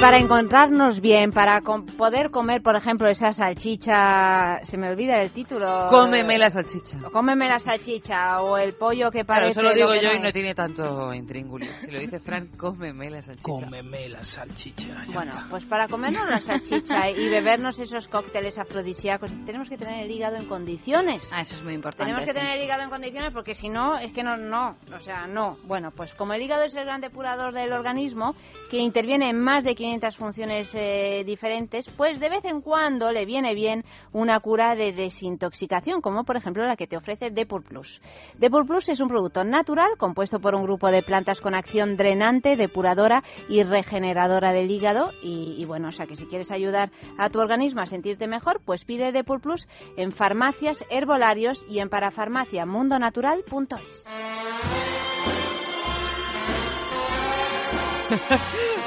para encontrarnos bien, para com- poder comer, por ejemplo, esa salchicha, se me olvida el título. Cómeme la salchicha. Cómeme la salchicha o el pollo que Claro, parece. eso lo digo yo no y no tiene tanto intríngulis. Si lo dice Fran, cómeme la salchicha. Cómeme la salchicha. Bueno, pues para comernos la salchicha y bebernos esos cócteles afrodisíacos, tenemos que tener el hígado en condiciones. Ah, eso es muy importante. Tenemos que sí. tener el hígado en condiciones porque si no, es que no, no, o sea, no. Bueno, pues como el hígado es el gran depurador del organismo, que interviene en más de 500 funciones eh, diferentes, pues de vez en cuando le viene bien una cura de desintoxicación, como por ejemplo la que te ofrece Depur Plus. Depur Plus es un producto natural compuesto por un grupo de plantas con acción drenante, depuradora y regeneradora del hígado. Y, bueno, o sea que si quieres ayudar a tu organismo a sentirte mejor, pues pide Depur Plus en farmacias, herbolarios y en parafarmaciamundonatural.es.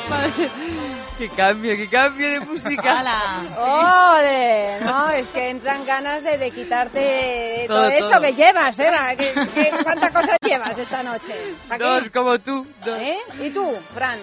Madre, qué cambio, qué cambio de música. ¡Ole! No, es que entran ganas de, de quitarte todo, Todo, eso todo. que llevas, ¿eh? ¿Qué, qué, cuántas cosas llevas esta noche? Dos como tú. Dos. ¿Eh? ¿Y tú, Fran?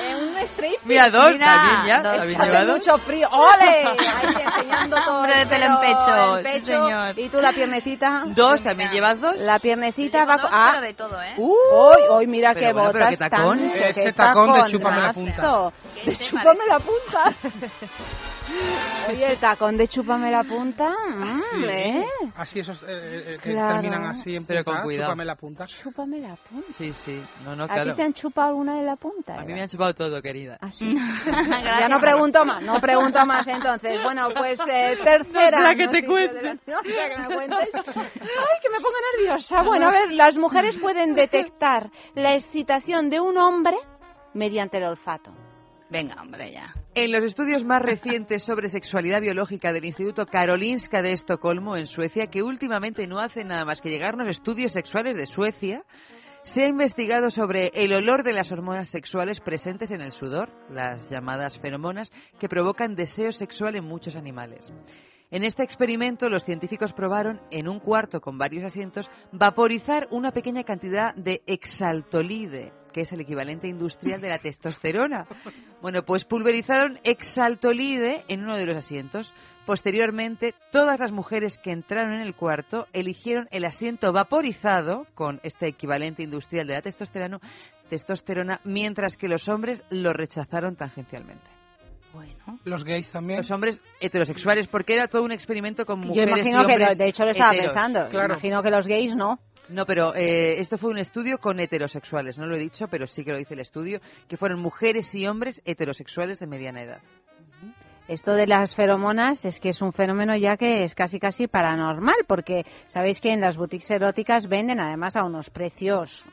¿Eh, ¿Un strip? Mira, dos, también ya, Dos. también Hace lleva dos. mucho frío. ¡Ole! Ahí enseñando todo Hombre, el tela pelo, en pecho, el sí, pecho. señor. ¿Y tú la piernecita? Dos, también llevas dos. La piernecita va... dos, ah, pero de todo, ¿eh? ¡Uy! hoy mira Pero qué bueno, pero botas qué tacón. tan... Ese qué tacón de chúpame la punta. De chúpame la punta. Oye, el tacón de chúpame la punta, mm, Sí, ¿eh? Así esos eh, eh, que Claro. terminan así en Pero con cuidado. chúpame la punta. Chúpame la punta. Sí, sí. No, no, ¿A ti claro. te han chupado alguna de la punta? A mí me han chupado todo, querida. Ah, sí. ya no pregunto más, no pregunto más entonces. Bueno, pues eh, tercera. No sea que te noticia cuente. la- No que me cuentes. Ay, que me ponga nerviosa. Bueno, a ver, las mujeres pueden detectar la excitación de un hombre mediante el olfato. Venga, hombre, ya. En los estudios más recientes sobre sexualidad biológica del Instituto Karolinska de Estocolmo, en Suecia, que últimamente no hace nada más que llegarnos estudios sexuales de Suecia, se ha investigado sobre el olor de las hormonas sexuales presentes en el sudor, las llamadas feromonas, que provocan deseo sexual en muchos animales. En este experimento, los científicos probaron, en un cuarto con varios asientos, vaporizar una pequeña cantidad de exaltolide, que es el equivalente industrial de la testosterona. Bueno, pues pulverizaron exaltolide en uno de los asientos. Posteriormente, todas las mujeres que entraron en el cuarto eligieron el asiento vaporizado con este equivalente industrial de la testosterona, testosterona mientras que los hombres lo rechazaron tangencialmente. Bueno. Los gays también. Los hombres heterosexuales, porque era todo un experimento con Yo mujeres imagino y que, de hecho, lo estaba heteros. pensando. Imagino que los gays no. No, pero eh, esto fue un estudio con heterosexuales, no lo he dicho, pero sí que lo dice el estudio, que fueron mujeres y hombres heterosexuales de mediana edad. Esto de las feromonas es que es un fenómeno ya que es casi casi paranormal, porque sabéis que en las boutiques eróticas venden además a unos precios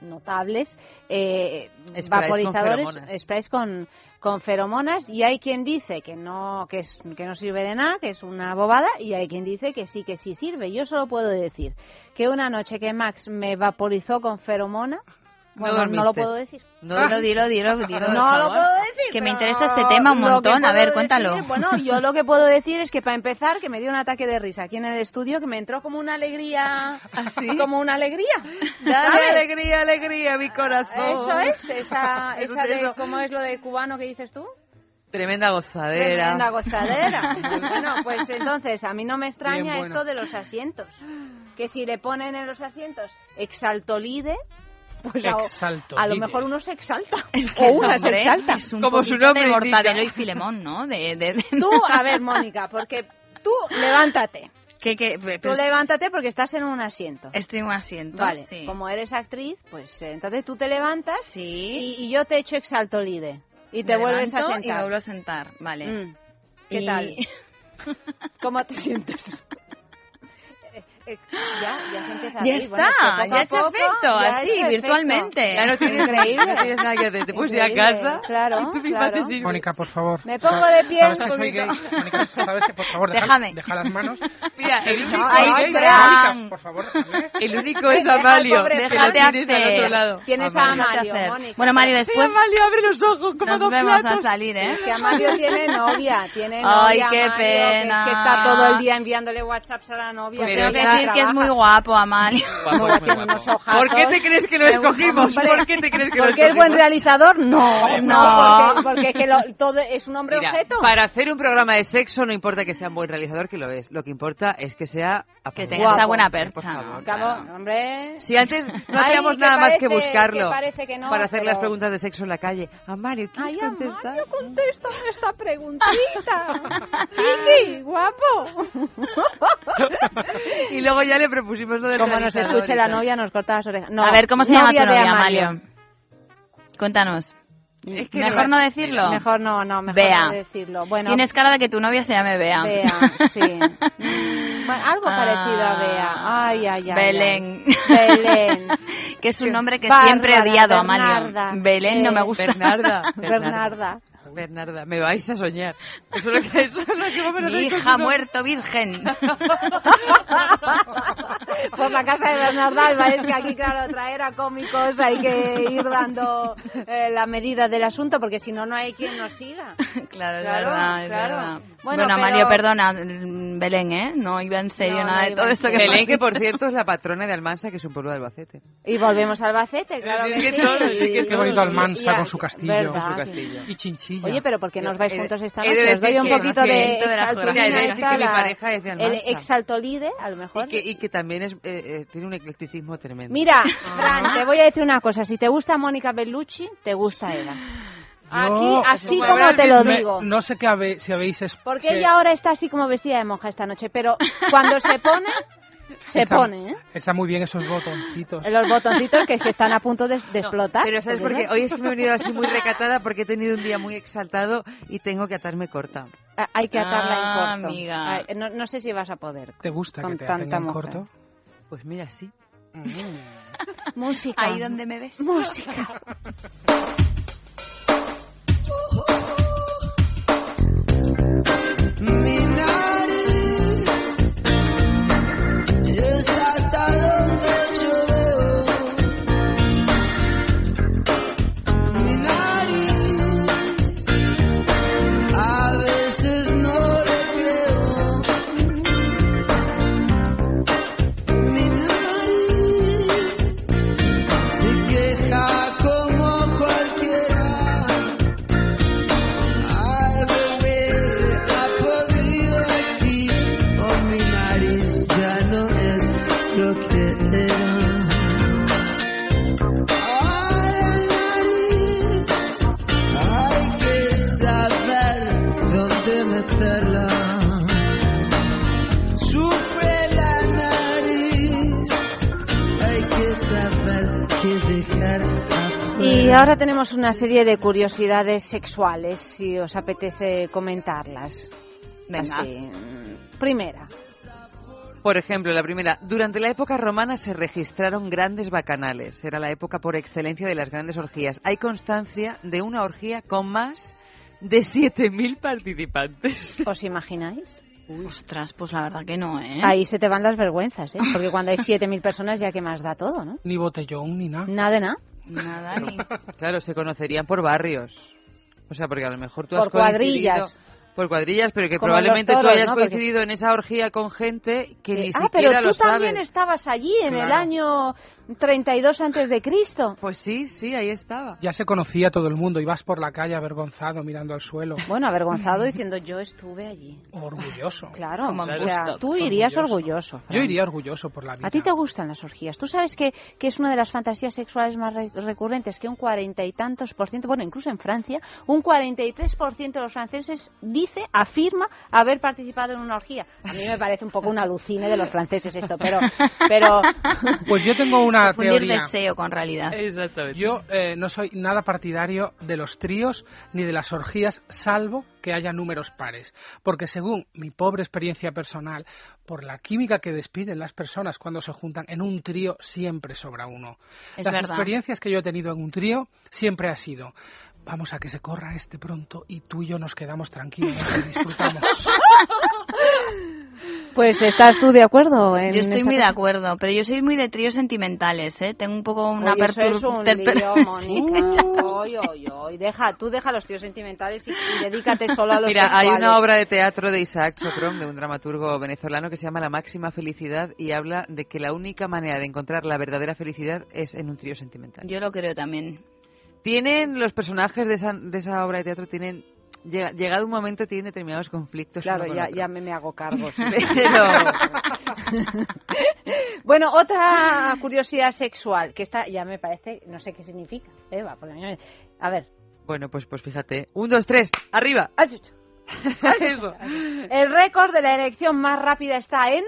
notables eh, Sprays con vaporizadores, sprays con, con feromonas y hay quien dice que no que es que no sirve de nada, que es una bobada y hay quien dice que sí que sí sirve. Yo solo puedo decir que una noche que Max me vaporizó con feromona, bueno, no, lo dormiste. puedo decir. No, Dilo, dilo, dilo, dilo, No lo puedo decir. Que me interesa este tema un lo montón. A ver, cuéntalo. decir- bueno, yo lo que puedo decir es que para empezar, que me dio un ataque de risa aquí en el estudio, que me entró como una alegría. ¿Así? Como una alegría. Dale alegría, alegría, mi corazón. Eso es, esa, esa de. ¿cómo es lo de cubano que dices tú? Tremenda gozadera. Tremenda gozadera. bueno, pues entonces, a mí no me extraña bueno. esto de los asientos. Que si le ponen en los asientos exaltolide, pues a, a lo mejor uno se exalta. que o una se exalta. es un Como su nombre de. Mortadelo y Filemón, ¿no? De, de- de- Tú, a ver, Mónica, porque tú levántate. ¿Qué, qué? Tú Pues- levántate porque estás en un asiento. Estoy en un asiento, Vale, sí. como eres actriz, pues eh, entonces tú te levantas Sí. y, y yo te echo exaltolide. Y te Me vuelves a sentar. Y me vuelvo a sentar, vale. Mm. ¿Qué Y- tal? ¿Cómo te sientes? Ya, ya se empieza a Ya reír. está, Bueno, que ya ha hecho poco efecto, así, hecho virtualmente. efecto. Ya no tienes, Increíble. no tienes nada que hacer. Te puedes ir a casa claro, y tú claro. Mónica, por favor. Me pongo de pie Sabes que soy gay. Mónica, sabes que, por favor, Déjame. deja las manos. Mira, el único, que Ay, Fran. Mónica, por favor, déjame. el único es Amalio. que Déjate otro hacer. lado. Tienes a Amalio. Mónica. Bueno, Mario, Sí, después Amalio, abre los ojos como nos dos vemos a salir, ¿eh? Es que Amalio tiene novia, tiene Ay, novia. qué que es pena. que está todo el día enviándole WhatsApps a la novia. Que es muy guapo, Amalio. Guapo, Muy guapo. ¿Por qué te crees que lo escogimos? ¿Por qué te crees que lo ¿Porque es buen realizador? No, no, porque, porque es que lo- todo es un hombre Mira, objeto. para hacer un programa de sexo no importa que sea un buen realizador, que lo es. Lo que importa es que sea Que tenga Guapo. esta buena Por percha. favor. hombre. Si antes no hacíamos nada más que buscarlo que parece que no, para hacer pero- las preguntas de sexo en la calle. A Mario, ¿quieres Ay, contestar? Amalio, contéstame esta preguntita. Chiqui, guapo. y luego ya le propusimos lo del Como nos escuche la novia, nos corta las orejas. No, a ver, ¿cómo se llama tu novia Amalio? Cuéntanos. Es que Mejor no- no decirlo. Mejor no, no, mejor Bea. no decirlo. Bueno, Tienes cara de que tu novia se llame Bea. Bea, sí. Bueno, algo Ah, parecido a Bea. Ay, ay, ay. Belén. ay. Belén. que es un nombre que Bárbara, siempre he odiado, Amalio. Bernarda. Belén no Eh, me gusta. Bernarda. Bernarda. Bernarda, me vais a soñar. Eso es lo que, eso es lo que vamos a Mi hija muerto virgen. Por la casa de Bernarda Alba, es que aquí, claro, traer a cómicos hay que ir dando eh, la medida del asunto, porque si no, no hay quien nos siga. Claro, es Claro, verdad, es claro. verdad. Bueno, Bueno, pero- Amalio, perdona, mm, Belén, ¿eh? No iba en serio No, nada no de todo esto que. Belén, que por cierto es la patrona de Almansa, que es un pueblo de Albacete. Y volvemos a Albacete, claro que sí. todo, que Qué bonito y- Almansa y- con su castillo. ¿verdad? Con su castillo. Y chinchilla. Oye, pero ¿por qué no os vais de- juntos esta he de noche? Os doy un poquito de conocimiento de la exaltolina geografía. He de decir esta, que mi la- pareja es de El exaltolide, a lo mejor. Y que, y que también es, eh, eh, tiene un eclecticismo tremendo. Mira, Fran, te voy a decir una cosa. Si te gusta Mónica Bellucci, te gusta Eva. Aquí, Yo- así Me- como te lo me- digo. No sé qué habe- si habéis... es- Porque si- ella ahora está así como vestida de monja esta noche, pero cuando se pone, se está- pone, ¿eh? Está muy bien esos botoncitos. Los botoncitos que, que están a punto de, de explotar. Pero ¿sabes por qué? Hoy es que me he venido así muy recatada porque he tenido un día muy exaltado y tengo que atarme corta. Ah, Hay que atarla Ah, en corto. amiga. Ay, no, no sé si vas a poder. ¿Te gusta con que te tanta aten en mujer. corto? Pues mira, sí. Música. Ahí donde me ves. Música. Y ahora tenemos una serie de curiosidades sexuales, si os apetece comentarlas. Venga. Así, Primera. Por ejemplo, la primera, durante la época romana se registraron grandes bacanales. Era la época por excelencia de las grandes orgías. Hay constancia de una orgía con más de 7.000 participantes. ¿Os imagináis? Ostras, pues la verdad que no, ¿eh? Ahí se te van las vergüenzas, ¿eh? Porque cuando hay 7.000 personas ya que más da todo, ¿no? Ni botellón, ni nada. Nada de nada. Nada, ni... Claro, se conocerían por barrios. O sea, porque a lo mejor tú has Por cuadrillas. coincidido- Por cuadrillas, pero que Como probablemente los tú toros, hayas ¿no? Porque- coincidido en esa orgía con gente que ni ah, siquiera pero tú lo sabe. también estabas allí en el año 32 antes de Cristo. Pues sí, sí, ahí estaba. Ya se conocía todo el mundo y vas por la calle avergonzado mirando al suelo. Bueno, avergonzado diciendo yo estuve allí. Orgulloso. Claro, Como o sea, tú irías Orgulloso. orgulloso. Yo iría orgulloso por la vida. ¿A ti te gustan las orgías? ¿Tú sabes que, que es una de las fantasías sexuales más re- recurrentes? Que un cuarenta y tantos por ciento, bueno, incluso en Francia, un 43 por ciento de los franceses dice, afirma haber participado en una orgía. A mí me parece un poco un alucine de los franceses esto, pero... pero Pues yo tengo una Confundir teoría. deseo con realidad. Exactamente. Yo eh, no soy nada partidario de los tríos ni de las orgías, salvo que haya números pares. Porque según mi pobre experiencia personal, por la química que despiden las personas cuando se juntan en un trío, siempre sobra uno. Es las verdad. experiencias que yo he tenido en un trío siempre ha sido. Vamos a que se corra este pronto y tú y yo nos quedamos tranquilos y disfrutamos. pues ¿estás tú de acuerdo? En Yo estoy muy de acuerdo, pero yo soy muy de tríos sentimentales, ¿eh? Tengo un poco una eso es. Oy, oy, oy. Deja, tú deja los tíos sentimentales y, y dedícate solo a los Mira, hay una obra de teatro de Isaac Chocron, de un dramaturgo venezolano, que se llama La máxima felicidad y habla de que la única manera de encontrar la verdadera felicidad es en un trío sentimental. Yo lo creo también. Tienen los personajes de esa, de esa obra de teatro tienen llega- llegado un momento tienen determinados conflictos. Claro, ya, ya me, me hago cargo. sí. Pero bueno, otra curiosidad sexual, que esta ya me parece, no sé qué significa, Eva, porque me- A ver. bueno, pues pues fíjate, un, dos, tres, arriba. El récord de la erección más rápida está en...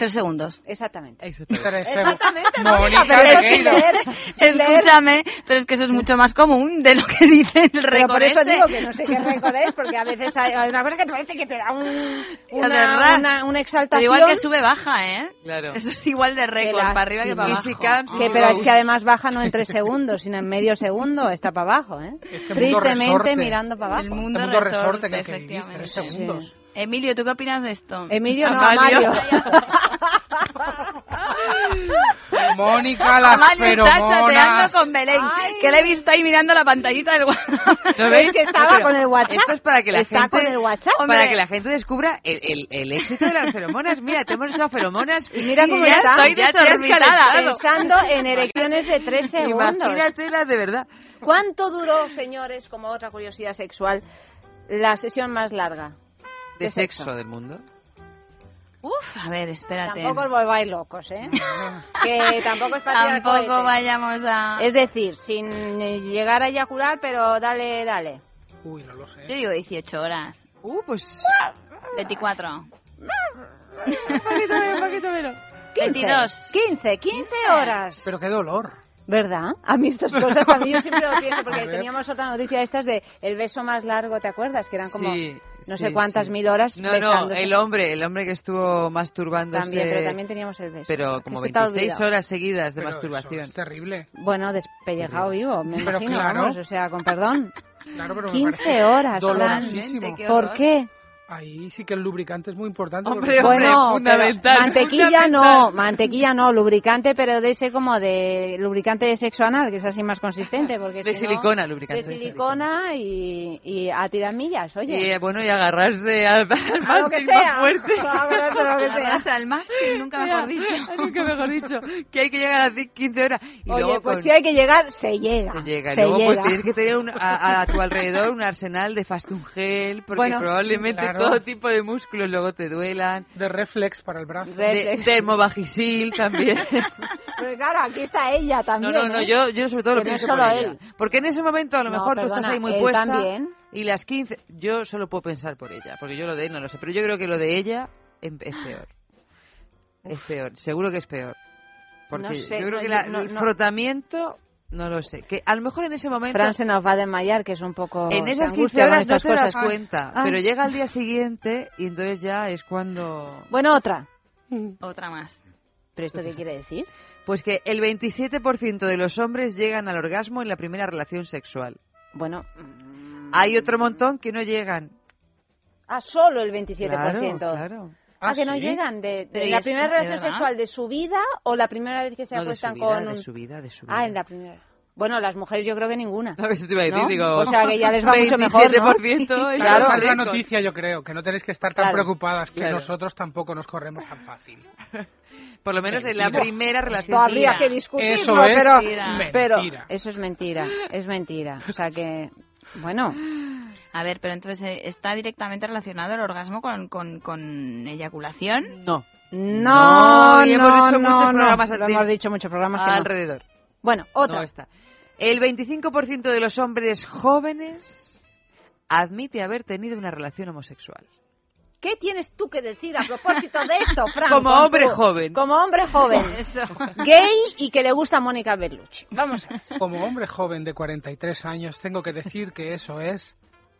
Tres segundos. Exactamente. Exactamente, Mónica, pero pero sin leer, sin leer. Escúchame, pero es que eso es mucho más común de lo que dice el Pero récord por eso ese. digo que no sé qué récord es, porque a veces hay, una cosa que te parece que te da un, una, una, una Pero exaltación. igual que sube, baja, ¿eh? Claro. Eso es igual de récord, para arriba que para abajo. Que, pero es que además baja no en tres segundos, sino en medio segundo, está para abajo, ¿eh? Este Tristemente resorte. mirando para abajo. El mundo, Este mundo resorte, resorte en que vivís, efectivamente. tres segundos. Emilio, ¿tú qué opinas de esto? Emilio no, Mario. Mónica, las feromonas. con Belén, que le he visto ahí mirando la pantallita del WhatsApp. ¿Lo ¿Ves que estaba Pero con el WhatsApp? Esto es para que la Está gente, con el WhatsApp. para Hombre. que la gente descubra el, el, el éxito de las feromonas. Mira, te hemos echado feromonas. Y mira cómo ya está. estoy ya te pensando en erecciones de tres segundos. Imagínatela de verdad. ¿Cuánto duró, señores, como otra curiosidad sexual, la sesión más larga? De de sexo. sexo del mundo. Uf, a ver, espérate. Tampoco os volváis locos, ¿eh? que tampoco es para Tampoco vayamos a... Es decir, sin eh, llegar a eyacular, pero dale, dale. Uy, no lo sé. Yo digo 18 horas. Uh, pues... 24. poquito menos, poquito menos. 22. 15, 15 horas. Pero qué dolor. ¿Verdad? A mí estas cosas también yo siempre lo pienso, A porque teníamos otra noticia de estas de el beso más largo, ¿te acuerdas? Que eran como Sí, no sí, sé cuántas sí. mil horas No, no, besándose. el hombre, el hombre que estuvo masturbándose. También, pero también teníamos el beso. Pero como Que se te ha 26 olvidado. horas seguidas de Pero masturbación. eso es terrible. Bueno, despellejado vivo, me Pero imagino, claro. vamos, o sea, con perdón. Claro, pero me 15 parece horas, Fran. ¿Por qué? Ahí sí que el lubricante es muy importante. Hombre, porque- hombre, Bueno, fundamental, mantequilla no, fundamental. mantequilla no, lubricante, pero de ese como de lubricante de sexo anal, que es así más consistente, porque De si no- silicona, lubricante. de silicona y, y a tirar millas, oye. Y eh, bueno, y agarrarse al, al A mástil sea. más fuerte. Agarrarse al mástil, nunca mejor dicho. Nunca mejor dicho. Que hay que llegar a 15 horas. Y Oye, luego pues con- si hay que llegar, se llega. se llega. Y Se luego pues llega. tienes que tener un- a, a tu alrededor un arsenal de fastun gel, porque Bueno, probablemente sí, claro. Todo tipo de músculos luego te duelan. De reflex para el brazo. De- De, Reflex. dermovagisil también. Pero claro, aquí está ella No, también. no, no, ¿eh? yo, yo sobre todo lo Que no es pienso solo por ella. él. Porque en ese momento a lo No, mejor tú estás perdona, ahí muy él puesta también. y las 15, yo solo puedo pensar por ella, porque yo lo de él no lo sé, pero yo creo que lo de ella em- es peor. Es peor, seguro que es peor. Porque No sé, yo creo no, que la- no, el no. frotamiento, no lo sé. Que a lo mejor en ese momento, Fran se nos va a desmayar, que es un poco. en esas 15 angustia con horas no estas te das cosas. cuenta, Ah. pero llega al día siguiente y entonces ya es cuando... Bueno, otra. Otra más. ¿Pero esto qué quiere decir? Pues que el 27% de los hombres llegan al orgasmo en la primera relación sexual. Bueno. Hay otro montón que no llegan. Ah, solo el 27%. Claro, claro. Ah, que no ¿sí? llegan de, de Pero ¿y la primera de relación sexual de su vida o la primera vez que se No, de su acuestan vida, con de un... su vida, de su vida. Ah, en la primera. Bueno, las mujeres yo creo que ninguna. No, eso te iba a decir, ¿No? digo... O sea, que ya les va mucho mejor, ¿no? 27% Claro, es la noticia, yo creo, que no tenéis que estar tan Claro. preocupadas, que Claro. nosotros tampoco nos corremos tan fácil. Por lo menos en la Mentira. primera relación Esto habría sexual. que discutirlo, Eso es pero, mentira. pero eso es mentira, es mentira. O sea que, bueno, A ver, pero entonces eh, está directamente relacionado el orgasmo con, con, con eyaculación. No. no, No, y hemos no, hecho no, muchos programas hemos dicho muchos programas que no. Alrededor. Bueno, otra. No está. El 25% de los hombres jóvenes admite haber tenido una relación homosexual. ¿Qué tienes tú que decir a propósito de esto, Fran? Como hombre joven. Como hombre joven. Eso. Gay y que le gusta Mónica Bellucci. Vamos a ver. Como hombre joven de 43 años, tengo que decir que eso es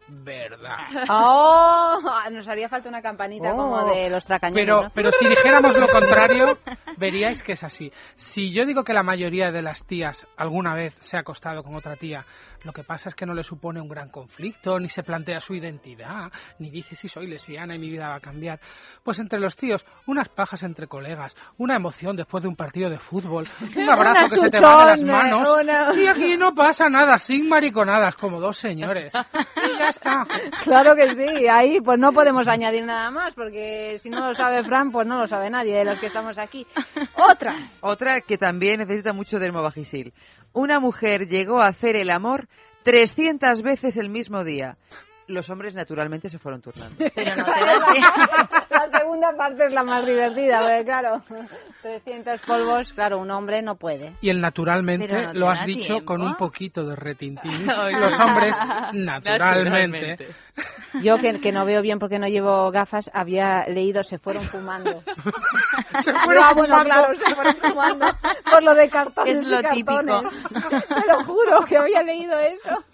verdad. Oh, nos haría falta una campanita Oh. como de los tracañones, Pero, ¿no? pero si dijéramos lo contrario, veríais que es así. Si yo digo que la mayoría de las tías alguna vez se ha acostado con otra tía, lo que pasa es que no le supone un gran conflicto, ni se plantea su identidad, ni dice si soy lesbiana y mi vida va a cambiar. Pues entre los tíos, unas pajas entre colegas, una emoción después de un partido de fútbol, un abrazo Una que se te va de las manos, una- y aquí no pasa nada, sin mariconadas, como dos señores. Y ya está. Claro que sí, ahí pues no podemos añadir nada más, porque si no lo sabe Fran, pues no lo sabe nadie de los que estamos aquí. Otra. Otra que también necesita mucho dermovagisil. Una mujer llegó a hacer el amor 300 veces el mismo día. Los hombres naturalmente se fueron turnando. Pero no La segunda parte es la más divertida, porque claro, 300 polvos, claro, un hombre no puede. Y el naturalmente no lo has dicho tiempo. con un poquito de retintín. Los hombres naturalmente. Naturalmente. Yo, que, que no veo bien porque no llevo gafas, había leído se fueron fumando. Se fueron ah, bueno, claro, se fueron fumando por lo de cartones Es lo y típico. cartones. Te lo juro que había leído eso.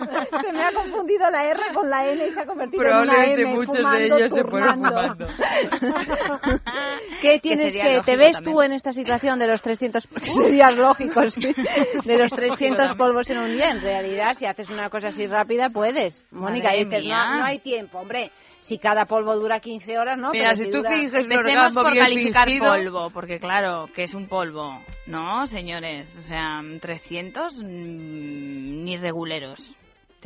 Se me ha confundido la R con la N y se ha convertido en una Probablemente M. muchos fumando, de ellos se fueron turnando. fumando. ¿Qué tienes sería que, te ves también. tú en esta situación de los 300, sería lógico, sí, de los 300 polvos en un día? En realidad, si haces una cosa así rápida, puedes. Mónica, Madre dices, no, no hay tiempo, hombre. Si cada polvo dura 15 horas, ¿no? Mira, Pero si tú dura- finges un orgasmo por bien calificar fingido, polvo, porque claro, que es un polvo, ¿no, señores? O sea, 300 mm, ni reguleros.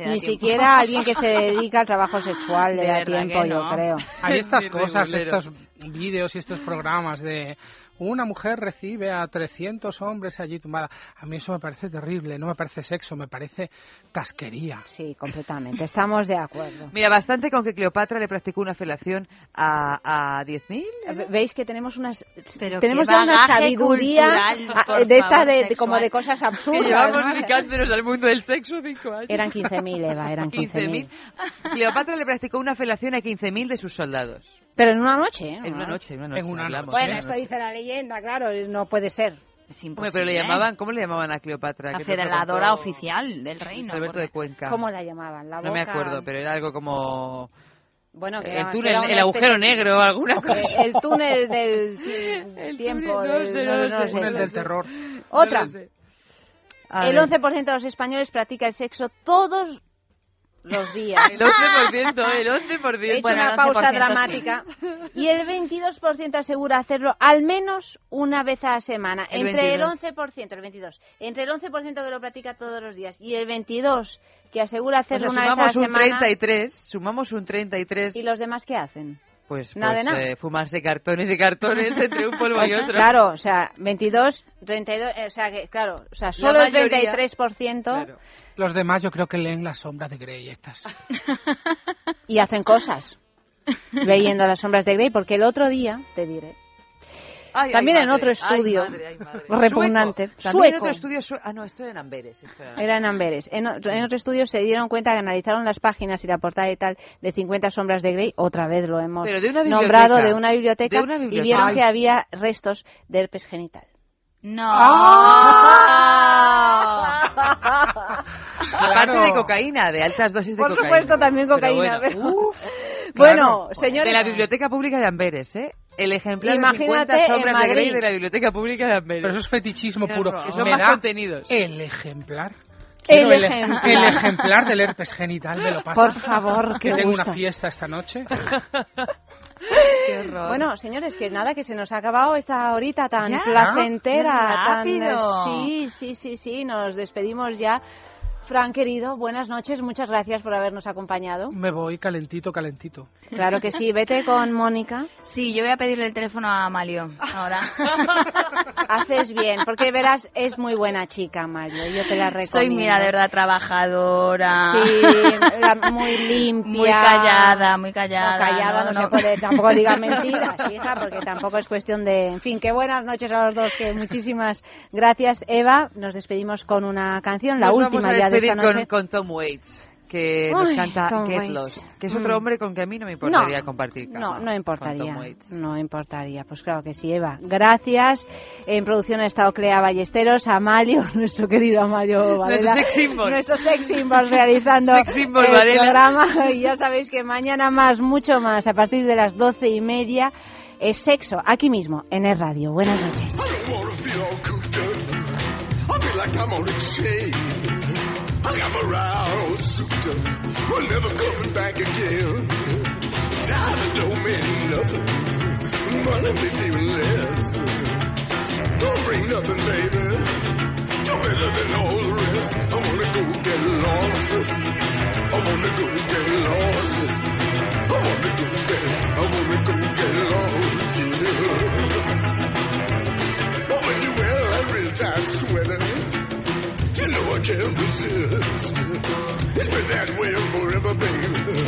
Te da Ni tiempo. siquiera alguien que se dedica al trabajo sexual le De da tiempo, yo creo. Hay estas cosas, estos vídeos y estos programas de una mujer recibe a 300 hombres allí tumbada. A mí eso me parece terrible, no me parece sexo, me parece casquería. Sí, completamente. Estamos de acuerdo. Mira, bastante con que Cleopatra le practicó una felación a, a 10.000. Ve- Veis que tenemos unas Pero tenemos ya una sabiduría cultural, de esta de, como de cosas Que absurdas. llevamos ¿no? al mundo del sexo cinco años. Eran 15.000, Eva, eran 15.000. 15.000. Cleopatra le practicó una felación a 15.000 de sus soldados. Pero en una noche, ¿eh? En una noche, en una noche. En una hablamos, noche. Bueno, esto dice la leyenda, claro, no puede ser. Es imposible. pero le llamaban, ¿cómo le llamaban a Cleopatra? La Que federadora contó oficial del reino. Alberto de Cuenca. ¿Cómo la llamaban? La No me boca- acuerdo, pero era algo como Bueno, que el era- que túnel, una el agujero especie- negro o alguna Eh, cosa. El túnel del El tiempo. túnel, no del- sé, no no- sé. Túnel del terror. Otra. El ver. 11% de los españoles practica el sexo todos los días. El 11%, el 11%. He hecho Bueno, una el pausa 11% dramática. Y el 22% asegura hacerlo al menos una vez a la semana. El entre 22. el 11%, el 22. Entre el 11% que lo practica todos los días y el 22% que asegura O sea, hacerlo una vez a la sumamos un semana. 33, sumamos un 33, ¿Y los demás qué hacen? Pues, nada de pues, nada. eh, fumarse cartones y cartones entre un polvo y Pues, otro. Claro, o sea, 22, 32, eh, o sea, que, claro, o sea, solo el mayoría. 33% Claro. Los demás yo creo que leen las sombras de Grey estas. y hacen cosas leyendo las sombras de Grey, porque el otro día, te diré, Ay, ay, También en madre, otro ay, estudio madre, ay, madre. repugnante. También en otro estudio Ah, no, esto era en Amberes. Esto era en Era en Amberes. En, otro estudio se dieron cuenta que analizaron las páginas y la portada y tal de 50 sombras de Grey. Otra vez lo hemos de nombrado de una biblioteca, De una y vieron Ay. que había restos de herpes genital. No. Aparte de cocaína, de altas dosis de Por cocaína. supuesto, también Pero cocaína. bueno. pero- Uf, Bueno, señores- De la Biblioteca Pública de Amberes, ¿eh? El ejemplar Imagínate de 50 en sombras de Grey Madrid. de la Biblioteca Pública de Amberes. Pero eso es fetichismo Qué puro. horror. Que son Me más da contenidos. El ejemplar. El Quiero el, ejemplar. el ejemplar del herpes genital, ¿me lo pasa? Por favor, que qué tengo gusto. una fiesta esta noche. Qué horror. Bueno, señores, que nada, que se nos ha acabado esta horita tan Ya, placentera, qué tan eh, rápido. sí, sí, sí, sí, nos despedimos ya. Fran, querido, buenas noches, muchas gracias por habernos acompañado. Me voy calentito, calentito. Claro que sí, vete con Mónica. Sí, yo voy a pedirle el teléfono a Amalio ahora. Haces bien, porque verás, es muy buena chica, Mario, yo te la recomiendo. Soy, mira, de verdad, trabajadora. Sí, la- muy limpia. Muy callada, muy callada. No, callada no, se puede, tampoco digas mentiras, hija, porque tampoco es cuestión de... En fin, qué buenas noches a los dos, que muchísimas gracias. Eva, nos despedimos con una canción, la Nos última ya despedir con, con Tom Waits, que nos Ay, canta Tom Get Waits. Lost, que es otro Mm. hombre con que a mí no me importaría No, compartir cama. No, no importaría. No importaría. Pues claro que sí, Eva. Gracias. En producción ha estado Clea Ballesteros, Amalio, nuestro querido Amalio Varela. sex symbol. Nuestro sex symbol realizando Sex symbol, el Varela. programa. Y ya sabéis que mañana más, mucho más, a partir de las doce y media, es sexo, aquí mismo, en el radio. Buenas noches. wanna feel all cooped up. I feel like I'm on a chain. I got my round souped up. We're never coming back again. Time don't mean nothing. Money means even less. Don't bring nothing, baby. You're better than all the rest. I wanna go get lost. I wanna go get lost. I wanna go get, I wanna go get lost. Yeah. But when you wear that real tight sweater, know I can't resist. It's been that way forever, baby.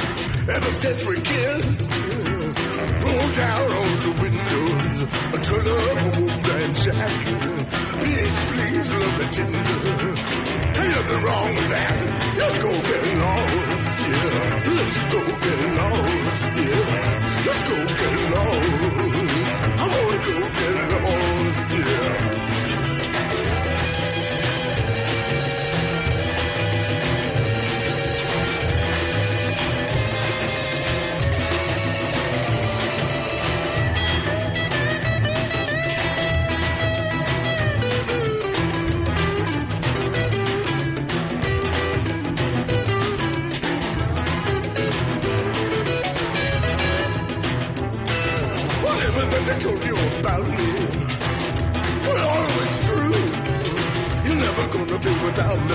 Ever since we kissed. Roll down all the windows until love wolf and jack. Please, please, love me tender. Ain't nothing wrong with that. Let's go get lost, yeah. Let's go get lost, yeah. Let's go get lost. I wanna go get lost.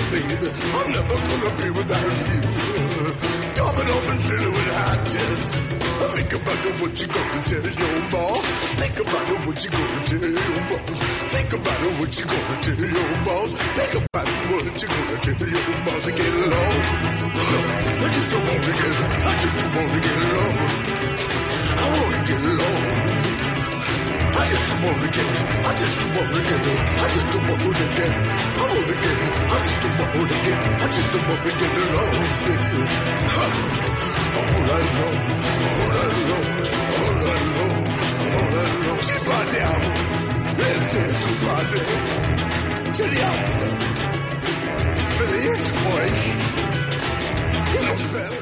Baby. I'm never gonna be without you. Dropping off and filling with hot tests. Think about it, what you gonna tell your boss. Think about it, what you gonna tell your boss. Think about it, what you gonna tell your boss. Think about it, what you gonna tell your boss. And get lost. I just don't wanna get, I just don't wanna get lost. I wanna get lost. I just wanna get, I just wanna get, I just wanna get, I wanna get, I just wanna get, I just wanna get lost. All night long, all night long, all night long, all night long. Ci parliamo, listen, parli, ce li alza, felice poi, non spero.